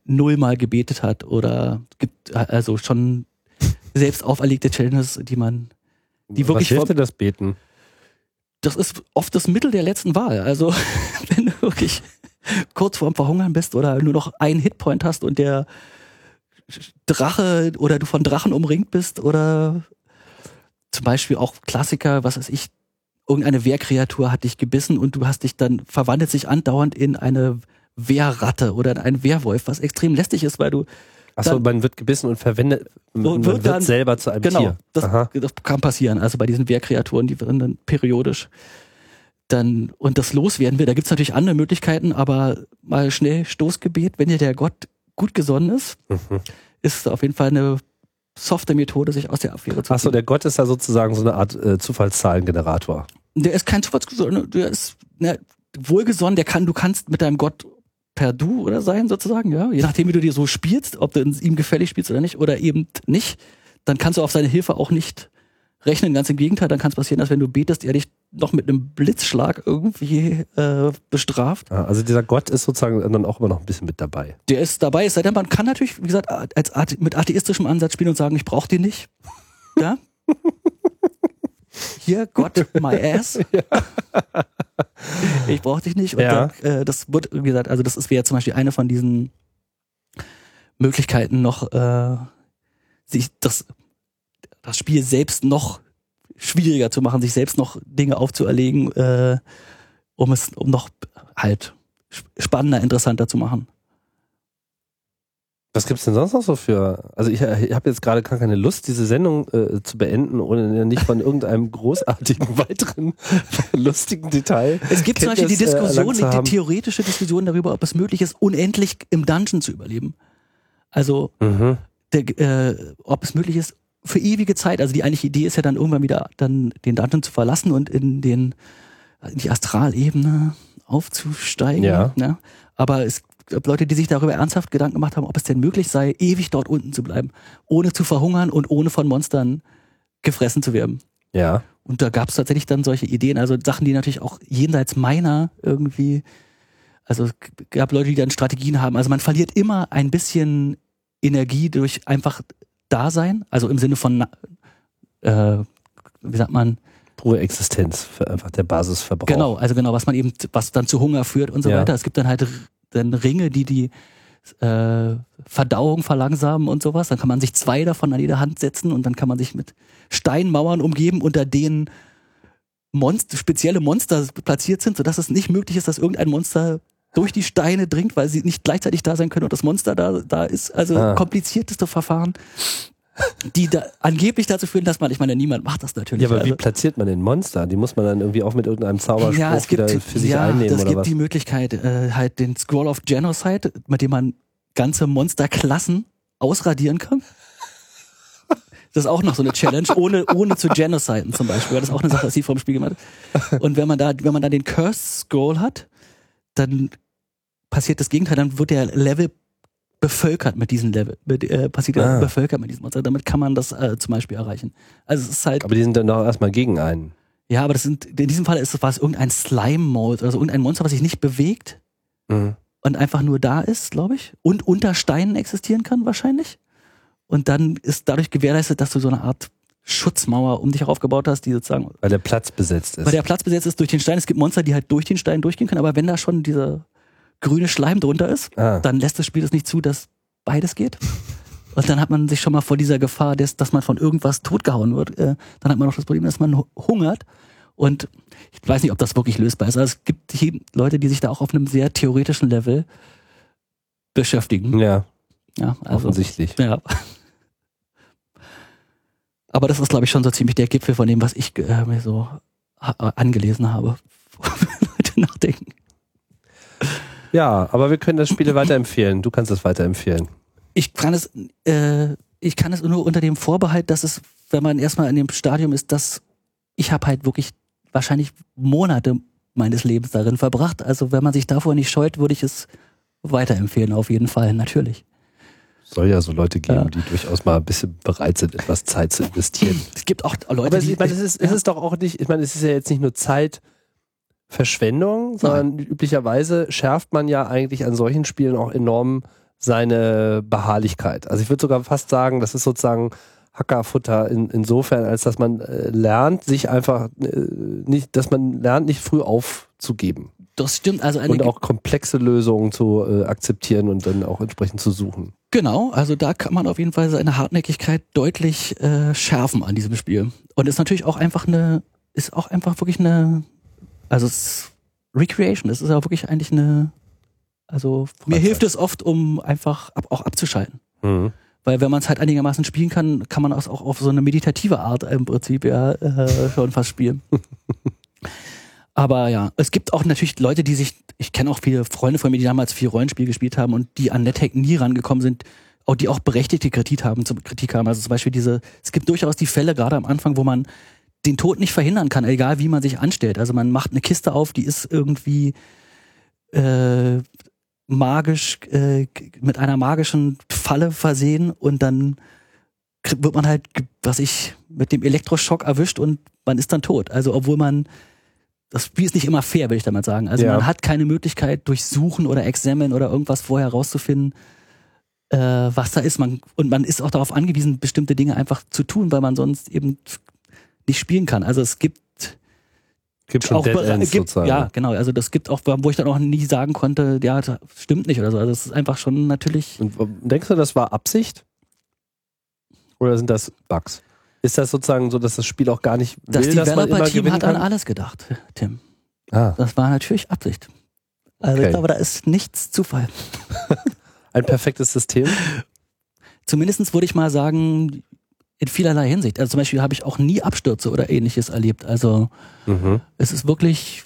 nullmal gebetet hat oder gibt äh, also schon selbst auferlegte Challenges, die man, die wirklich Was hilft dir das Beten? das ist oft das Mittel der letzten Wahl. Also wenn du wirklich kurz vorm Verhungern bist oder nur noch einen Hitpoint hast und der Drache oder du von Drachen umringt bist oder zum Beispiel auch Klassiker, was weiß ich, irgendeine Wehrkreatur hat dich gebissen und du hast dich dann, verwandelt sich andauernd in eine Wehrratte oder in einen Wehrwolf, was extrem lästig ist, weil du Achso, man wird gebissen und verwendet, man wird wird, dann- selber zu einem Genau, Tier. das, Aha. das kann passieren. Also bei diesen Wehrkreaturen, die werden dann periodisch dann und das loswerden wir. Da gibt's natürlich andere Möglichkeiten, aber mal schnell Stoßgebet, wenn dir der Gott gut gesonnen ist, Mhm. ist auf jeden Fall eine softe Methode, sich aus der Affäre zu Achso, der Gott ist da sozusagen so eine Art äh, Zufallszahlengenerator. Der ist kein Zufallsgesonnen, der ist ne, wohlgesonnen, der kann, du kannst mit deinem Gott per Du oder sein sozusagen, ja, je nachdem wie du dir so spielst, ob du ihm gefällig spielst oder nicht oder eben nicht, dann kannst du auf seine Hilfe auch nicht rechnen. Ganz im Gegenteil, dann kann es passieren, dass wenn du betest, er dich noch mit einem Blitzschlag irgendwie äh, bestraft. Also dieser Gott ist sozusagen dann auch immer noch ein bisschen mit dabei. Der ist dabei, es sei denn, man kann natürlich, wie gesagt, als Athe mit atheistischem Ansatz spielen und sagen, ich brauche den nicht. Ja? Hier, Gott, my ass. Ich brauche dich nicht. Und Ja. dann, äh, das wird, wie gesagt, also das ist wäre zum Beispiel eine von diesen Möglichkeiten noch, äh, sich das, das Spiel selbst noch schwieriger zu machen, sich selbst noch Dinge aufzuerlegen, äh, um es, um noch halt sp- spannender, interessanter zu machen. Was gibt's denn sonst noch so für? Also ich, ich habe jetzt gerade gar keine Lust, diese Sendung äh, zu beenden, ohne nicht von irgendeinem großartigen weiteren lustigen Detail. Es gibt zum Beispiel die äh, Diskussion, die haben. theoretische Diskussion darüber, ob es möglich ist, unendlich im Dungeon zu überleben. Also, Mhm. der, äh, ob es möglich ist, für ewige Zeit. Also die eigentliche Idee ist ja dann irgendwann wieder dann den Dungeon zu verlassen und in den in die Astralebene aufzusteigen. Ja. Ne? Aber es gibt Leute, die sich darüber ernsthaft Gedanken gemacht haben, ob es denn möglich sei, ewig dort unten zu bleiben, ohne zu verhungern und ohne von Monstern gefressen zu werden. Ja. Und da gab es tatsächlich dann solche Ideen, also Sachen, die natürlich auch jenseits meiner irgendwie, also es gab Leute, die dann Strategien haben. Also man verliert immer ein bisschen Energie durch einfach Dasein, also im Sinne von, äh, wie sagt man, Pure Existenz, einfach der Basisverbrauch. genau, also genau, was man eben, was dann zu Hunger führt und so Ja. weiter. Es gibt dann halt dann Ringe, die die äh, Verdauung verlangsamen und sowas. Dann kann man sich zwei davon an jede Hand setzen und dann kann man sich mit Steinmauern umgeben, unter denen Monster, spezielle Monster platziert sind, sodass es nicht möglich ist, dass irgendein Monster durch die Steine dringt, weil sie nicht gleichzeitig da sein können und das Monster da, da ist. Also Ah. komplizierteste Verfahren, die da angeblich dazu führen, dass man, ich meine, niemand macht das natürlich. Ja, aber also, wie platziert man den Monster? Die muss man dann irgendwie auch mit irgendeinem Zauberspruch ja, es gibt, für sich ja, einnehmen es gibt was? die Möglichkeit, äh, halt den Scroll of Genocide, mit dem man ganze Monsterklassen ausradieren kann. Das ist auch noch so eine Challenge, ohne, ohne zu genociden zum Beispiel. Das ist auch eine Sache, die sie vom Spiel gemacht hat. Und wenn man da, wenn man da den Curse Scroll hat, dann passiert das Gegenteil, dann wird der Level bevölkert mit diesen Level, mit, äh, passiert Ah. er bevölkert mit diesem Monster. Damit kann man das äh, zum Beispiel erreichen. Also es ist halt, Aber die sind dann doch erstmal gegen einen. ja, aber das sind, in diesem Fall ist es, war es irgendein Slime-Mode, also irgendein Monster, was sich nicht bewegt Mhm. und einfach nur da ist, glaube ich, und unter Steinen existieren kann wahrscheinlich. Und dann ist dadurch gewährleistet, dass du so eine Art Schutzmauer um dich aufgebaut hast, die sozusagen, Weil der Platz besetzt ist. weil der Platz besetzt ist durch den Stein. Es gibt Monster, die halt durch den Stein durchgehen können, aber wenn da schon dieser grüne Schleim drunter ist, ah. dann lässt das Spiel es nicht zu, dass beides geht. Und dann hat man sich schon mal vor dieser Gefahr, dass, dass man von irgendwas totgehauen wird. Äh, dann hat man noch das Problem, dass man hu- hungert. Und ich weiß nicht, ob das wirklich lösbar ist. Also es gibt hier Leute, die sich da auch auf einem sehr theoretischen Level beschäftigen. Ja, Ja, also, offensichtlich. ja. Aber das ist, glaube ich, schon so ziemlich der Gipfel von dem, was ich äh, mir so ha- angelesen habe. Leute nachdenken. Ja, aber wir können das Spiel weiterempfehlen. Du kannst es weiterempfehlen. Ich kann es, äh, ich kann es nur unter dem Vorbehalt, dass es, wenn man erstmal in dem Stadium ist, dass ich habe halt wirklich wahrscheinlich Monate meines Lebens darin verbracht. Also wenn man sich davor nicht scheut, würde ich es weiterempfehlen, auf jeden Fall, natürlich. Soll ja so Leute geben, Ja. die durchaus mal ein bisschen bereit sind, etwas Zeit zu investieren. Es gibt auch Leute, Aber es, die. ich meine, es ist, es ja. ist doch auch nicht, ich meine, es ist ja jetzt nicht nur Zeitverschwendung, sondern üblicherweise schärft man ja eigentlich an solchen Spielen auch enorm seine Beharrlichkeit. Also ich würde sogar fast sagen, das ist sozusagen Hackerfutter in, insofern, als dass man äh, lernt, sich einfach äh, nicht, dass man lernt, nicht früh aufzugeben das stimmt. Also eine und auch komplexe Lösungen zu äh, akzeptieren und dann auch entsprechend zu suchen. Genau, also da kann man auf jeden Fall seine Hartnäckigkeit deutlich äh, schärfen an diesem Spiel. Und ist natürlich auch einfach eine, ist auch einfach wirklich eine, also es ist Recreation, es ist auch wirklich eigentlich eine, also mir hilft es oft, um einfach ab, auch abzuschalten. Weil wenn man es halt einigermaßen spielen kann, kann man es auch auf so eine meditative Art im Prinzip ja äh, schon fast spielen. Aber ja, es gibt auch natürlich Leute, die sich, ich kenne auch viele Freunde von mir, die damals viel Rollenspiel gespielt haben und die an NetHack nie rangekommen sind, auch die auch berechtigte Kritik haben, zum Kritik haben. Also zum Beispiel diese, es gibt durchaus die Fälle, gerade am Anfang, wo man den Tod nicht verhindern kann, egal wie man sich anstellt. Also man macht eine Kiste auf, die ist irgendwie äh, magisch, äh, mit einer magischen Falle versehen und dann wird man halt, was ich, mit dem Elektroschock erwischt und man ist dann tot. Also obwohl man, das Spiel ist nicht immer fair, will ich damit sagen. Also Ja. man hat keine Möglichkeit durch Suchen oder Examen oder irgendwas vorher rauszufinden, äh, was da ist. Man, und man ist auch darauf angewiesen, bestimmte Dinge einfach zu tun, weil man sonst eben nicht spielen kann. Also es gibt Gibt schon auch Dead Ends gibt, sozusagen. ja, genau. Also das gibt auch, wo ich dann auch nie sagen konnte, ja, das stimmt nicht oder so. Also es ist einfach schon natürlich. Und denkst du, das war Absicht? Oder sind das Bugs? Ist das sozusagen so, dass das Spiel auch gar nicht Das will, dass man immer Developer-Team hat an kann? alles gedacht, Tim. Ah, Das war natürlich Absicht. Also Okay. ich glaube, da ist nichts Zufall. ein perfektes System. Zumindestens würde ich mal sagen, in vielerlei Hinsicht. Also zum Beispiel habe ich auch nie Abstürze oder ähnliches erlebt. Also Mhm. es ist wirklich,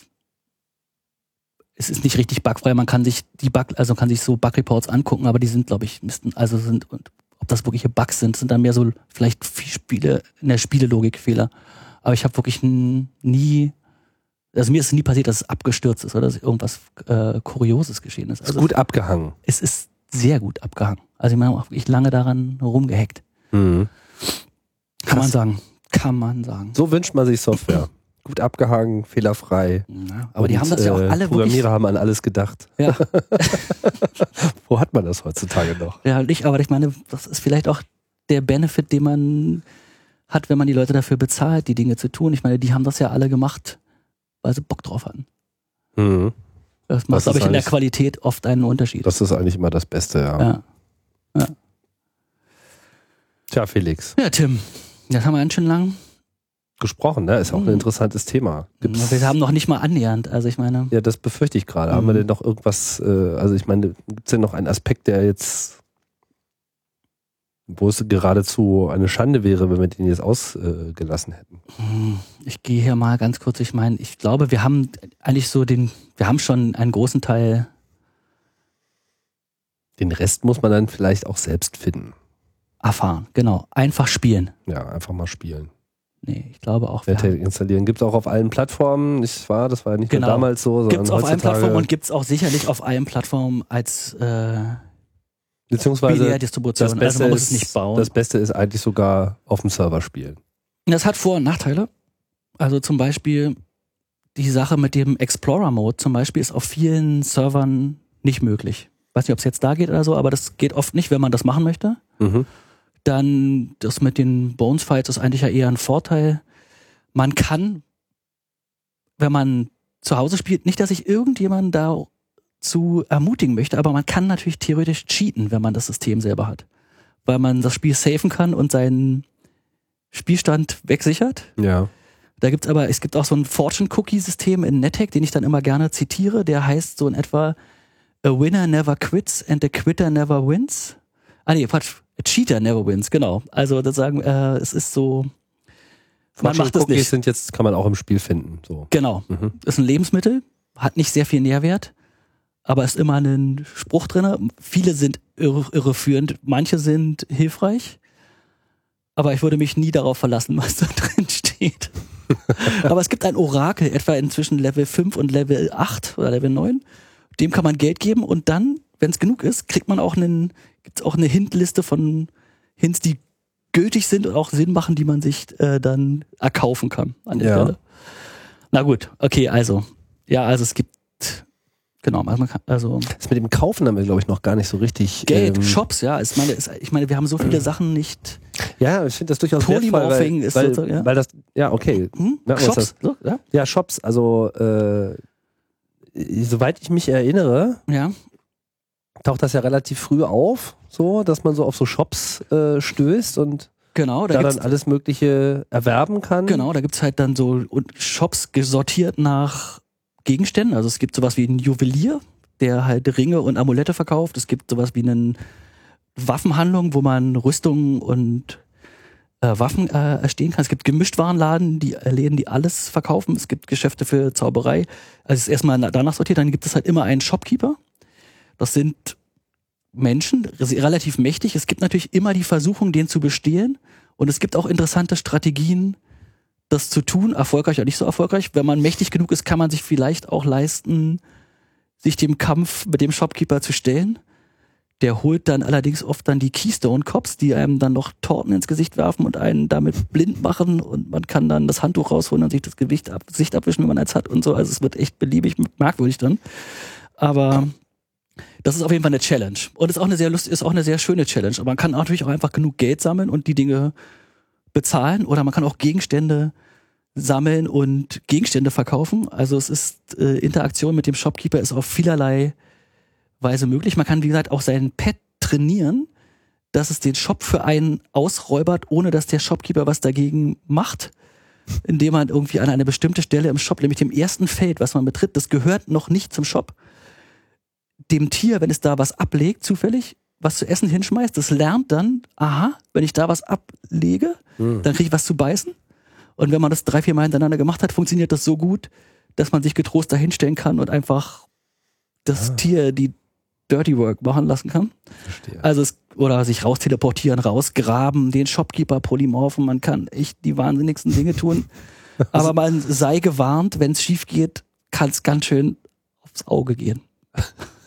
es ist nicht richtig bugfrei. Man kann sich die Bug, also kann sich so Bug-Reports angucken, aber die sind, glaube ich, müssten, also sind, und ob das wirkliche Bugs sind, sind dann mehr so vielleicht viel Spiele, in der Spielelogik Fehler. Aber ich habe wirklich nie, also mir ist nie passiert, dass es abgestürzt ist oder dass irgendwas äh, Kurioses geschehen ist. Ist Also gut abgehangen. es ist sehr gut abgehangen. Also ich meine, auch wirklich lange daran rumgehackt. Mhm. Kann man Krass. sagen. Kann man sagen. So wünscht man sich Software. gut abgehangen, fehlerfrei. Ja, aber die Und, haben das ja auch äh, alle wirklich. Programmierer haben an alles gedacht. Ja, Wo hat man das heutzutage noch? ja, nicht, aber ich meine, das ist vielleicht auch der Benefit, den man hat, wenn man die Leute dafür bezahlt, die Dinge zu tun. Ich meine, die haben das ja alle gemacht, weil sie Bock drauf hatten. Mhm. Das macht, glaube ich, in der Qualität oft einen Unterschied. Das ist eigentlich immer das Beste, ja. ja. Tja, Felix. ja, Tim, das haben wir ganz schön lang. Gesprochen, ne? Ist auch ein Mhm. interessantes Thema. Gibt's, Wir haben noch nicht mal annähernd. Also ich meine, ja, das befürchte ich gerade. Haben wir Mhm. denn noch irgendwas, äh, also ich meine, gibt es denn noch einen Aspekt, der jetzt, wo es geradezu eine Schande wäre, wenn wir den jetzt ausgelassen hätten? Hm, Ich gehe hier mal ganz kurz. Ich meine, ich glaube, wir haben eigentlich so den, wir haben schon einen großen Teil. Den Rest muss man dann vielleicht auch selbst finden. Erfahren. Genau. Einfach spielen. Ja, einfach mal spielen. Nee, ich glaube auch. Netec installieren. Gibt es auch auf allen Plattformen, nicht wahr? Das war ja nicht Genau. nur damals so, Gibt es auf allen. Plattformen und gibt es auch sicherlich auf allen Plattformen als äh, beziehungsweise Binärdistribution. das Beste, also man muss ist, es nicht bauen. das Beste ist eigentlich sogar auf dem Server spielen. Das hat Vor- und Nachteile. Also zum Beispiel die Sache mit dem Explorer-Mode zum Beispiel ist auf vielen Servern nicht möglich. Weiß nicht, ob es jetzt da geht oder so, aber das geht oft nicht, wenn man das machen möchte. Mhm. Dann das mit den Bones-Fights ist eigentlich ja eher ein Vorteil. Man kann, wenn man zu Hause spielt, nicht, dass ich irgendjemanden dazu ermutigen möchte, aber man kann natürlich theoretisch cheaten, wenn man das System selber hat. Weil man das Spiel safen kann und seinen Spielstand wegsichert. Ja. Da gibt's aber, es gibt auch so ein Fortune-Cookie-System in NetHack, den ich dann immer gerne zitiere, der heißt so in etwa A winner never quits and a quitter never wins. Ah nee, Quatsch, a cheater never wins, genau. Also das sagen, äh, es ist so, man macht das Cookies nicht. sind jetzt, kann man auch im Spiel finden. So. Genau. Mhm. Ist ein Lebensmittel, hat nicht sehr viel Nährwert, aber ist immer ein Spruch drin. Viele sind irre, irreführend, manche sind hilfreich, aber ich würde mich nie darauf verlassen, was da drin steht. aber es gibt ein Orakel, etwa inzwischen Level 5 und Level 8 oder Level 9. Dem kann man Geld geben und dann, wenn es genug ist, kriegt man auch einen, gibt's auch eine Hintliste von Hints, die gültig sind und auch Sinn machen, die man sich äh, dann erkaufen kann an der Ja. Stelle. Na gut, okay, also. Ja, also es gibt, genau, also, man kann, also Das mit dem Kaufen haben wir, glaube ich, noch gar nicht so richtig. Geld, ähm, Shops, ja, ich meine, es- ich meine, wir haben so viele Sachen nicht. Ja, ich finde das durchaus wertvoll, Polymorphing weil, ist weil, ja. weil das, ja, okay. Hm? Shops, so, ja? Ja, Shops, also äh, soweit ich mich erinnere, ja, taucht das ja relativ früh auf, so, dass man so auf so Shops äh, stößt und genau, da da dann alles Mögliche erwerben kann. genau, da gibt's halt dann so Shops gesortiert nach Gegenständen. Also es gibt sowas wie einen Juwelier, der halt Ringe und Amulette verkauft. Es gibt sowas wie einen Waffenhandlung, wo man Rüstungen und äh, Waffen äh, erstehen kann. Es gibt Gemischtwarenladen, die äh, Läden, die alles verkaufen. Es gibt Geschäfte für Zauberei. Also es ist erstmal danach sortiert. Dann gibt es halt immer einen Shopkeeper. Das sind Menschen, re- relativ mächtig. Es gibt natürlich immer die Versuchung, den zu bestehlen. Und es gibt auch interessante Strategien, das zu tun, erfolgreich oder nicht so erfolgreich. Wenn man mächtig genug ist, kann man sich vielleicht auch leisten, sich dem Kampf mit dem Shopkeeper zu stellen. Der holt dann allerdings oft dann die Keystone Cops, die einem dann noch Torten ins Gesicht werfen und einen damit blind machen und man kann dann das Handtuch rausholen und sich das Gewicht ab, Gesicht abwischen, wenn man eins hat und so. Also es wird echt beliebig merkwürdig dann. Aber das ist auf jeden Fall eine Challenge. Und ist auch eine sehr lustige, ist auch eine sehr schöne Challenge. Aber man kann natürlich auch einfach genug Geld sammeln und die Dinge bezahlen oder man kann auch Gegenstände sammeln und Gegenstände verkaufen. Also es ist äh, Interaktion mit dem Shopkeeper ist auf vielerlei Weise möglich. Man kann, wie gesagt, auch seinen Pet trainieren, dass es den Shop für einen ausräubert, ohne dass der Shopkeeper was dagegen macht. Indem man irgendwie an eine bestimmte Stelle im Shop, nämlich dem ersten Feld, was man betritt, das gehört noch nicht zum Shop. Dem Tier, wenn es da was ablegt, zufällig, was zu essen hinschmeißt, das lernt dann, aha, wenn ich da was ablege, Hm. dann kriege ich was zu beißen. Und wenn man das drei, vier Mal hintereinander gemacht hat, funktioniert das so gut, dass man sich getrost dahinstellen kann und einfach das Ah. Tier die Dirty Work machen lassen kann. Verstehe. Also es, oder sich raus teleportieren, rausgraben, den Shopkeeper polymorphen, man kann echt die wahnsinnigsten Dinge tun. Aber man sei gewarnt, wenn es schief geht, kann es ganz schön aufs Auge gehen.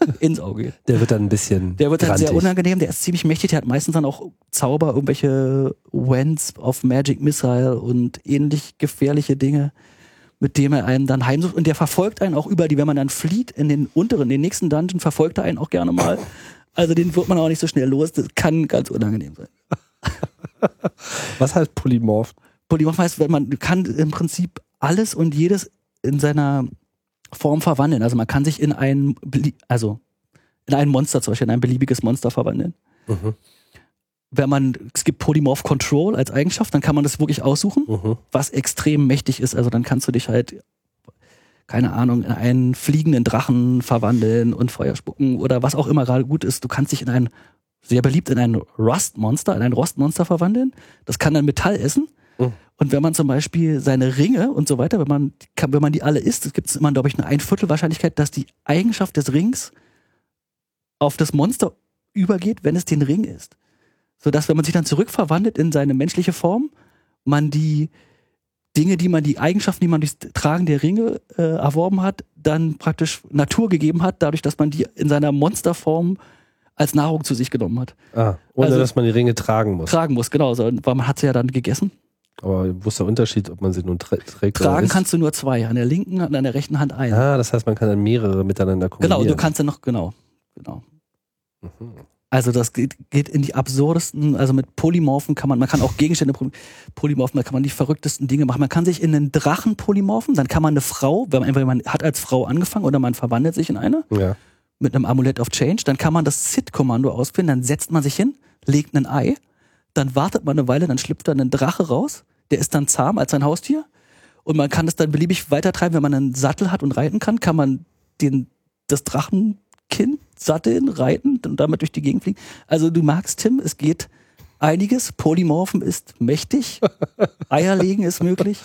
Ins Auge. Der wird dann ein bisschen. Der wird sehr grantig. unangenehm, der ist ziemlich mächtig, der hat meistens dann auch Zauber, irgendwelche Wens auf Magic Missile und ähnlich gefährliche Dinge, mit dem er einen dann heimsucht. Und der verfolgt einen auch über die, wenn man dann flieht in den unteren, den nächsten Dungeon, verfolgt er einen auch gerne mal. Also den wird man auch nicht so schnell los, das kann ganz unangenehm sein. Was heißt Polymorph? Polymorph heißt, wenn man kann im Prinzip alles und jedes in seiner Form verwandeln. Also man kann sich in ein, also in ein Monster zum Beispiel, in ein beliebiges Monster verwandeln. Mhm. Wenn man, es gibt Polymorph Control als Eigenschaft, dann kann man das wirklich aussuchen, Mhm. was extrem mächtig ist. Also dann kannst du dich halt, keine Ahnung, in einen fliegenden Drachen verwandeln und Feuer spucken oder was auch immer gerade gut ist. Du kannst dich in ein, sehr beliebt, in ein Rust-Monster, in ein Rostmonster verwandeln. Das kann dann Metall essen. Mhm. Und wenn man zum Beispiel seine Ringe und so weiter, wenn man, kann, wenn man die alle isst, gibt es immer, glaube ich, eine Einviertel Wahrscheinlichkeit, dass die Eigenschaft des Rings auf das Monster übergeht, wenn es den Ring isst. Sodass, wenn man sich dann zurückverwandelt in seine menschliche Form, man die Dinge, die man, die Eigenschaften, die man durchs Tragen der Ringe äh, erworben hat, dann praktisch Natur gegeben hat, dadurch, dass man die in seiner Monsterform als Nahrung zu sich genommen hat. Ah, ohne Also- dass man die Ringe tragen muss. Tragen muss, genau, so, weil man hat sie ja dann gegessen. Aber wo ist der Unterschied, ob man sie nun trä trägt oder Tragen kannst du nur zwei, an der linken und an der rechten Hand eine. Ah, das heißt, man kann dann mehrere miteinander kombinieren. genau, du kannst ja noch, genau, genau. Mhm. Also das geht, geht in die absurdesten, also mit Polymorphen kann man, man kann auch Gegenstände poly- polymorphen, da kann man die verrücktesten Dinge machen. Man kann sich in einen Drachen polymorphen, dann kann man eine Frau, wenn man, entweder man hat als Frau angefangen oder man verwandelt sich in eine, Ja. mit einem Amulett of Change, dann kann man das Sit-Kommando ausführen, dann setzt man sich hin, legt ein Ei, dann wartet man eine Weile, dann schlüpft dann ein Drache raus, der ist dann zahm als ein Haustier und man kann es dann beliebig weitertreiben, wenn man einen Sattel hat und reiten kann, kann man den, das Drachenkind satteln, reiten und damit durch die Gegend fliegen. Also du magst, Tim, es geht einiges, Polymorphen ist mächtig, Eierlegen ist möglich,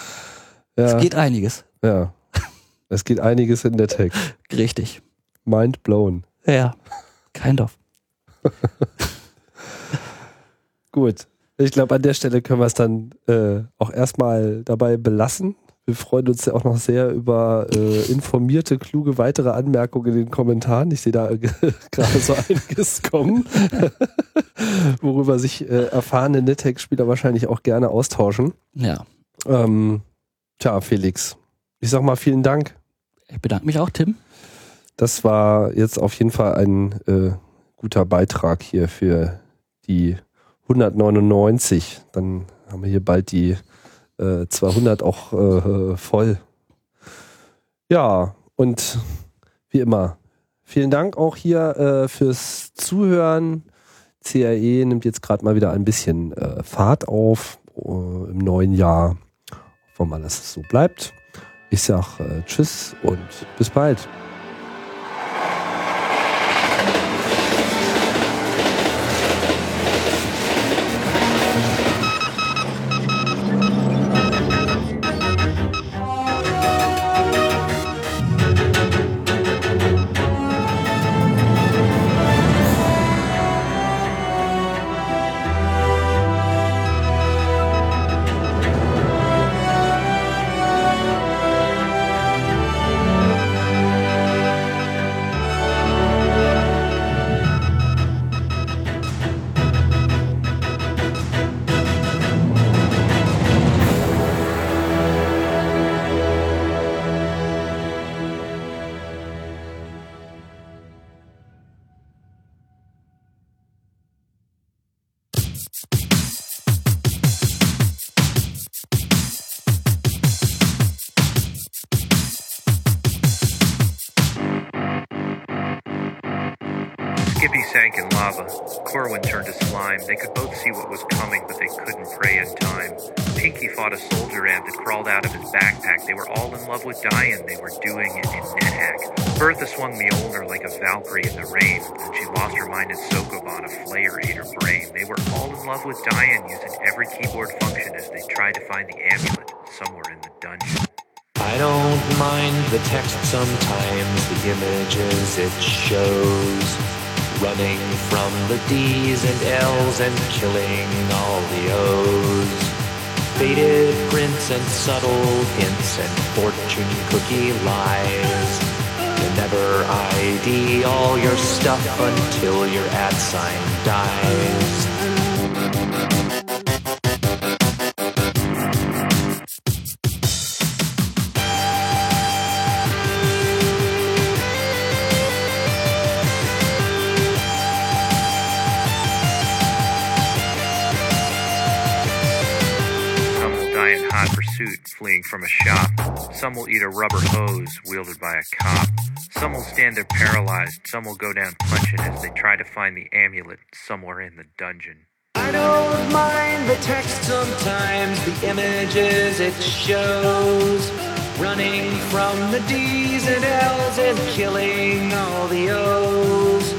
Ja, es geht einiges, ja. Es geht einiges in der Tech. richtig. Mind blown. Ja, kind of. Gut. Ich glaube, an der Stelle können wir es dann äh, auch erstmal dabei belassen. Wir freuen uns ja auch noch sehr über äh, informierte, kluge weitere Anmerkungen in den Kommentaren. Ich sehe da äh, gerade so einiges kommen, worüber sich äh, erfahrene NetHack-Spieler wahrscheinlich auch gerne austauschen. Ja. Ähm, tja, Felix, ich sag mal vielen Dank. Ich bedanke mich auch, Tim. Das war jetzt auf jeden Fall ein äh, guter Beitrag hier für die 199. Dann haben wir hier bald die äh, 200 auch äh, voll. Ja, und wie immer, vielen Dank auch hier äh, fürs Zuhören. CRE nimmt jetzt gerade mal wieder ein bisschen äh, Fahrt auf äh, im neuen Jahr. Hoffen wir mal, dass es so bleibt. Ich sag äh, Tschüss und bis bald. Slime. They could both see what was coming, but they couldn't pray in time. Pinky fought a soldier ant that crawled out of his backpack. They were all in love with Diane. They were doing it in NetHack. Bertha swung Mjolnir like a Valkyrie in the rain. Then she lost her mind as Sokoban, a flayer, ate her brain. They were all in love with Diane, using every keyboard function as they tried to find the amulet somewhere in the dungeon. I don't mind the text sometimes, the images it shows. Running from the D's and L's and killing all the O's. Faded prints and subtle hints and fortune cookie lies. You never ID all your stuff until your ad sign dies. Pursuit, fleeing from a shop. Some will eat a rubber hose wielded by a cop. Some will stand there paralyzed. Some will go down punching as they try to find the amulet somewhere in the dungeon. I don't mind the text sometimes, the images it shows. Running from the D's and L's and killing all the O's.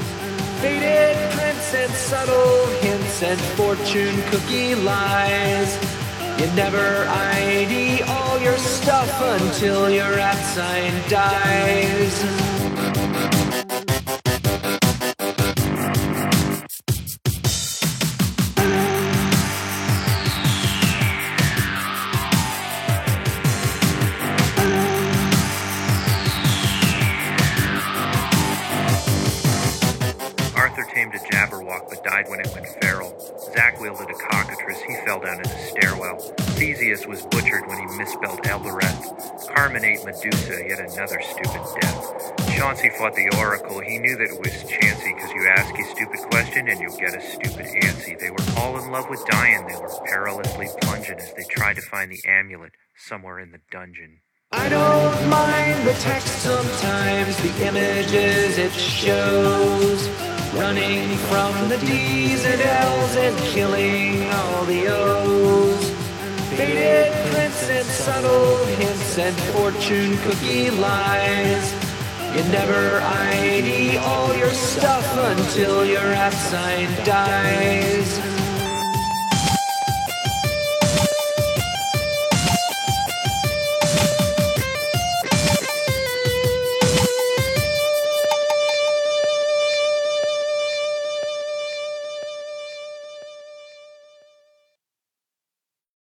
Faded prints and subtle hints and fortune cookie lies. You never ID all your stuff until your at sign dies. died when it went feral wielded a cockatrice, he fell down in the stairwell. Theseus was butchered when he misspelled Elbereth. Carmen ate Medusa, yet another stupid death. Chauncey fought the Oracle. He knew that it was chancy because you ask a stupid question and you'll get a stupid answer. They were all in love with Diane. They were perilously plunging as they tried to find the amulet somewhere in the dungeon. I don't mind the text sometimes, the images it shows. Running from the D's and L's and killing all the O's. Faded prints and subtle hints and fortune cookie lies. You never ID all your stuff until your at sign dies.